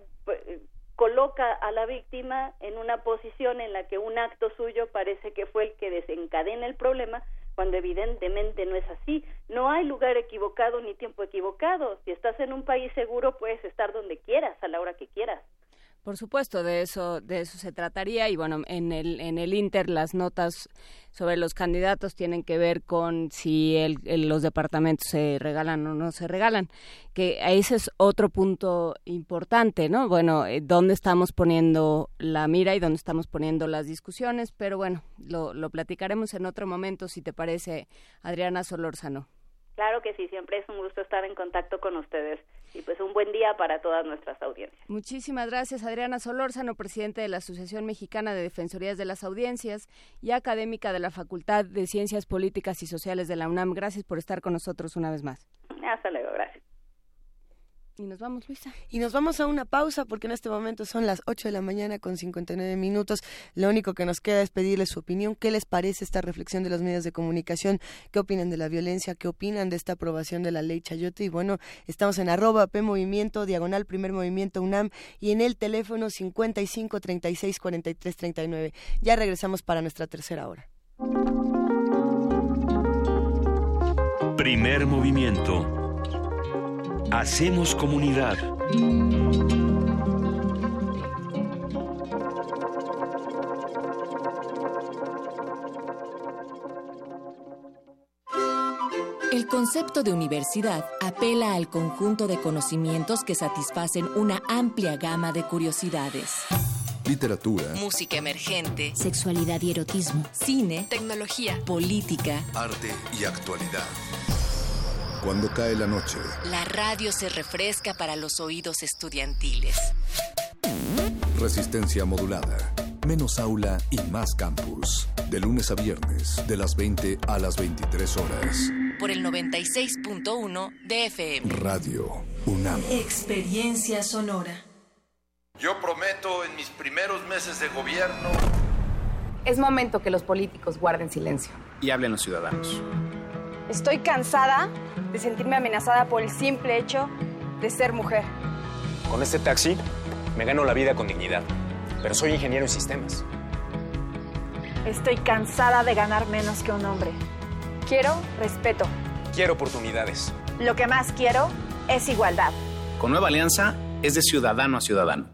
coloca a la víctima en una posición en la que un acto suyo parece que fue el que desencadena el problema, cuando evidentemente no es así. No hay lugar equivocado ni tiempo equivocado. Si estás en un país seguro, puedes estar donde quieras, a la hora que quieras. Por supuesto, de eso, de eso se trataría y bueno, en el, en el Inter las notas sobre los candidatos tienen que ver con si el, los departamentos se regalan o no se regalan, que ese es otro punto importante, ¿no? Bueno, eh, dónde estamos poniendo la mira y dónde estamos poniendo las discusiones, pero bueno, lo, lo platicaremos en otro momento, si te parece, Adriana Solórzano. Claro que sí, siempre es un gusto estar en contacto con ustedes y pues un buen día para todas nuestras audiencias. Muchísimas gracias Adriana Solórzano, presidente de la Asociación Mexicana de Defensorías de las Audiencias y académica de la Facultad de Ciencias Políticas y Sociales de la UNAM. Gracias por estar con nosotros una vez más. Hasta luego, gracias. Y nos vamos, Luisa. Y nos vamos a una pausa porque en este momento son las 8 de la mañana con 59 minutos. Lo único que nos queda es pedirles su opinión. ¿Qué les parece esta reflexión de los medios de comunicación? ¿Qué opinan de la violencia? ¿Qué opinan de esta aprobación de la ley Chayote? Y bueno, estamos en arroba P Movimiento, diagonal Primer Movimiento UNAM y en el teléfono 55 36 43 39. Ya regresamos para nuestra tercera hora. Primer movimiento Hacemos comunidad. El concepto de universidad apela al conjunto de conocimientos que satisfacen una amplia gama de curiosidades. Literatura, música emergente, sexualidad y erotismo, cine, tecnología, política, arte y actualidad. Cuando cae la noche, la radio se refresca para los oídos estudiantiles. Resistencia modulada. Menos aula y más campus. De lunes a viernes, de las 20 a las 23 horas. Por el 96.1 de FM. Radio UNAM. Experiencia sonora. Yo prometo en mis primeros meses de gobierno. Es momento que los políticos guarden silencio. Y hablen los ciudadanos. Estoy cansada de sentirme amenazada por el simple hecho de ser mujer. Con este taxi me gano la vida con dignidad, pero soy ingeniero en sistemas. Estoy cansada de ganar menos que un hombre. Quiero respeto. Quiero oportunidades. Lo que más quiero es igualdad. Con Nueva Alianza es de ciudadano a ciudadano.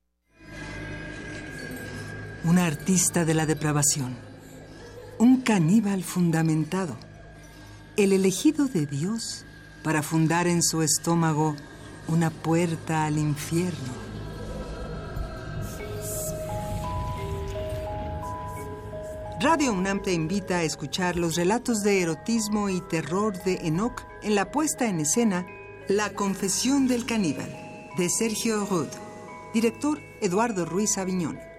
una artista de la depravación, un caníbal fundamentado, el elegido de Dios para fundar en su estómago una puerta al infierno. Radio UNAM te invita a escuchar los relatos de erotismo y terror de Enoch en la puesta en escena La confesión del caníbal, de Sergio Rud, director Eduardo Ruiz Aviñón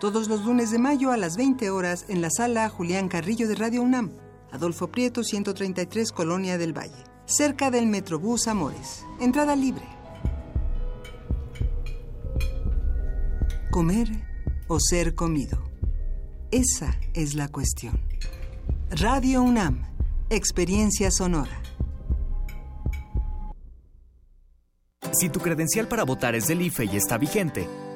todos los lunes de mayo a las 20 horas en la sala Julián Carrillo de Radio UNAM, Adolfo Prieto 133, Colonia del Valle, cerca del Metrobús Amores. Entrada libre. Comer o ser comido. Esa es la cuestión. Radio UNAM, experiencia sonora. Si tu credencial para votar es del IFE y está vigente,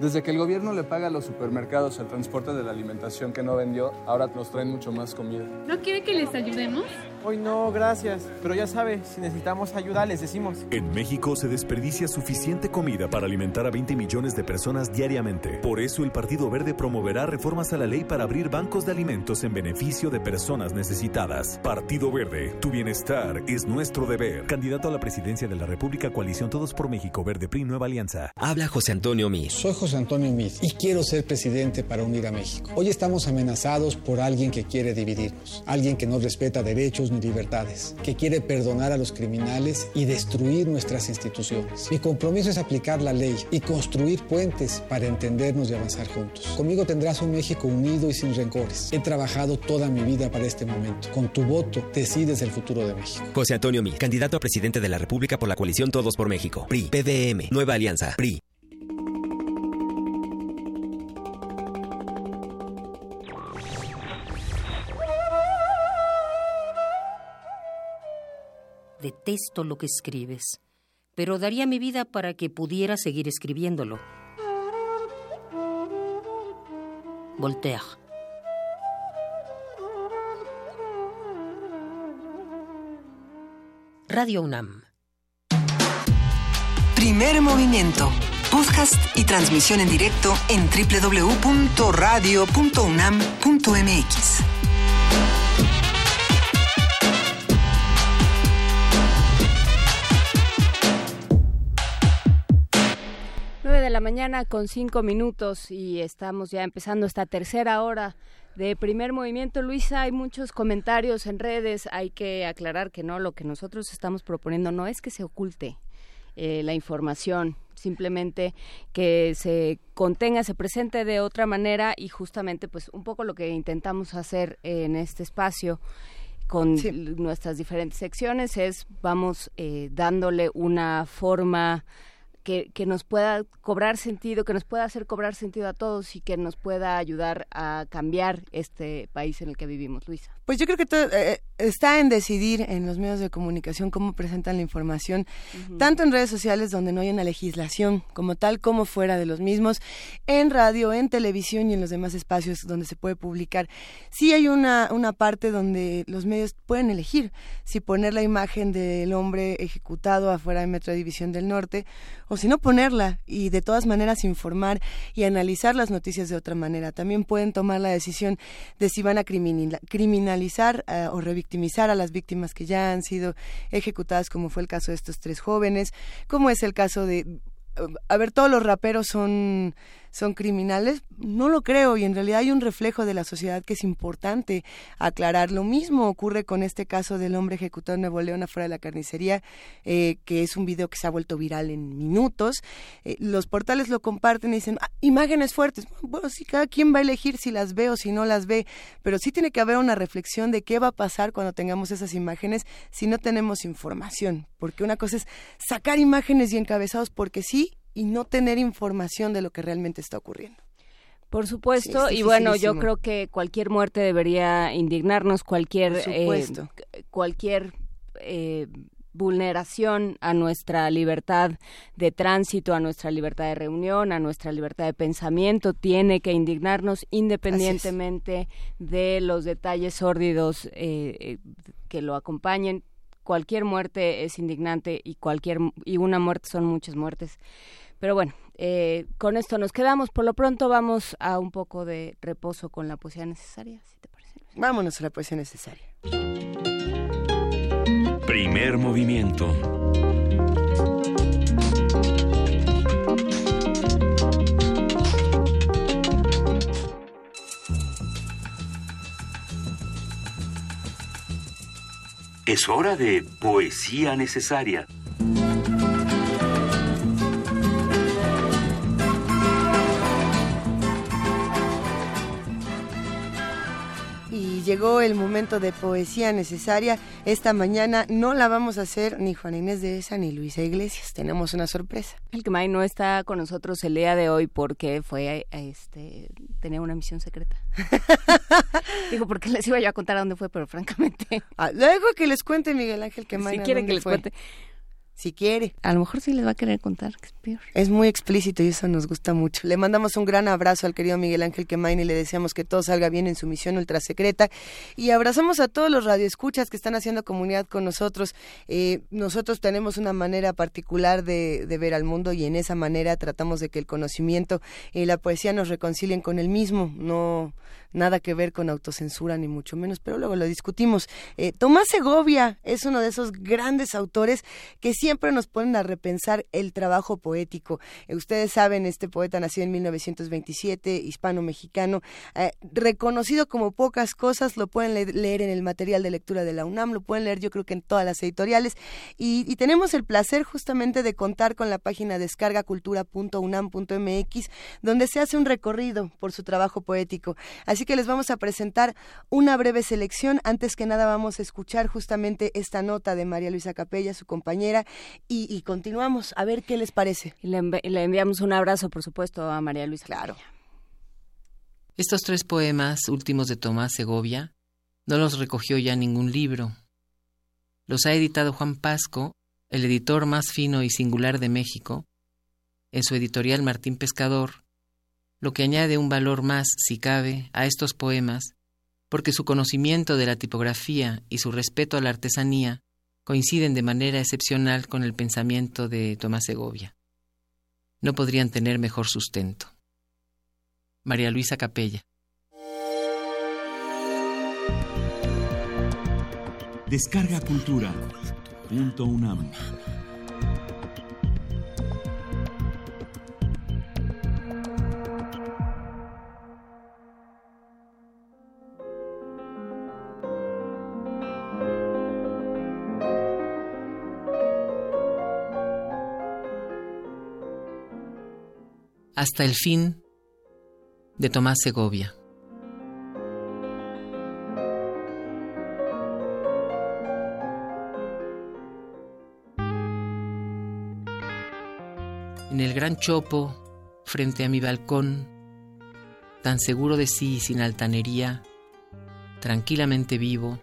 Desde que el gobierno le paga a los supermercados el transporte de la alimentación que no vendió, ahora nos traen mucho más comida. ¿No quiere que les ayudemos? Hoy no, gracias. Pero ya sabe, si necesitamos ayuda, les decimos. En México se desperdicia suficiente comida para alimentar a 20 millones de personas diariamente. Por eso el Partido Verde promoverá reformas a la ley para abrir bancos de alimentos en beneficio de personas necesitadas. Partido Verde, tu bienestar es nuestro deber. Candidato a la presidencia de la República Coalición Todos por México Verde PRI Nueva Alianza. Habla José Antonio Mis. Soy José Antonio Mis y quiero ser presidente para unir a México. Hoy estamos amenazados por alguien que quiere dividirnos, alguien que no respeta derechos ni libertades, que quiere perdonar a los criminales y destruir nuestras instituciones. Mi compromiso es aplicar la ley y construir puentes para entendernos y avanzar juntos. Conmigo tendrás un México unido y sin rencores. He trabajado toda mi vida para este momento. Con tu voto decides el futuro de México. José Antonio Mis, candidato a presidente de la República por la coalición Todos por México. PRI, PDM, Nueva Alianza, PRI. Detesto lo que escribes, pero daría mi vida para que pudiera seguir escribiéndolo. Voltaire. Radio UNAM. Primer movimiento. Podcast y transmisión en directo en www.radio.unam.mx. la mañana con cinco minutos y estamos ya empezando esta tercera hora de primer movimiento. Luisa, hay muchos comentarios en redes. Hay que aclarar que no, lo que nosotros estamos proponiendo no es que se oculte eh, la información, simplemente que se contenga, se presente de otra manera y justamente pues un poco lo que intentamos hacer en este espacio con nuestras diferentes secciones es vamos eh, dándole una forma que, que, nos pueda cobrar sentido, que nos pueda hacer cobrar sentido a todos y que nos pueda ayudar a cambiar este país en el que vivimos, Luisa. Pues yo creo que todo, eh, está en decidir en los medios de comunicación cómo presentan la información, uh -huh. tanto en redes sociales donde no hay una legislación como tal, como fuera de los mismos, en radio, en televisión y en los demás espacios donde se puede publicar. Sí hay una, una parte donde los medios pueden elegir si poner la imagen del hombre ejecutado afuera de Metro División del Norte o si no ponerla y de todas maneras informar y analizar las noticias de otra manera. También pueden tomar la decisión de si van a criminalizar uh, o revictimizar a las víctimas que ya han sido ejecutadas, como fue el caso de estos tres jóvenes, como es el caso de a ver, todos los raperos son, son criminales, no lo creo y en realidad hay un reflejo de la sociedad que es importante aclarar. Lo mismo ocurre con este caso del hombre ejecutado en Nuevo León afuera de la carnicería, eh, que es un video que se ha vuelto viral en minutos. Eh, los portales lo comparten y dicen, ah, imágenes fuertes. Bueno, sí, cada quien va a elegir si las ve o si no las ve, pero sí tiene que haber una reflexión de qué va a pasar cuando tengamos esas imágenes si no tenemos información, porque una cosa es sacar imágenes y encabezados porque sí y no tener información de lo que realmente está ocurriendo. Por supuesto, sí, y bueno, yo creo que cualquier muerte debería indignarnos, cualquier eh, cualquier eh, vulneración a nuestra libertad de tránsito, a nuestra libertad de reunión, a nuestra libertad de pensamiento, tiene que indignarnos independientemente de los detalles sórdidos eh, que lo acompañen. Cualquier muerte es indignante y cualquier y una muerte son muchas muertes. Pero bueno, eh, con esto nos quedamos. Por lo pronto vamos a un poco de reposo con la poesía necesaria, si te parece. Vámonos a la poesía necesaria. Primer movimiento. Es hora de poesía necesaria. Llegó el momento de poesía necesaria. Esta mañana no la vamos a hacer ni Juana Inés de esa ni Luisa Iglesias. Tenemos una sorpresa. El que no está con nosotros el día de hoy porque fue este tenía una misión secreta. Digo, porque les iba yo a contar a dónde fue, pero francamente. Ah, luego que les cuente Miguel Ángel que Si quieren que les cuente si quiere. A lo mejor sí les va a querer contar, que es peor. Es muy explícito y eso nos gusta mucho. Le mandamos un gran abrazo al querido Miguel Ángel Quemain y le deseamos que todo salga bien en su misión ultra secreta. Y abrazamos a todos los radioescuchas que están haciendo comunidad con nosotros. Eh, nosotros tenemos una manera particular de, de, ver al mundo y en esa manera tratamos de que el conocimiento y la poesía nos reconcilien con el mismo. No nada que ver con autocensura ni mucho menos, pero luego lo discutimos. Eh, Tomás Segovia es uno de esos grandes autores que siempre nos ponen a repensar el trabajo poético. Eh, ustedes saben, este poeta nació en 1927, hispano-mexicano, eh, reconocido como pocas cosas, lo pueden leer en el material de lectura de la UNAM, lo pueden leer yo creo que en todas las editoriales y, y tenemos el placer justamente de contar con la página descargacultura.unam.mx donde se hace un recorrido por su trabajo poético. Así Así que les vamos a presentar una breve selección. Antes que nada vamos a escuchar justamente esta nota de María Luisa Capella, su compañera, y, continuamos a ver qué les parece. Le, enviamos un abrazo, por supuesto, a María Luisa. Claro. Estos tres poemas últimos de Tomás Segovia no los recogió ya ningún libro. Los ha editado Juan Pasco, el editor más fino y singular de México, en su editorial Martín Pescador, lo que añade un valor más, si cabe, a estos poemas, porque su conocimiento de la tipografía y su respeto a la artesanía coinciden de manera excepcional con el pensamiento de Tomás Segovia. No podrían tener mejor sustento. María Luisa Capella. Descarga Cultura. Punto UNAM. Hasta el fin de Tomás Segovia. En el gran chopo, frente a mi balcón, tan seguro de sí y sin altanería, tranquilamente vivo,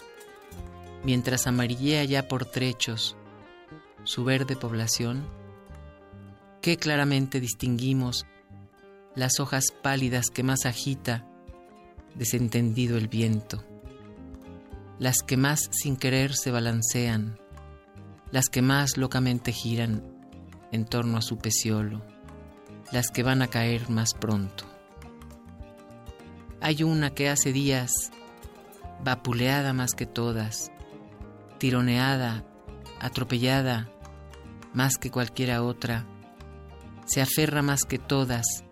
mientras amarillea ya por trechos su verde población, qué claramente distinguimos las hojas pálidas que más agita, desentendido el viento, las que más sin querer se balancean, las que más locamente giran en torno a su peciolo, las que van a caer más pronto. Hay una que hace días, vapuleada más que todas, tironeada, atropellada más que cualquiera otra, se aferra más que todas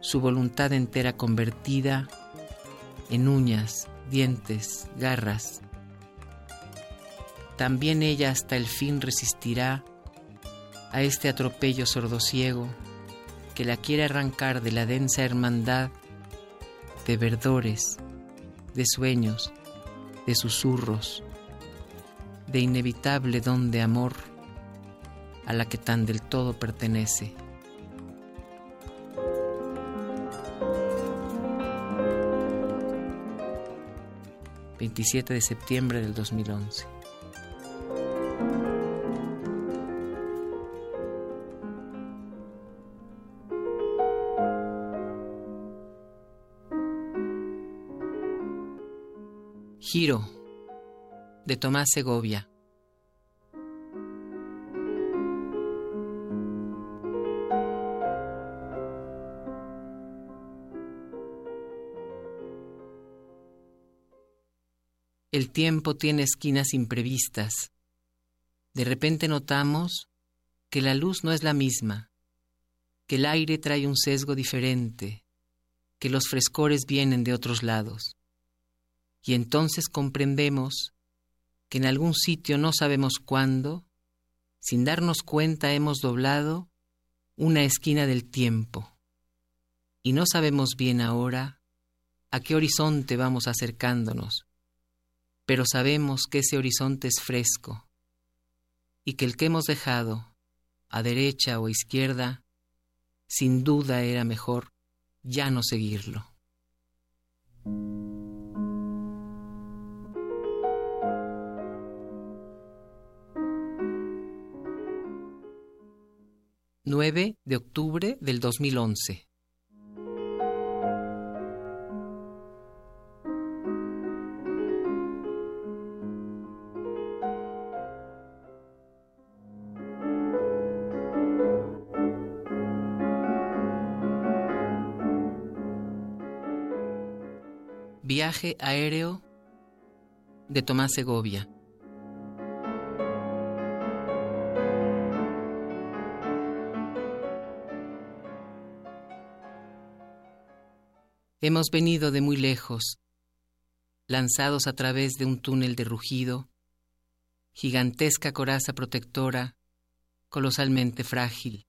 su voluntad entera convertida en uñas, dientes, garras. También ella hasta el fin resistirá a este atropello sordosiego que la quiere arrancar de la densa hermandad de verdores, de sueños, de susurros, de inevitable don de amor a la que tan del todo pertenece. 27 de septiembre del 2011. Giro de Tomás Segovia. El tiempo tiene esquinas imprevistas. De repente notamos que la luz no es la misma, que el aire trae un sesgo diferente, que los frescores vienen de otros lados. Y entonces comprendemos que en algún sitio no sabemos cuándo, sin darnos cuenta hemos doblado una esquina del tiempo, y no sabemos bien ahora a qué horizonte vamos acercándonos, pero sabemos que ese horizonte es fresco y que el que hemos dejado, a derecha o izquierda, sin duda era mejor ya no seguirlo. 9 de octubre del 2011. Aéreo de Tomás Segovia. Hemos venido de muy lejos, lanzados a través de un túnel de rugido, gigantesca coraza protectora, colosalmente frágil,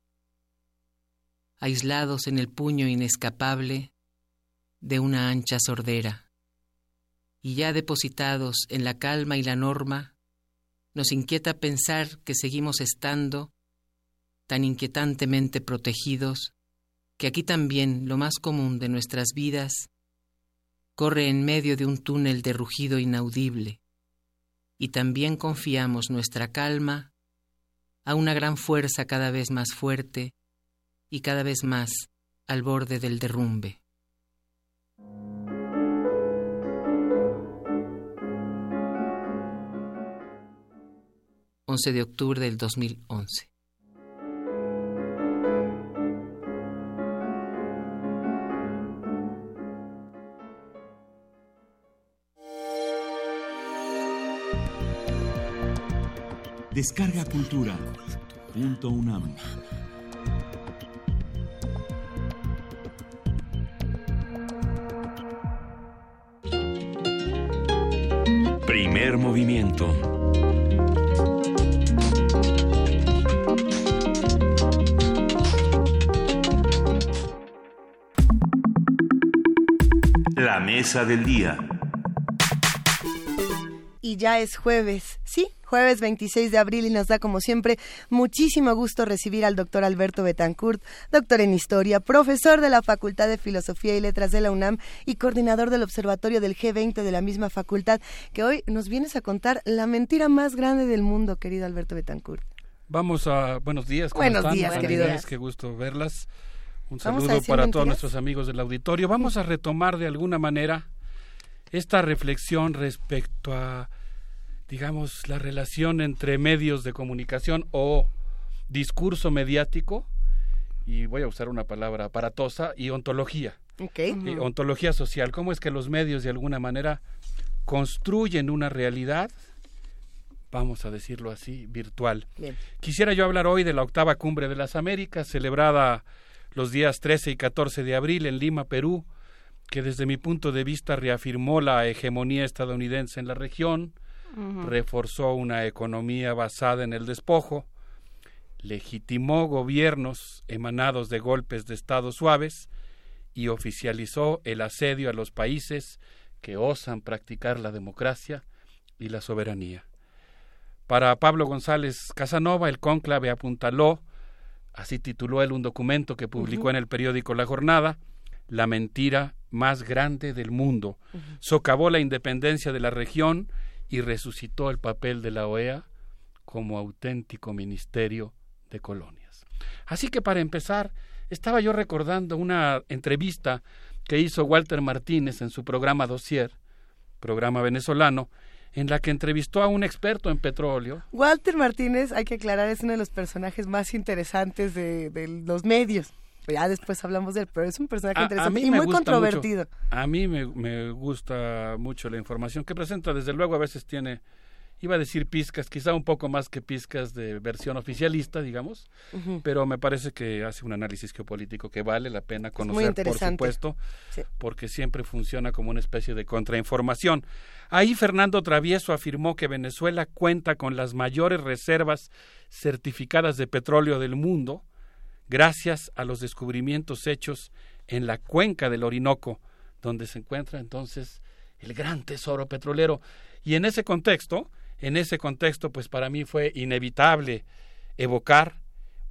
aislados en el puño inescapable de una ancha sordera, y ya depositados en la calma y la norma, nos inquieta pensar que seguimos estando tan inquietantemente protegidos que aquí también lo más común de nuestras vidas corre en medio de un túnel de rugido inaudible, y también confiamos nuestra calma a una gran fuerza cada vez más fuerte y cada vez más al borde del derrumbe. ...11 de octubre del 2011. Descarga Cultura. Punto UNAM. Primer movimiento. Mesa del día. Y ya es jueves, ¿sí? jueves 26 de abril y nos da como siempre muchísimo gusto recibir al doctor Alberto Betancourt, doctor en historia, profesor de la Facultad de Filosofía y Letras de la UNAM y coordinador del Observatorio del G20 de la misma facultad, que hoy nos vienes a contar la mentira más grande del mundo, querido Alberto Betancourt. Vamos a buenos días. buenos días, queridos. Qué gusto verlas. Un saludo para todos nuestros amigos del auditorio. Vamos a retomar de alguna manera esta reflexión respecto a digamos, la relación entre medios de comunicación o discurso mediático, y voy a usar una palabra aparatosa, y ontología. ontología social. ¿Cómo es que los medios de alguna manera construyen una realidad, vamos a decirlo así, virtual? Quisiera yo hablar hoy de la octava cumbre de las Américas, celebrada los días 13 y 14 de abril en Lima, Perú, que desde mi punto de vista reafirmó la hegemonía estadounidense en la región, reforzó una economía basada en el despojo, legitimó gobiernos emanados de golpes de Estado suaves y oficializó el asedio a los países que osan practicar la democracia y la soberanía. Para Pablo González Casanova, el cónclave apuntaló, así tituló él un documento que publicó en el periódico La Jornada, la mentira más grande del mundo. Socavó la independencia de la región y resucitó el papel de la OEA como auténtico ministerio de colonias. Así que para empezar, estaba yo recordando una entrevista que hizo Walter Martínez en su programa Dossier, programa venezolano, en la que entrevistó a un experto en petróleo. Walter Martínez, hay que aclarar, es uno de los personajes más interesantes de, de los medios ya después hablamos de él, pero es un personaje interesante y muy controvertido. a mí me, gusta mucho la información que presenta, desde luego a veces tiene, iba a decir pizcas, quizá un poco más que pizcas de versión oficialista, digamos, pero me parece que hace un análisis geopolítico que vale la pena conocer, por supuesto, porque siempre funciona como una especie de contrainformación. Ahí Fernando Travieso afirmó que Venezuela cuenta con las mayores reservas certificadas de petróleo del mundo, gracias a los descubrimientos hechos en la cuenca del Orinoco donde se encuentra entonces el gran tesoro petrolero. Y en ese contexto, en ese contexto, pues para mí fue inevitable evocar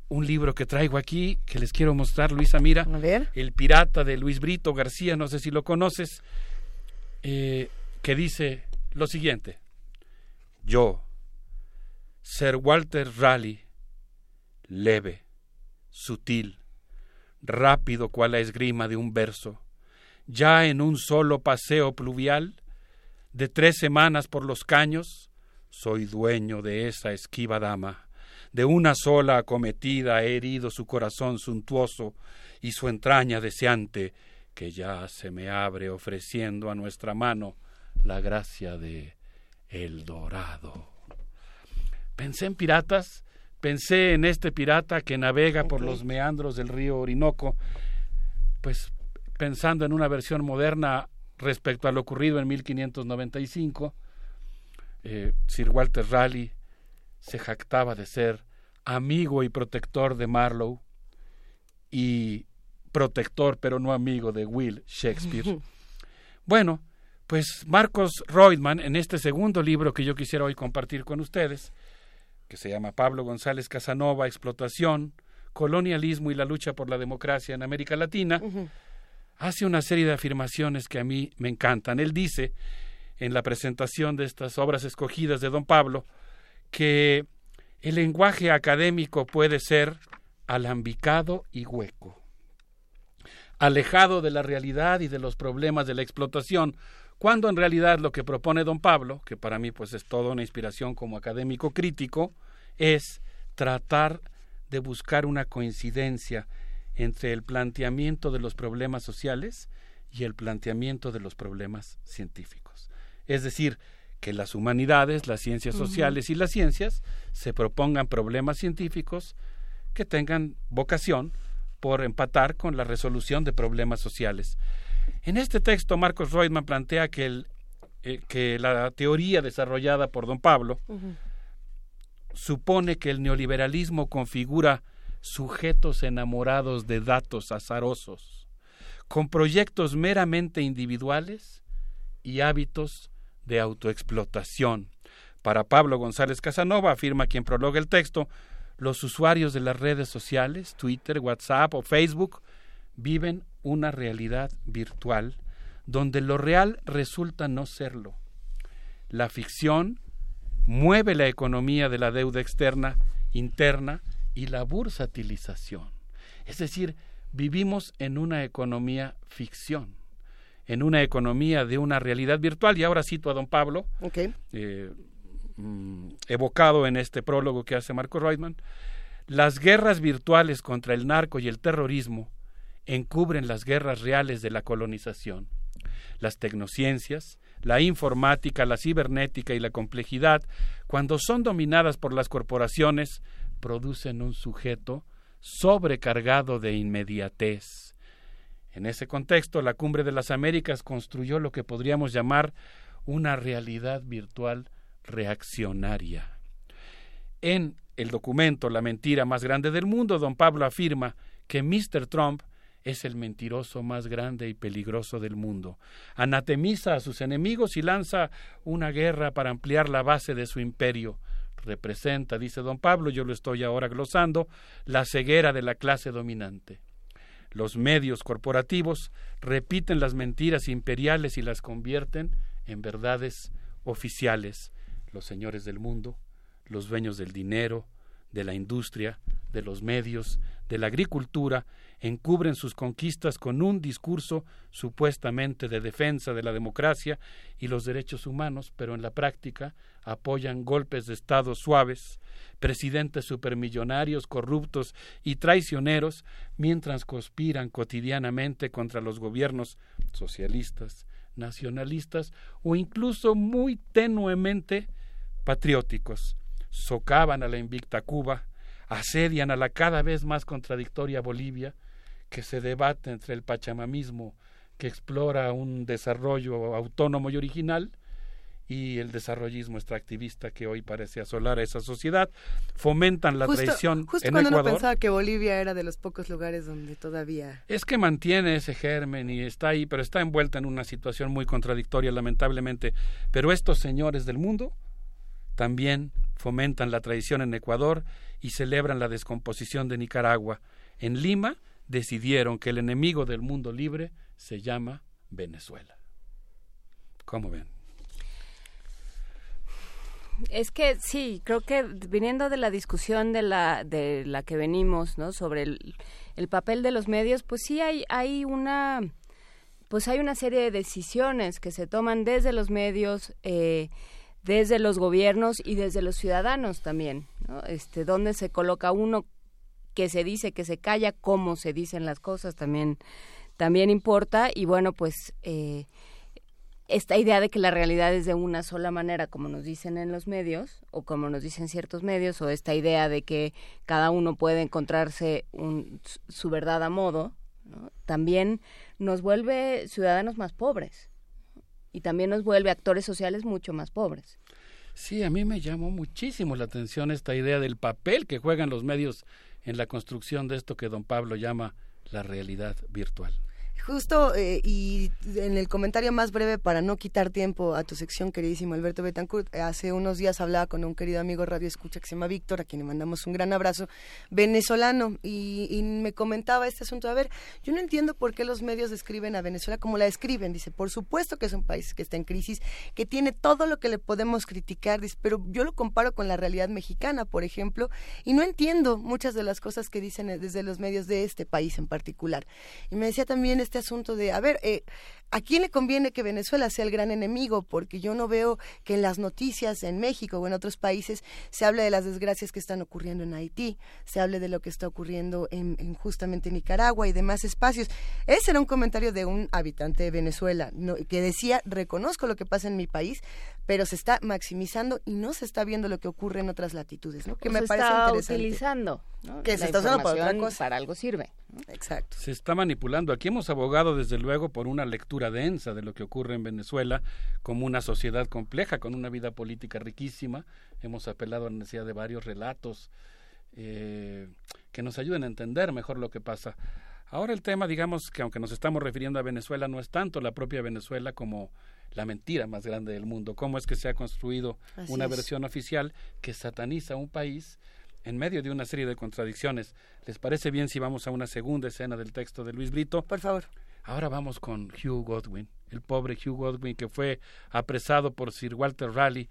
un libro que traigo aquí, que les quiero mostrar, Luisa Mira, El pirata de Luis Brito García, no sé si lo conoces, eh, que dice lo siguiente, yo, Sir Walter Raleigh, leve, sutil, rápido cual la esgrima de un verso, ya en un solo paseo pluvial, de tres semanas por los caños, soy dueño de esa esquiva dama. De una sola acometida he herido su corazón suntuoso y su entraña deseante, que ya se me abre ofreciendo a nuestra mano la gracia de El Dorado. Pensé en piratas, pensé en este pirata que navega por los meandros del río Orinoco, pues pensando en una versión moderna respecto a lo ocurrido en 1595, eh, Sir Walter Raleigh se jactaba de ser amigo y protector de Marlowe y protector pero no amigo de Will Shakespeare. bueno, pues Marcos Reutemann, en este segundo libro que yo quisiera hoy compartir con ustedes, que se llama Pablo González Casanova, Explotación, Colonialismo y la lucha por la democracia en América Latina, hace una serie de afirmaciones que a mí me encantan. Él dice, en la presentación de estas obras escogidas de don Pablo, que el lenguaje académico puede ser alambicado y hueco, alejado de la realidad y de los problemas de la explotación, cuando en realidad lo que propone don Pablo, que para mí pues es toda una inspiración como académico crítico, es tratar de buscar una coincidencia entre el planteamiento de los problemas sociales y el planteamiento de los problemas científicos. Es decir, que las humanidades, las ciencias sociales y las ciencias se propongan problemas científicos que tengan vocación por empatar con la resolución de problemas sociales. En este texto, Marcos Reutemann plantea que, el, eh, que la teoría desarrollada por don Pablo supone que el neoliberalismo configura sujetos enamorados de datos azarosos, con proyectos meramente individuales y hábitos de autoexplotación. Para Pablo González Casanova, afirma quien prologa el texto, los usuarios de las redes sociales, Twitter, WhatsApp o Facebook, viven una realidad virtual donde lo real resulta no serlo. La ficción mueve la economía de la deuda externa, interna y la bursatilización. Es decir, vivimos en una economía ficción, en una economía de una realidad virtual. Y ahora cito a don Pablo, eh, mm, evocado en este prólogo que hace Marco Reutemann, las guerras virtuales contra el narco y el terrorismo encubren las guerras reales de la colonización. Las tecnociencias, la informática, la cibernética y la complejidad, cuando son dominadas por las corporaciones, producen un sujeto sobrecargado de inmediatez. En ese contexto, la Cumbre de las Américas construyó lo que podríamos llamar una realidad virtual reaccionaria. En el documento La mentira más grande del mundo, don Pablo afirma que Mr. Trump es el mentiroso más grande y peligroso del mundo. Anatemiza a sus enemigos y lanza una guerra para ampliar la base de su imperio representa, dice don Pablo, yo lo estoy ahora glosando, la ceguera de la clase dominante. Los medios corporativos repiten las mentiras imperiales y las convierten en verdades oficiales. Los señores del mundo, los dueños del dinero, de la industria, de los medios, de la agricultura, encubren sus conquistas con un discurso supuestamente de defensa de la democracia y los derechos humanos, pero en la práctica apoyan golpes de Estado suaves, presidentes supermillonarios, corruptos y traicioneros, mientras conspiran cotidianamente contra los gobiernos socialistas, nacionalistas o incluso muy tenuemente patrióticos. Socavan a la invicta Cuba, asedian a la cada vez más contradictoria Bolivia, que se debate entre el pachamamismo que explora un desarrollo autónomo y original y el desarrollismo extractivista que hoy parece asolar a esa sociedad fomentan la traición justo en cuando Ecuador. Uno pensaba que Bolivia era de los pocos lugares donde todavía es que mantiene ese germen y está ahí, pero está envuelta en una situación muy contradictoria, lamentablemente. Pero estos señores del mundo también fomentan la traición en Ecuador y celebran la descomposición de Nicaragua. En Lima decidieron que el enemigo del mundo libre se llama Venezuela. ¿Cómo ven? Es que sí, creo que viniendo de la discusión de la de la que venimos, ¿no? Sobre el, el papel de los medios, pues sí hay hay una pues hay una serie de decisiones que se toman desde los medios, eh, desde los gobiernos y desde los ciudadanos también, ¿no? Este, donde se coloca uno que se dice, que se calla, cómo se dicen las cosas también también importa. Y bueno pues eh, esta idea de que la realidad es de una sola manera, como nos dicen en los medios, o como nos dicen ciertos medios, o esta idea de que cada uno puede encontrarse un, su verdad a modo, también nos vuelve ciudadanos más pobres y también nos vuelve actores sociales mucho más pobres. Sí, a mí me llamó muchísimo la atención esta idea del papel que juegan los medios en la construcción de esto que don Pablo llama la realidad virtual. Justo, eh, y en el comentario más breve, para no quitar tiempo a tu sección, queridísimo Alberto Betancourt, hace unos días hablaba con un querido amigo Radio Escucha que se llama Víctor, a quien le mandamos un gran abrazo, venezolano, y, me comentaba este asunto. A ver, yo no entiendo por qué los medios describen a Venezuela como la describen. Dice, por supuesto que es un país que está en crisis, que tiene todo lo que le podemos criticar, dice, pero yo lo comparo con la realidad mexicana, por ejemplo, y no entiendo muchas de las cosas que dicen desde los medios de este país en particular. Y me decía también este asunto de, a ver, eh, ¿a quién le conviene que Venezuela sea el gran enemigo? Porque yo no veo que en las noticias en México o en otros países se hable de las desgracias que están ocurriendo en Haití, se hable de lo que está ocurriendo en, justamente Nicaragua y demás espacios. Ese era un comentario de un habitante de Venezuela que decía, reconozco lo que pasa en mi país, pero se está maximizando y no se está viendo lo que ocurre en otras latitudes, ¿no? Que me parece está utilizando, Que se está usando para otra cosa. Para algo sirve. Exacto. Se está manipulando. Aquí hemos abogado, desde luego, por una lectura densa de lo que ocurre en Venezuela como una sociedad compleja, con una vida política riquísima. Hemos apelado a la necesidad de varios relatos eh, que nos ayuden a entender mejor lo que pasa. Ahora el tema, digamos que aunque nos estamos refiriendo a Venezuela, no es tanto la propia Venezuela como la mentira más grande del mundo. ¿Cómo es que se ha construido una versión oficial que sataniza a un país en medio de una serie de contradicciones? ¿Les parece bien si vamos a una segunda escena del texto de Luis Brito? Por favor. Ahora vamos con Hugh Godwin, el pobre Hugh Godwin que fue apresado por Sir Walter Raleigh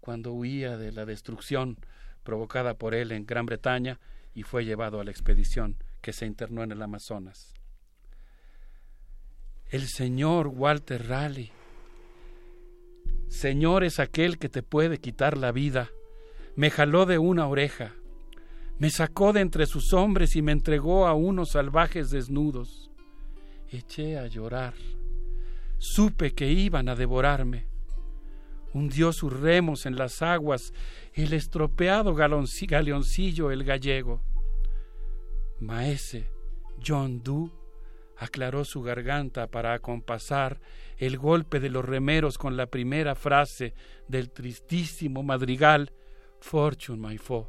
cuando huía de la destrucción provocada por él en Gran Bretaña y fue llevado a la expedición que se internó en el Amazonas. El señor Walter Raleigh Señor es aquel que te puede quitar la vida. Me jaló de una oreja, me sacó de entre sus hombres y me entregó a unos salvajes desnudos. Eché a llorar. Supe que iban a devorarme. Hundió sus remos en las aguas el estropeado galeoncillo el gallego. Maese John Doe aclaró su garganta para acompasar el golpe de los remeros con la primera frase del tristísimo madrigal Fortune my foe.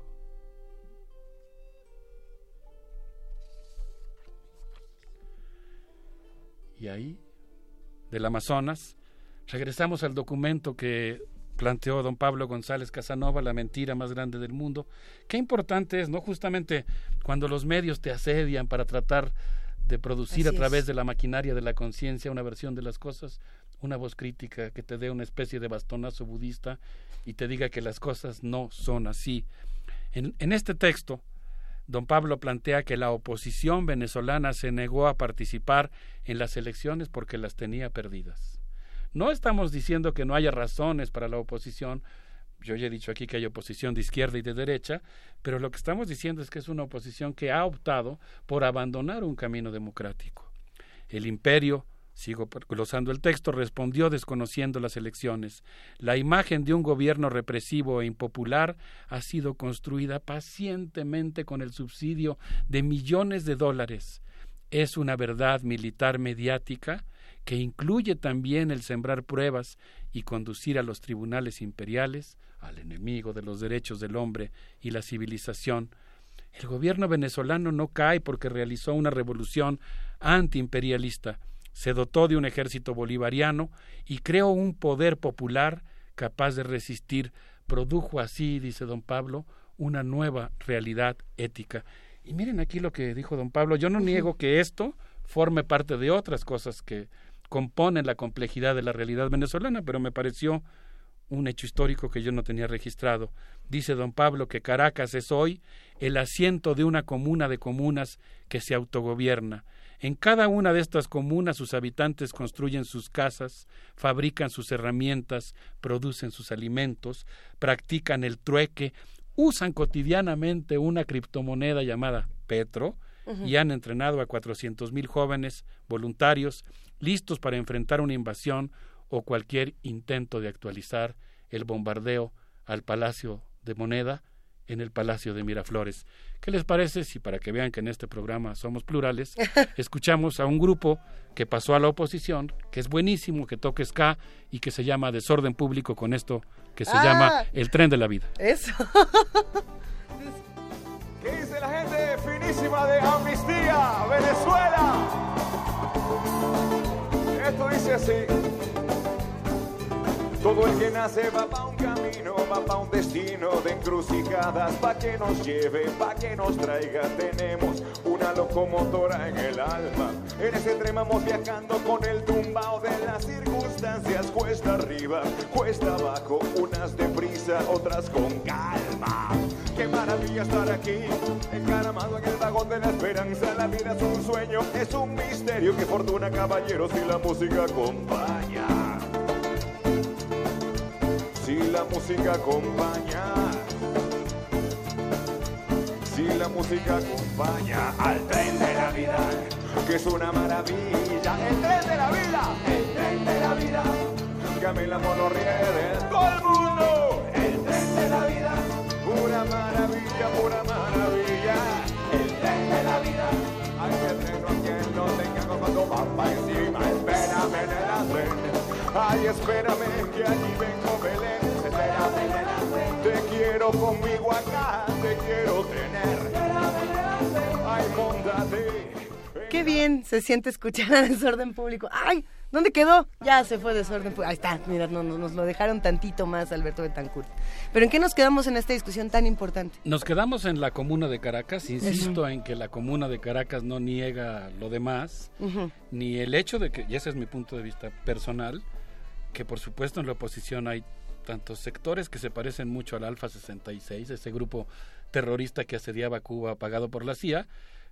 Y ahí, del Amazonas, regresamos al documento que planteó don Pablo González Casanova, la mentira más grande del mundo. Qué importante es, ¿no? Justamente cuando los medios te asedian para tratar de producir a través de la maquinaria de la conciencia una versión de las cosas, una voz crítica que te dé una especie de bastonazo budista y te diga que las cosas no son así. En, en este texto, don Pablo plantea que la oposición venezolana se negó a participar en las elecciones porque las tenía perdidas. No estamos diciendo que no haya razones para la oposición, yo ya he dicho aquí que hay oposición de izquierda y de derecha, pero lo que estamos diciendo es que es una oposición que ha optado por abandonar un camino democrático. El imperio, sigo glosando el texto, respondió desconociendo las elecciones. La imagen de un gobierno represivo e impopular ha sido construida pacientemente con el subsidio de millones de dólares. Es una verdad militar mediática que incluye también el sembrar pruebas y conducir a los tribunales imperiales, al enemigo de los derechos del hombre y la civilización, el gobierno venezolano no cae porque realizó una revolución antiimperialista, se dotó de un ejército bolivariano y creó un poder popular capaz de resistir. Produjo así, dice don Pablo, una nueva realidad ética. Y miren aquí lo que dijo don Pablo. Yo no niego que esto forme parte de otras cosas que componen la complejidad de la realidad venezolana, pero me pareció un hecho histórico que yo no tenía registrado. Dice don Pablo que Caracas es hoy el asiento de una comuna de comunas que se autogobierna. En cada una de estas comunas sus habitantes construyen sus casas, fabrican sus herramientas, producen sus alimentos, practican el trueque, usan cotidianamente una criptomoneda llamada Petro y han entrenado a cuatrocientos mil jóvenes voluntarios listos para enfrentar una invasión o cualquier intento de actualizar el bombardeo al Palacio de Moneda en el Palacio de Miraflores. ¿Qué les parece si para que vean que en este programa somos plurales, escuchamos a un grupo que pasó a la oposición, que es buenísimo, que toca ska y que se llama Desorden Público con esto que se llama ah. El Tren de la Vida? Eso. ¿Qué dice la gente finísima de Amnistía, Venezuela? Esto dice así. Todo el que nace va pa' un camino, va pa' un destino de encrucijadas, pa' que nos lleve, pa' que nos traiga. Tenemos una locomotora en el alma. En ese tren vamos viajando con el tumbao de las circunstancias. Cuesta arriba, cuesta abajo, unas deprisa, otras con calma. Qué maravilla estar aquí, encaramado en el vagón de la esperanza. La vida es un sueño, es un misterio. Qué fortuna, caballeros, si la música acompaña si la música acompaña, si la música acompaña al tren de la vida, que es una maravilla, el tren de la vida, el tren de la vida, Camila de todo el mundo, el tren de la vida, pura maravilla, pura maravilla, el tren de la vida, hay que tenerlo quien no tenga cuando va para encima, espérame en el andén. Ay, espérame que allí vengo Belén. Quiero conmigo acá, te quiero tener. Ay. Qué bien se siente escuchar a desorden público. ¡Ay! ¿Dónde quedó? Ya se fue desorden público. Ahí está, mira, no, nos lo dejaron tantito más, Alberto Betancourt. Pero ¿en qué nos quedamos en esta discusión tan importante? Nos quedamos en la comuna de Caracas. Insisto en que la comuna de Caracas no niega lo demás, ni el hecho de que, y ese es mi punto de vista personal, que por supuesto en la oposición hay tantos sectores que se parecen mucho al Alfa 66, ese grupo terrorista que asediaba Cuba pagado por la CIA,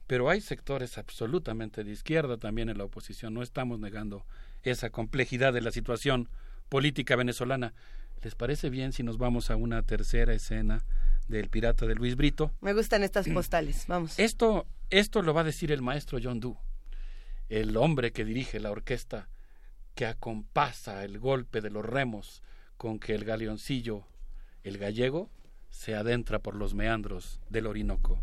pero hay sectores absolutamente de izquierda también en la oposición. No estamos negando esa complejidad de la situación política venezolana. ¿Les parece bien si nos vamos a una tercera escena del Pirata de Luis Brito? Me gustan estas mm. postales, vamos. Esto, esto lo va a decir el maestro John Doe, el hombre que dirige la orquesta que acompasa el golpe de los remos con que el galeoncillo, el gallego, se adentra por los meandros del Orinoco.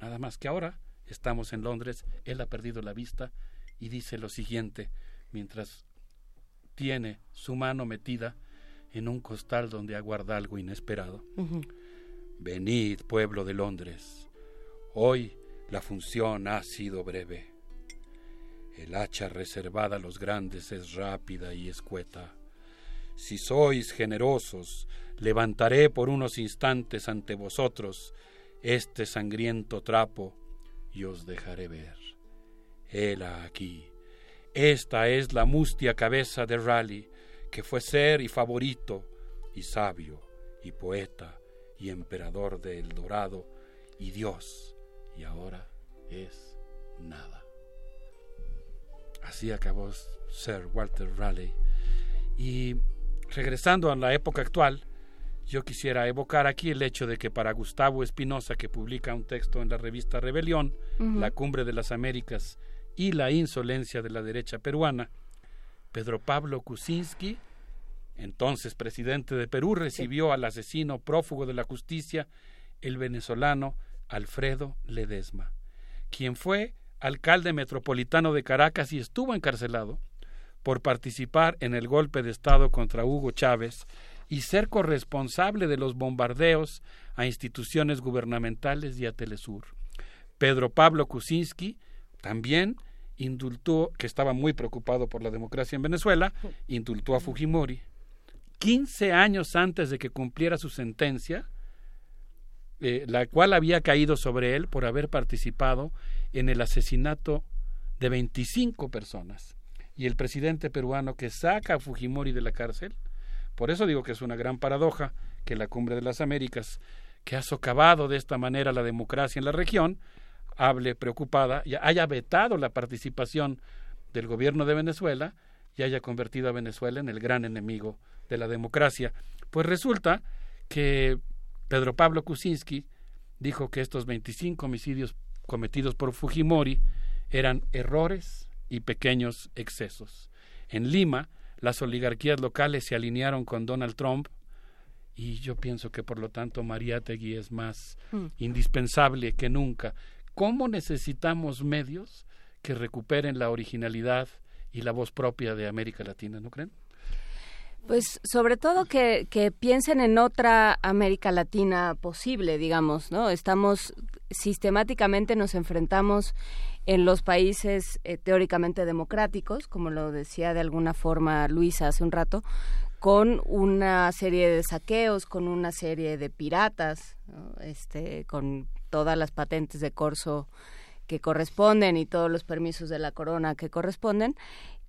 Nada más que ahora estamos en Londres, él ha perdido la vista y dice lo siguiente mientras tiene su mano metida en un costal donde aguarda algo inesperado. Venid, pueblo de Londres. Hoy la función ha sido breve. El hacha reservada a los grandes es rápida y escueta. Si sois generosos, levantaré por unos instantes ante vosotros este sangriento trapo y os dejaré ver. Hela aquí. Esta es la mustia cabeza de Raleigh, que fue ser y favorito, y sabio, y poeta, y emperador de El Dorado, y Dios, y ahora es nada. Así acabó Sir Walter Raleigh. Y regresando a la época actual, yo quisiera evocar aquí el hecho de que para Gustavo Espinosa, que publica un texto en la revista Rebelión, La cumbre de las Américas y la insolencia de la derecha peruana, Pedro Pablo Kuczynski, entonces presidente de Perú, recibió al asesino prófugo de la justicia, el venezolano Alfredo Ledesma, quien fue alcalde metropolitano de Caracas y estuvo encarcelado por participar en el golpe de Estado contra Hugo Chávez y ser corresponsable de los bombardeos a instituciones gubernamentales y a Telesur. Pedro Pablo Kuczynski también indultó, que estaba muy preocupado por la democracia en Venezuela, indultó a Fujimori. 15 años antes de que cumpliera su sentencia, eh, la cual había caído sobre él por haber participado en el asesinato de 25 personas. Y el presidente peruano que saca a Fujimori de la cárcel, por eso digo que es una gran paradoja que la Cumbre de las Américas, que ha socavado de esta manera la democracia en la región, hable preocupada y haya vetado la participación del gobierno de Venezuela y haya convertido a Venezuela en el gran enemigo de la democracia. Pues resulta que Pedro Pablo Kuczynski dijo que estos 25 homicidios cometidos por Fujimori eran errores y pequeños excesos. En Lima, las oligarquías locales se alinearon con Donald Trump y yo pienso que por lo tanto Mariátegui es más mm. indispensable que nunca cómo necesitamos medios que recuperen la originalidad y la voz propia de América Latina, ¿no creen? Pues sobre todo que, que, piensen en otra América Latina posible, digamos, ¿no? Estamos sistemáticamente nos enfrentamos en los países eh, teóricamente democráticos, como lo decía de alguna forma Luisa hace un rato, con una serie de saqueos, con una serie de piratas, este, con todas las patentes de corso que corresponden y todos los permisos de la corona que corresponden,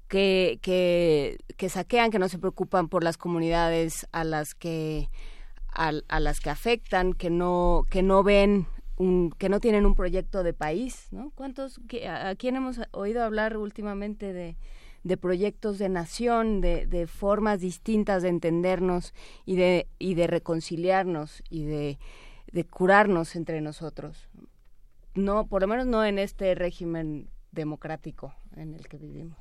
que, que, que saquean, que no se preocupan por las comunidades a las que a, las que afectan, que no que no ven un, que no tienen un proyecto de país, ¿no? ¿Cuántos a, quién hemos oído hablar últimamente de, de proyectos de nación, de, de, formas distintas de entendernos y de, y de reconciliarnos y de de curarnos entre nosotros. No, por lo menos no en este régimen democrático en el que vivimos.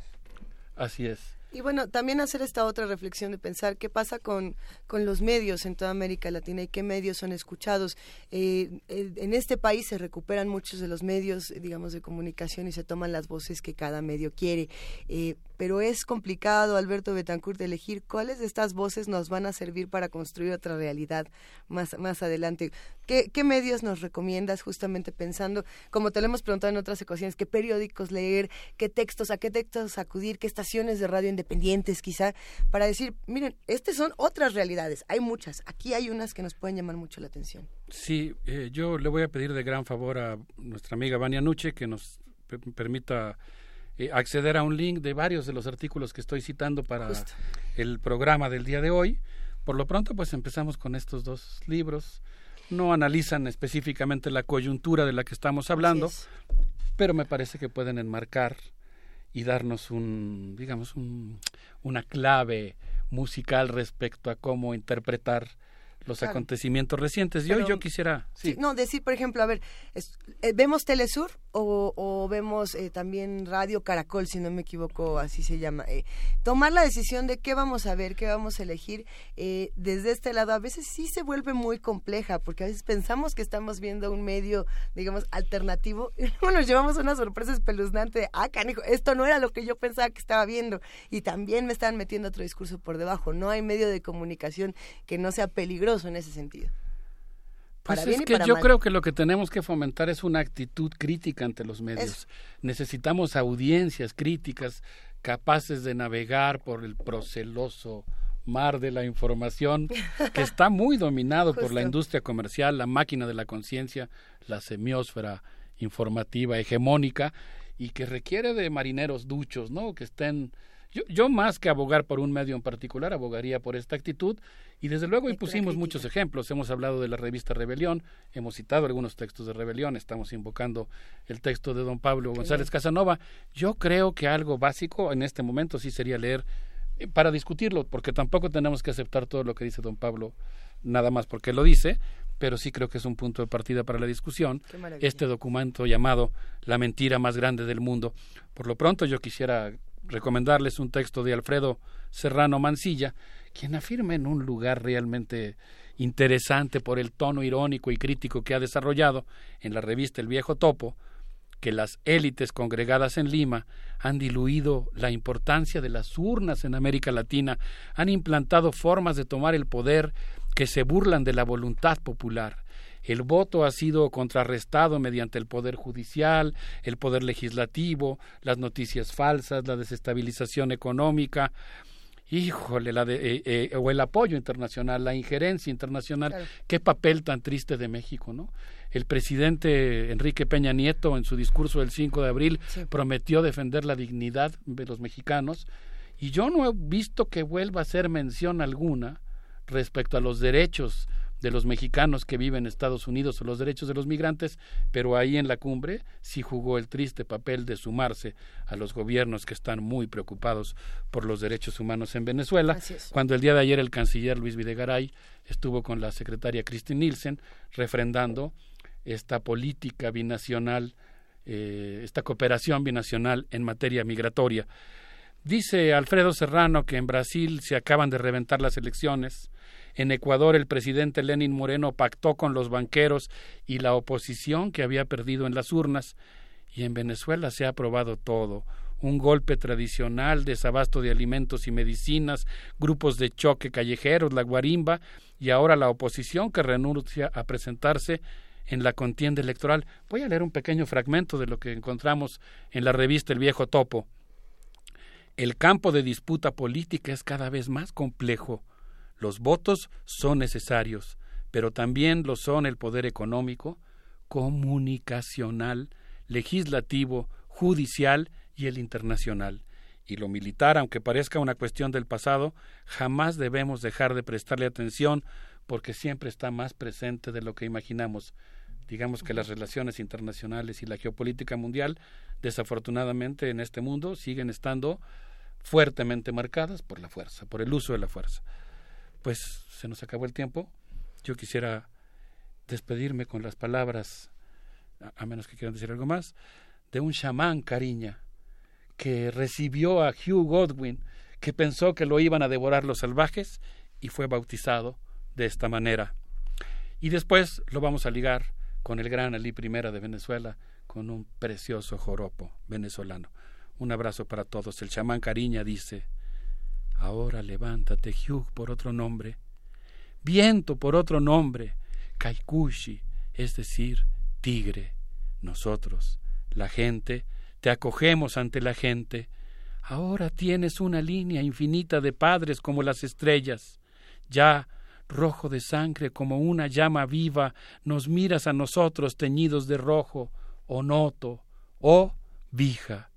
Así es. Y bueno, también hacer esta otra reflexión de pensar qué pasa con, con los medios en toda América Latina y qué medios son escuchados. Eh, en este país se recuperan muchos de los medios, digamos, de comunicación y se toman las voces que cada medio quiere. Eh, pero es complicado, Alberto Betancourt, elegir cuáles de estas voces nos van a servir para construir otra realidad más, más adelante. ¿Qué, ¿Qué medios nos recomiendas justamente pensando, como te lo hemos preguntado en otras ecuaciones, qué periódicos leer, qué textos, a qué textos acudir, qué estaciones de radio independientes quizá, para decir, miren, estas son otras realidades, hay muchas, aquí hay unas que nos pueden llamar mucho la atención. Sí, eh, yo le voy a pedir de gran favor a nuestra amiga Vania Nuche que nos permita eh, acceder a un link de varios de los artículos que estoy citando para el programa del día de hoy. Por lo pronto, pues empezamos con estos dos libros. No analizan específicamente la coyuntura de la que estamos hablando, pero me parece que pueden enmarcar y darnos un, digamos, un, una clave musical respecto a cómo interpretar los acontecimientos recientes. Y hoy yo quisiera... Sí. No, decir, por ejemplo, a ver, eh, ¿vemos Telesur o, vemos eh, también Radio Caracol, si no me equivoco, así se llama? Eh, tomar la decisión de qué vamos a ver, qué vamos a elegir, desde este lado a veces sí se vuelve muy compleja, porque a veces pensamos que estamos viendo un medio, digamos, alternativo, y luego nos llevamos una sorpresa espeluznante de, ah, canijo, esto no era lo que yo pensaba que estaba viendo, y también me están metiendo otro discurso por debajo. No hay medio de comunicación que no sea peligroso en ese sentido. Pues es que yo creo que lo que tenemos que fomentar es una actitud crítica ante los medios. Necesitamos audiencias críticas capaces de navegar por el proceloso mar de la información que está muy dominado por la industria comercial, la máquina de la conciencia, la semiósfera informativa hegemónica y que requiere de marineros duchos, ¿no? Que estén yo, yo más que abogar por un medio en particular, abogaría por esta actitud y desde luego impusimos muchos ejemplos. Hemos hablado de la revista Rebelión, hemos citado algunos textos de Rebelión, estamos invocando el texto de don Pablo González Casanova. Yo creo que algo básico en este momento sí sería leer eh, para discutirlo, porque tampoco tenemos que aceptar todo lo que dice don Pablo, nada más porque lo dice, pero sí creo que es un punto de partida para la discusión, este documento llamado La mentira más grande del mundo. Por lo pronto yo quisiera recomendarles un texto de Alfredo Serrano Mancilla, quien afirma en un lugar realmente interesante por el tono irónico y crítico que ha desarrollado en la revista El Viejo Topo, que las élites congregadas en Lima han diluido la importancia de las urnas en América Latina, han implantado formas de tomar el poder que se burlan de la voluntad popular. El voto ha sido contrarrestado mediante el poder judicial, el poder legislativo, las noticias falsas, la desestabilización económica, híjole, la de, eh, eh, o el apoyo internacional, la injerencia internacional, qué papel tan triste de México, ¿no? El presidente Enrique Peña Nieto en su discurso del 5 de abril prometió defender la dignidad de los mexicanos. Y yo no he visto que vuelva a hacer mención alguna respecto a los derechos de los mexicanos que viven en Estados Unidos o los derechos de los migrantes, pero ahí en la cumbre sí jugó el triste papel de sumarse a los gobiernos que están muy preocupados por los derechos humanos en Venezuela, cuando el día de ayer el canciller Luis Videgaray estuvo con la secretaria Christine Nielsen refrendando esta política binacional, eh, esta cooperación binacional en materia migratoria. Dice Alfredo Serrano que en Brasil se acaban de reventar las elecciones, en Ecuador el presidente Lenin Moreno pactó con los banqueros y la oposición que había perdido en las urnas, y en Venezuela se ha aprobado todo un golpe tradicional, desabasto de alimentos y medicinas, grupos de choque callejeros, la guarimba, y ahora la oposición que renuncia a presentarse en la contienda electoral. Voy a leer un pequeño fragmento de lo que encontramos en la revista El Viejo Topo. El campo de disputa política es cada vez más complejo. Los votos son necesarios, pero también lo son el poder económico, comunicacional, legislativo, judicial y el internacional. Y lo militar, aunque parezca una cuestión del pasado, jamás debemos dejar de prestarle atención porque siempre está más presente de lo que imaginamos. Digamos que las relaciones internacionales y la geopolítica mundial, desafortunadamente en este mundo, siguen estando fuertemente marcadas por la fuerza, por el uso de la fuerza pues se nos acabó el tiempo. Yo quisiera despedirme con las palabras, a, menos que quieran decir algo más, de un chamán cariña que recibió a Hugh Godwin, que pensó que lo iban a devorar los salvajes y fue bautizado de esta manera. Y después lo vamos a ligar con el gran Ali I de Venezuela, con un precioso joropo venezolano. Un abrazo para todos. El chamán Cariña dice, Ahora levántate, Hugh, por otro nombre. Viento por otro nombre. Kaikushi, es decir, tigre. Nosotros, la gente, te acogemos ante la gente. Ahora tienes una línea infinita de padres como las estrellas. Ya, rojo de sangre como una llama viva, nos miras a nosotros teñidos de rojo, o noto, o vija.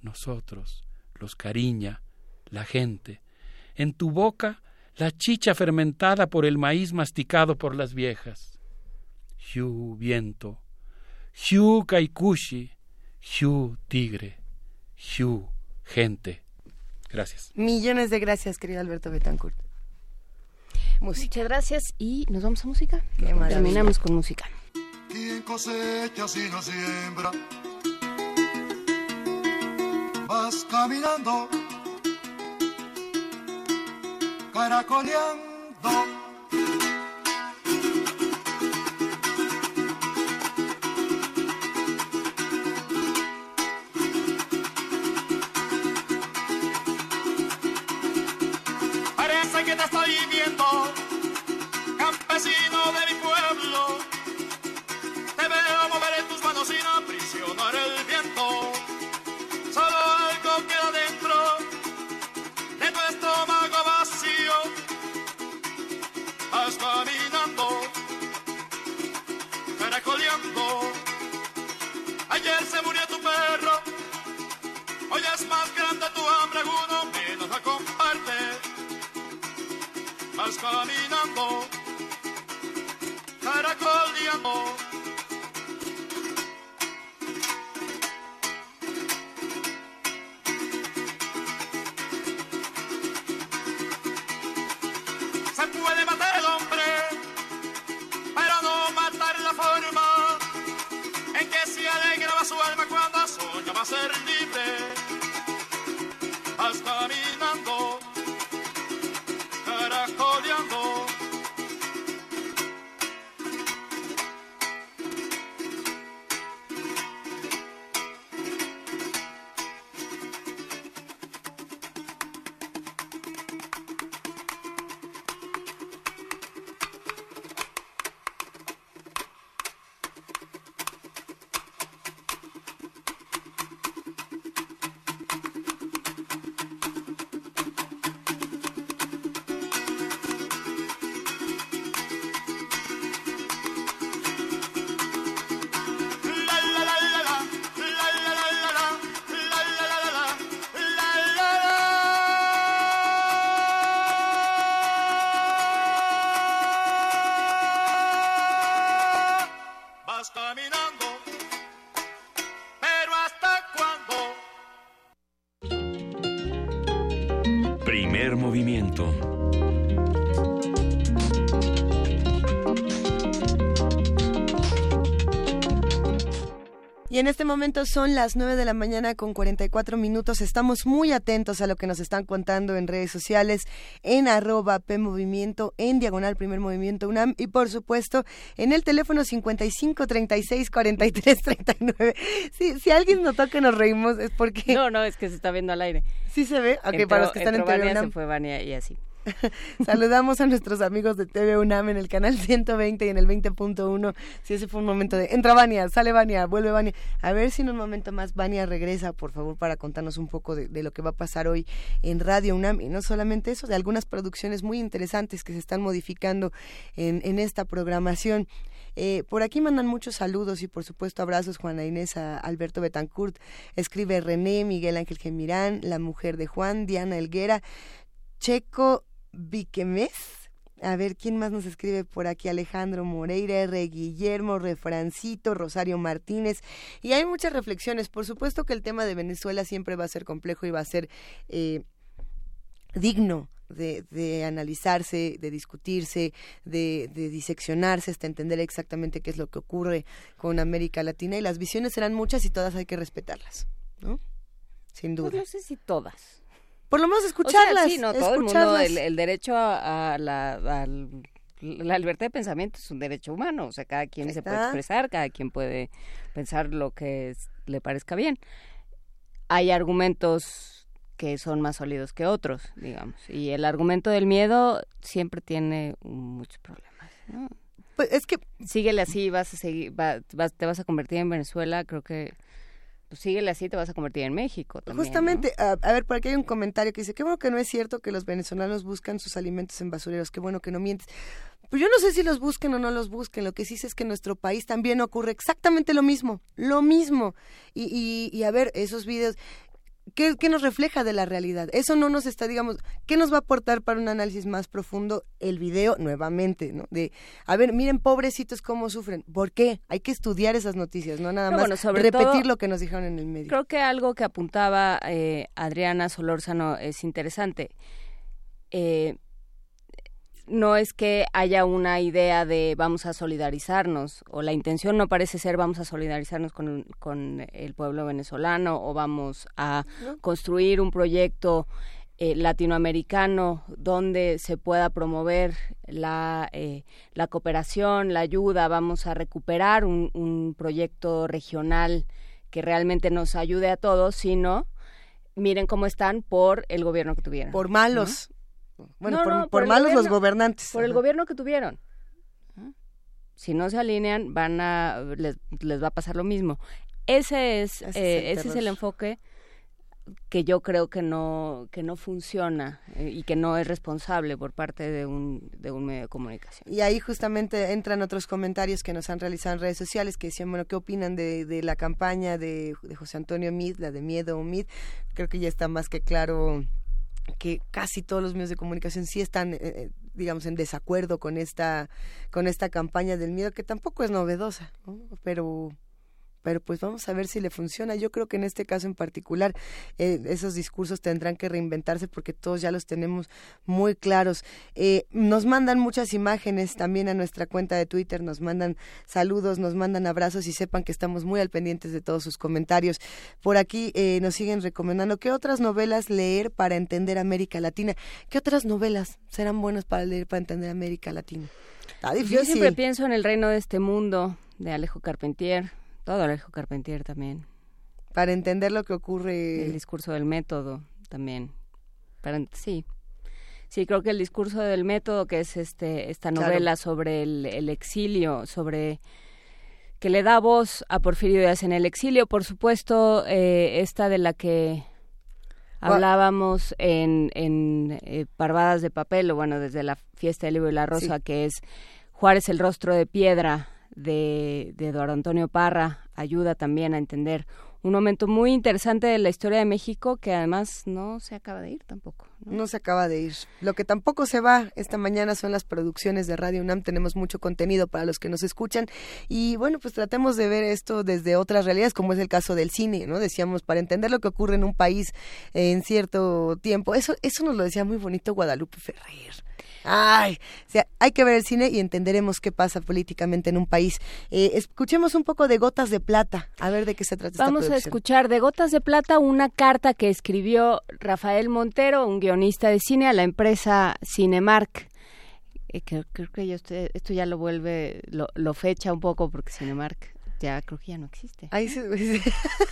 Nosotros, los cariña, la gente, en tu boca la chicha fermentada por el maíz masticado por las viejas. Xiu viento, Xiu kaikushi, Xiu tigre, Xiu gente. Gracias. Millones de gracias, querido Alberto Betancourt. Muchas gracias y nos vamos a música. Terminamos con música. Quien cosecha si no siembra, vas caminando caracoleando. Vas caminando, caracoleando. Y en este momento son las 9 de la mañana con 44 minutos. Estamos muy atentos a lo que nos están contando en redes sociales, en arroba PMovimiento, en Diagonal Primer Movimiento UNAM y por supuesto en el teléfono 55 36 43 39. Si, si alguien notó que nos reímos es porque... No, no, es que se está viendo al aire. Sí se ve, ok, para los que están en UNAM. se fue Vania y así. Saludamos a nuestros amigos de TV UNAM en el canal 120 y en el 20.1. Si ese fue un momento de entra Vania, sale Vania, vuelve Vania. A ver si en un momento más Vania regresa, por favor, para contarnos un poco de, lo que va a pasar hoy en Radio UNAM. Y no solamente eso, de algunas producciones muy interesantes que se están modificando en, esta programación. Eh, por aquí mandan muchos saludos y por supuesto abrazos Juana Inés Alberto Betancourt, escribe René, Miguel Ángel Gemirán, la mujer de Juan, Diana Elguera, Checo Viquemés. A ver, ¿quién más nos escribe por aquí? Alejandro Moreira, R. Guillermo, Refrancito, Rosario Martínez. Y hay muchas reflexiones. Por supuesto que el tema de Venezuela siempre va a ser complejo y va a ser eh, digno de, analizarse, de discutirse, de, diseccionarse hasta entender exactamente qué es lo que ocurre con América Latina. Y las visiones serán muchas y todas hay que respetarlas, ¿no? Sin pues duda. no sé si todas por lo menos escucharlas. sí, no, todo el mundo, el, derecho a, la, la libertad de pensamiento es un derecho humano, o sea, cada quien se puede expresar, cada quien puede pensar lo que le parezca bien. Hay argumentos que son más sólidos que otros, digamos, y el argumento del miedo siempre tiene muchos problemas. Pues es que síguele así, vas a seguir, te vas a convertir en Venezuela, creo que pues síguele así, te vas a convertir en México. Justamente, a, ver, por aquí hay un comentario que dice, qué bueno que no es cierto que los venezolanos buscan sus alimentos en basureros, qué bueno que no mientes. Pues yo no sé si los busquen o no los busquen, lo que sí sé es que en nuestro país también ocurre exactamente lo mismo, lo mismo. Y, y, y a ver, esos videos, ¿Qué, nos refleja de la realidad? Eso no nos está, digamos, ¿qué nos va a aportar para un análisis más profundo el video nuevamente? ¿no? De, a ver, miren, pobrecitos cómo sufren. ¿Por qué? Hay que estudiar esas noticias, no nada más repetir lo que nos dijeron en el medio. Creo que algo que apuntaba eh, Adriana Solórzano es interesante. Eh, no es que haya una idea de vamos a solidarizarnos, o la intención no parece ser vamos a solidarizarnos con, con el pueblo venezolano, o vamos a construir un proyecto eh, latinoamericano donde se pueda promover la, eh, la cooperación, la ayuda, vamos a recuperar un, un proyecto regional que realmente nos ayude a todos, sino miren cómo están por el gobierno que tuvieron. Por malos. Bueno, por, malos los gobernantes. Por el gobierno que tuvieron. Si no se alinean, van a les, va a pasar lo mismo. Ese es, ese, es, el, eh, enfoque que yo creo que no que no funciona eh, y que no es responsable por parte de un, de un medio de comunicación. Y ahí justamente entran otros comentarios que nos han realizado en redes sociales que decían, bueno, ¿qué opinan de, de la campaña de, de José Antonio Mid, la de Miedo Mid? Creo que ya está más que claro que casi todos los medios de comunicación sí están, eh, eh, digamos, en desacuerdo con esta, con esta campaña del miedo, que tampoco es novedosa, pero pero pues vamos a ver si le funciona. Yo creo que en este caso en particular eh, esos discursos tendrán que reinventarse porque todos ya los tenemos muy claros. Eh, nos mandan muchas imágenes también a nuestra cuenta de Twitter, nos mandan saludos, nos mandan abrazos y sepan que estamos muy al pendientes de todos sus comentarios. Por aquí eh, nos siguen recomendando qué otras novelas leer para entender América Latina. ¿Qué otras novelas serán buenas para leer para entender América Latina? Está difícil. Yo siempre pienso en El reino de este mundo de Alejo Carpentier todo Alejo Carpentier también. Para entender lo que ocurre. El discurso del método también. Para, sí. Sí, creo que el discurso del método, que es este esta novela sobre el, exilio, sobre que le da voz a Porfirio Díaz en el exilio, por supuesto, eh, esta de la que hablábamos en, en eh, Parvadas de Papel, o bueno, desde la fiesta del libro y la rosa, que es Juárez el rostro de piedra, de, Eduardo Antonio Parra, ayuda también a entender un momento muy interesante de la historia de México que además no se acaba de ir tampoco. ¿no? se acaba de ir. Lo que tampoco se va esta mañana son las producciones de Radio UNAM. Tenemos mucho contenido para los que nos escuchan. Y bueno, pues tratemos de ver esto desde otras realidades, como es el caso del cine, ¿no? Decíamos, para entender lo que ocurre en un país en cierto tiempo. Eso, eso nos lo decía muy bonito Guadalupe Ferrer. Ay, o sea, hay que ver el cine y entenderemos qué pasa políticamente en un país. Eh, escuchemos un poco de Gotas de Plata, a ver de qué se trata. Vamos esta a escuchar de Gotas de Plata una carta que escribió Rafael Montero, un guionista de cine, a la empresa Cinemark. Eh, creo, que yo esto ya lo vuelve, lo, lo fecha un poco porque Cinemark ya creo que ya no existe.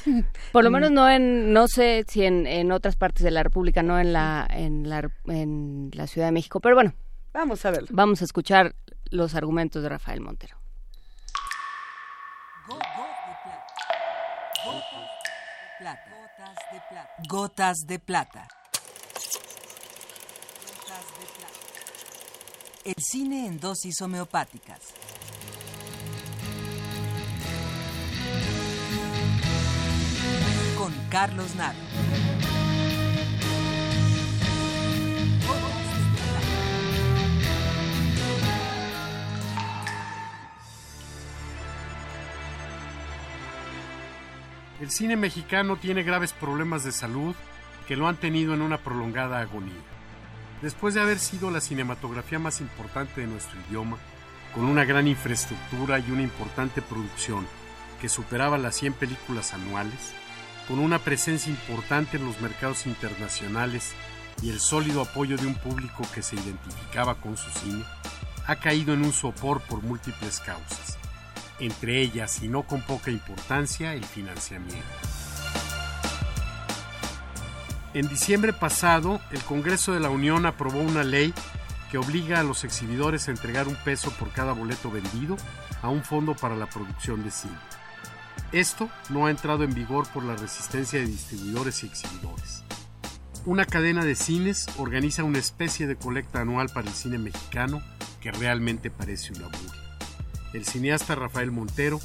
Por lo menos no en, no sé si en, en otras partes de la República, no en la, en la, en la Ciudad de México. Pero bueno. Vamos a ver. Vamos a escuchar los argumentos de Rafael Montero. Gotas de plata. El cine en dosis homeopáticas. Carlos Naro. El cine mexicano tiene graves problemas de salud que lo han tenido en una prolongada agonía. Después de haber sido la cinematografía más importante de nuestro idioma, con una gran infraestructura y una importante producción que superaba las 100 películas anuales, con una presencia importante en los mercados internacionales y el sólido apoyo de un público que se identificaba con su cine, ha caído en un sopor por múltiples causas, entre ellas y no con poca importancia el financiamiento. En diciembre pasado, el Congreso de la Unión aprobó una ley que obliga a los exhibidores a entregar un peso por cada boleto vendido a un fondo para la producción de cine. Esto no ha entrado en vigor por la resistencia de distribuidores y exhibidores. Una cadena de cines organiza una especie de colecta anual para el cine mexicano que realmente parece una burla. El cineasta Rafael Montero,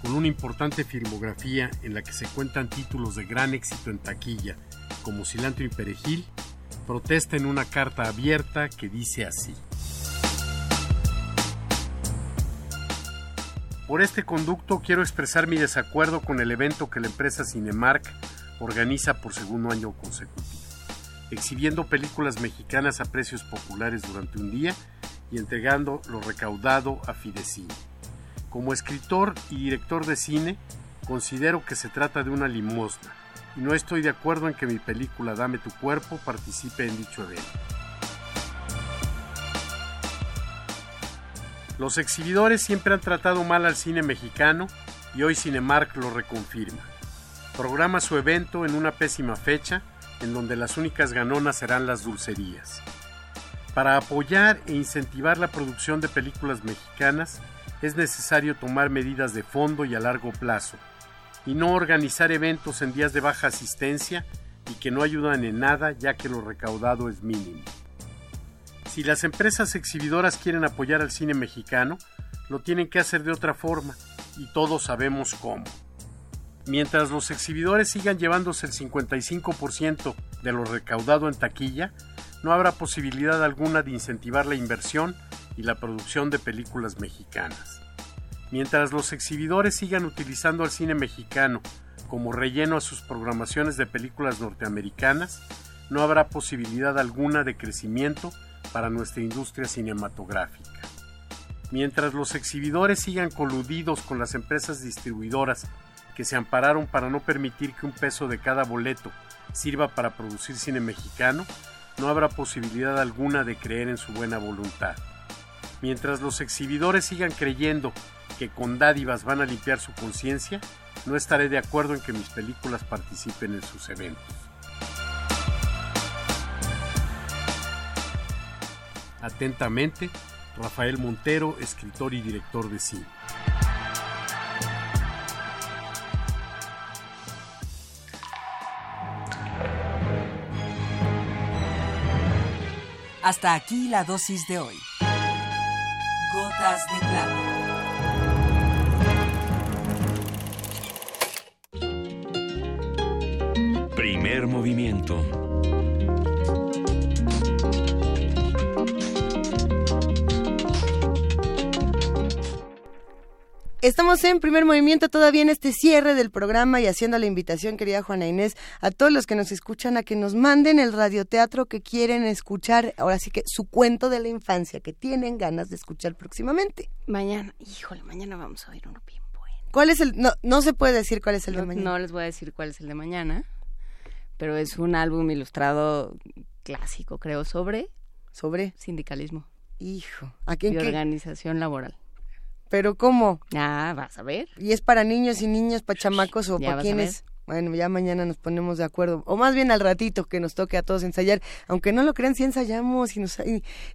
con una importante filmografía en la que se cuentan títulos de gran éxito en taquilla, como Cilantro y Perejil, protesta en una carta abierta que dice así. Por este conducto quiero expresar mi desacuerdo con el evento que la empresa Cinemark organiza por segundo año consecutivo, exhibiendo películas mexicanas a precios populares durante un día y entregando lo recaudado a Fidecine. Como escritor y director de cine, considero que se trata de una limosna y no estoy de acuerdo en que mi película Dame tu cuerpo participe en dicho evento. Los exhibidores siempre han tratado mal al cine mexicano y hoy Cinemark lo reconfirma. Programa su evento en una pésima fecha en donde las únicas ganonas serán las dulcerías. Para apoyar e incentivar la producción de películas mexicanas es necesario tomar medidas de fondo y a largo plazo, y no organizar eventos en días de baja asistencia y que no ayudan en nada ya que lo recaudado es mínimo. Si las empresas exhibidoras quieren apoyar al cine mexicano, lo tienen que hacer de otra forma, y todos sabemos cómo. Mientras los exhibidores sigan llevándose el 55% de lo recaudado en taquilla, no habrá posibilidad alguna de incentivar la inversión y la producción de películas mexicanas. Mientras los exhibidores sigan utilizando al cine mexicano como relleno a sus programaciones de películas norteamericanas, no habrá posibilidad alguna de crecimiento para nuestra industria cinematográfica. Mientras los exhibidores sigan coludidos con las empresas distribuidoras que se ampararon para no permitir que un peso de cada boleto sirva para producir cine mexicano, no habrá posibilidad alguna de creer en su buena voluntad. Mientras los exhibidores sigan creyendo que con dádivas van a limpiar su conciencia, no estaré de acuerdo en que mis películas participen en sus eventos. Atentamente, Rafael Montero, escritor y director de cine. Hasta aquí la dosis de hoy. Gotas de plata. Primer movimiento Estamos en primer movimiento todavía en este cierre del programa y haciendo la invitación, querida Juana Inés, a todos los que nos escuchan a que nos manden el radioteatro que quieren escuchar, ahora sí que su cuento de la infancia que tienen ganas de escuchar próximamente. Mañana, híjole, mañana vamos a oír uno bien bueno. ¿Cuál es el? No, no se puede decir cuál es el de mañana. No les voy a decir cuál es el de mañana, pero es un álbum ilustrado clásico, creo, sobre sobre sindicalismo. Hijo, ¿a quién? Y organización laboral. ¿Pero cómo? Ah, vas a ver. ¿Y es para niños y niñas, para chamacos o para quiénes? Bueno, ya mañana nos ponemos de acuerdo. O más bien al ratito que nos toque a todos ensayar. Aunque no lo crean, sí ensayamos y nos,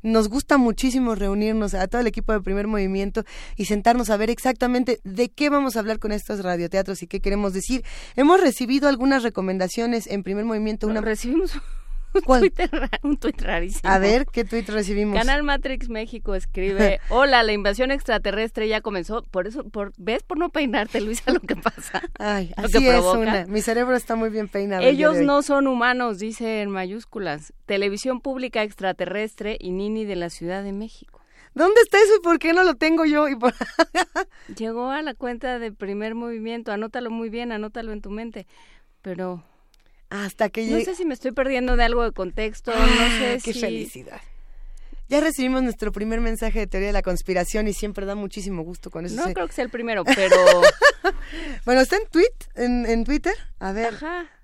nos gusta muchísimo reunirnos a todo el equipo de primer movimiento y sentarnos a ver exactamente de qué vamos a hablar con estos radioteatros y qué queremos decir. Hemos recibido algunas recomendaciones en primer movimiento. Una... recibimos un Twitter, un tweet rarísimo. A ver, ¿qué tweet recibimos? Canal Matrix México escribe, hola, la invasión extraterrestre ya comenzó. Por eso, por, ¿ves? Por no peinarte, Luisa, lo que pasa. Ay, así es una. Mi cerebro está muy bien peinado. Ellos no son humanos, dice en mayúsculas. Televisión pública extraterrestre y Nini de la Ciudad de México. ¿Dónde está eso y por qué no lo tengo yo? Y Llegó a la cuenta de primer movimiento, anótalo muy bien, anótalo en tu mente. Pero hasta que No sé si me estoy perdiendo de algo de contexto, no sé qué si... felicidad. Ya recibimos nuestro primer mensaje de teoría de la conspiración y siempre da muchísimo gusto con eso. No creo que sea el primero, pero... bueno, está en tweet, en, Twitter. A ver,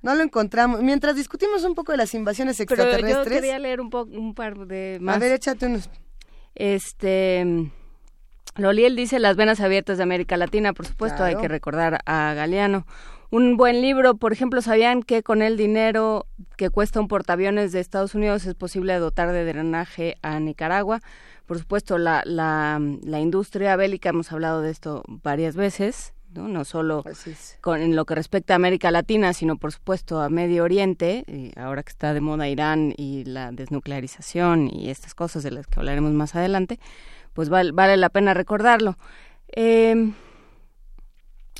no lo encontramos. Mientras discutimos un poco de las invasiones extraterrestres... Pero yo quería leer un, un par de más. A ver, échate unos... Este... Loliel dice las venas abiertas de América Latina, por supuesto, hay que recordar a Galeano un buen libro. Por ejemplo, ¿sabían que con el dinero que cuesta un portaaviones de Estados Unidos es posible dotar de drenaje a Nicaragua? Por supuesto, la, la, la industria bélica, hemos hablado de esto varias veces, no, no solo con, en lo que respecta a América Latina, sino por supuesto a Medio Oriente, y ahora que está de moda Irán y la desnuclearización y estas cosas de las que hablaremos más adelante, pues vale, vale la pena recordarlo. Eh,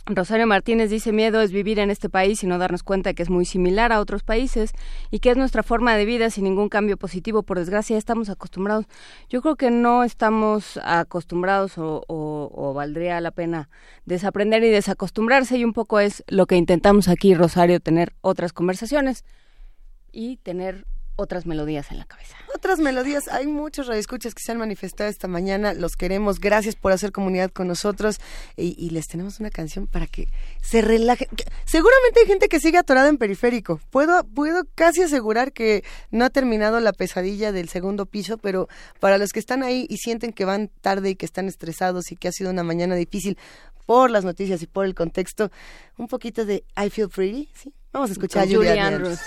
Rosario Martínez dice miedo es vivir en este país y no darnos cuenta que es muy similar a otros países y que es nuestra forma de vida sin ningún cambio positivo. Por desgracia estamos acostumbrados. Yo creo que no estamos acostumbrados o, o valdría la pena desaprender y desacostumbrarse y un poco es lo que intentamos aquí, Rosario, tener otras conversaciones y tener otras melodías en la cabeza. Otras melodías, hay muchos radioescuchas que se han manifestado esta mañana, los queremos, gracias por hacer comunidad con nosotros y, les tenemos una canción para que se relajen. Seguramente hay gente que sigue atorada en periférico, puedo, puedo casi asegurar que no ha terminado la pesadilla del segundo piso, pero para los que están ahí y sienten que van tarde y que están estresados y que ha sido una mañana difícil por las noticias y por el contexto, un poquito de I Feel Pretty, ¿sí? Vamos a escuchar a Julia Andrews.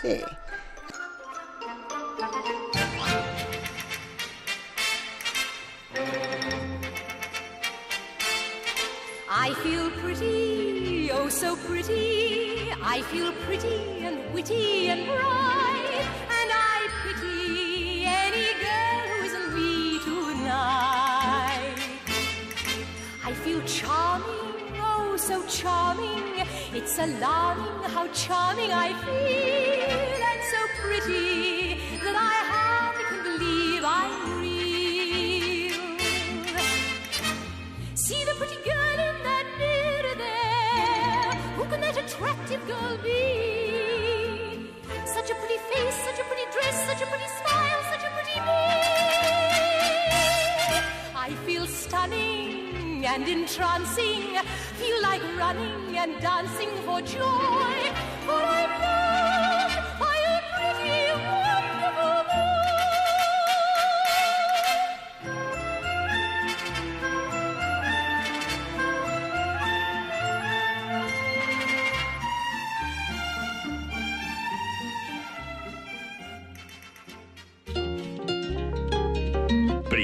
I feel pretty, oh so pretty. I feel pretty and witty and bright. And I pity any girl who isn't me tonight. I feel charming, oh so charming. It's alarming how charming I feel. And so pretty that I hardly can believe I'm attractive girl be? Such a pretty face, such a pretty dress, such a pretty smile, such a pretty me. I feel stunning and entrancing, feel like running and dancing for joy. For I'm loved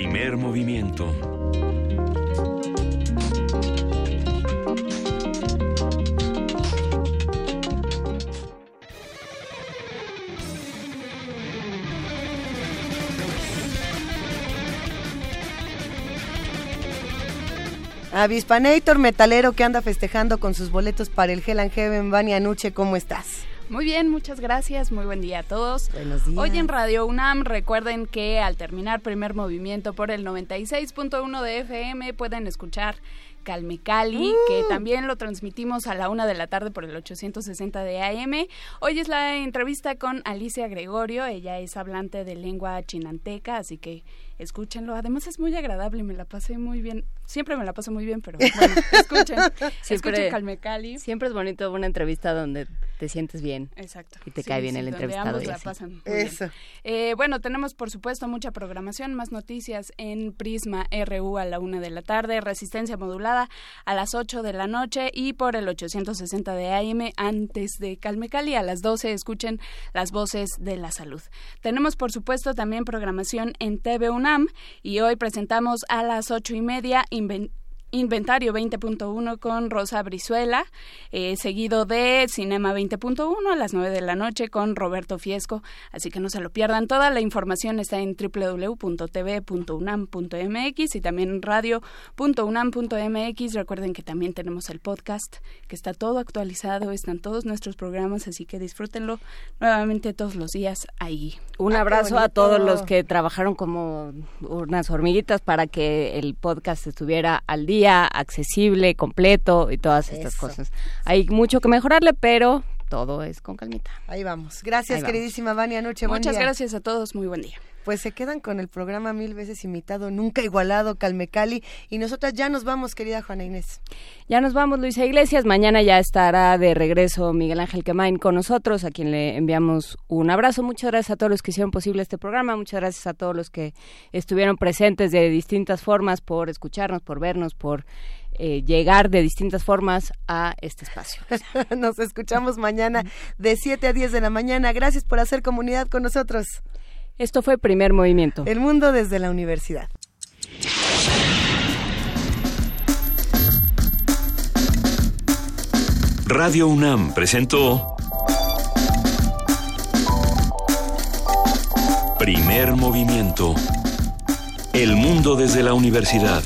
Primer movimiento. Avispanator metalero que anda festejando con sus boletos para el Hell and Heaven, Vania Anuche, ¿cómo estás? Muy bien, muchas gracias. Muy buen día a todos. Buenos días. Hoy en Radio UNAM recuerden que al terminar primer movimiento por el 96.1 de FM pueden escuchar Calme Cali, que uh. también lo transmitimos a la una de la tarde por el 860 de AM. Hoy es la entrevista con Alicia Gregorio, ella es hablante de lengua chinanteca, así que escúchenlo. Además es muy agradable, me la pasé muy bien. Siempre me la paso muy bien, pero bueno, escuchen. siempre, escuchen Calme Cali. Siempre es bonito una entrevista donde te sientes bien. Exacto. Y te cae bien el entrevistado. la pasan Eso. Eh, bueno, tenemos por supuesto mucha programación, más noticias en Prisma RU a la una de la tarde, Resistencia Modulada a las 8 de la noche y por el 860 de AM antes de Calme Cali a las 12 escuchen las voces de la salud. Tenemos por supuesto también programación en TV UNAM y hoy presentamos a las ocho y media Inventario 20.1 con Rosa Brizuela, eh, seguido de Cinema 20.1 a las 9 de la noche con Roberto Fiesco, así que no se lo pierdan. Toda la información está en www.tv.unam.mx y también en radio.unam.mx. Recuerden que también tenemos el podcast, que está todo actualizado, están todos nuestros programas, así que disfrútenlo nuevamente todos los días ahí. Un ah, abrazo a todos los que trabajaron como unas hormiguitas para que el podcast estuviera al día accesible, completo y todas estas cosas. Hay mucho que mejorarle, pero todo es con calmita. Ahí vamos. Gracias, queridísima Vania Noche. Muchas gracias a todos. Muy buen día. Pues se quedan con el programa mil veces imitado, nunca igualado, Calmecali. Y nosotras ya nos vamos, querida Juana Inés. Ya nos vamos, Luisa Iglesias. Mañana ya estará de regreso Miguel Ángel Quemain con nosotros, a quien le enviamos un abrazo. Muchas gracias a todos los que hicieron posible este programa. Muchas gracias a todos los que estuvieron presentes de distintas formas por escucharnos, por vernos, por eh, llegar de distintas formas a este espacio. Nos escuchamos mañana de 7 a 10 de la mañana. Gracias por hacer comunidad con nosotros. Esto fue Primer Movimiento. El mundo desde la universidad. Radio UNAM presentó Primer Movimiento. El mundo desde la universidad.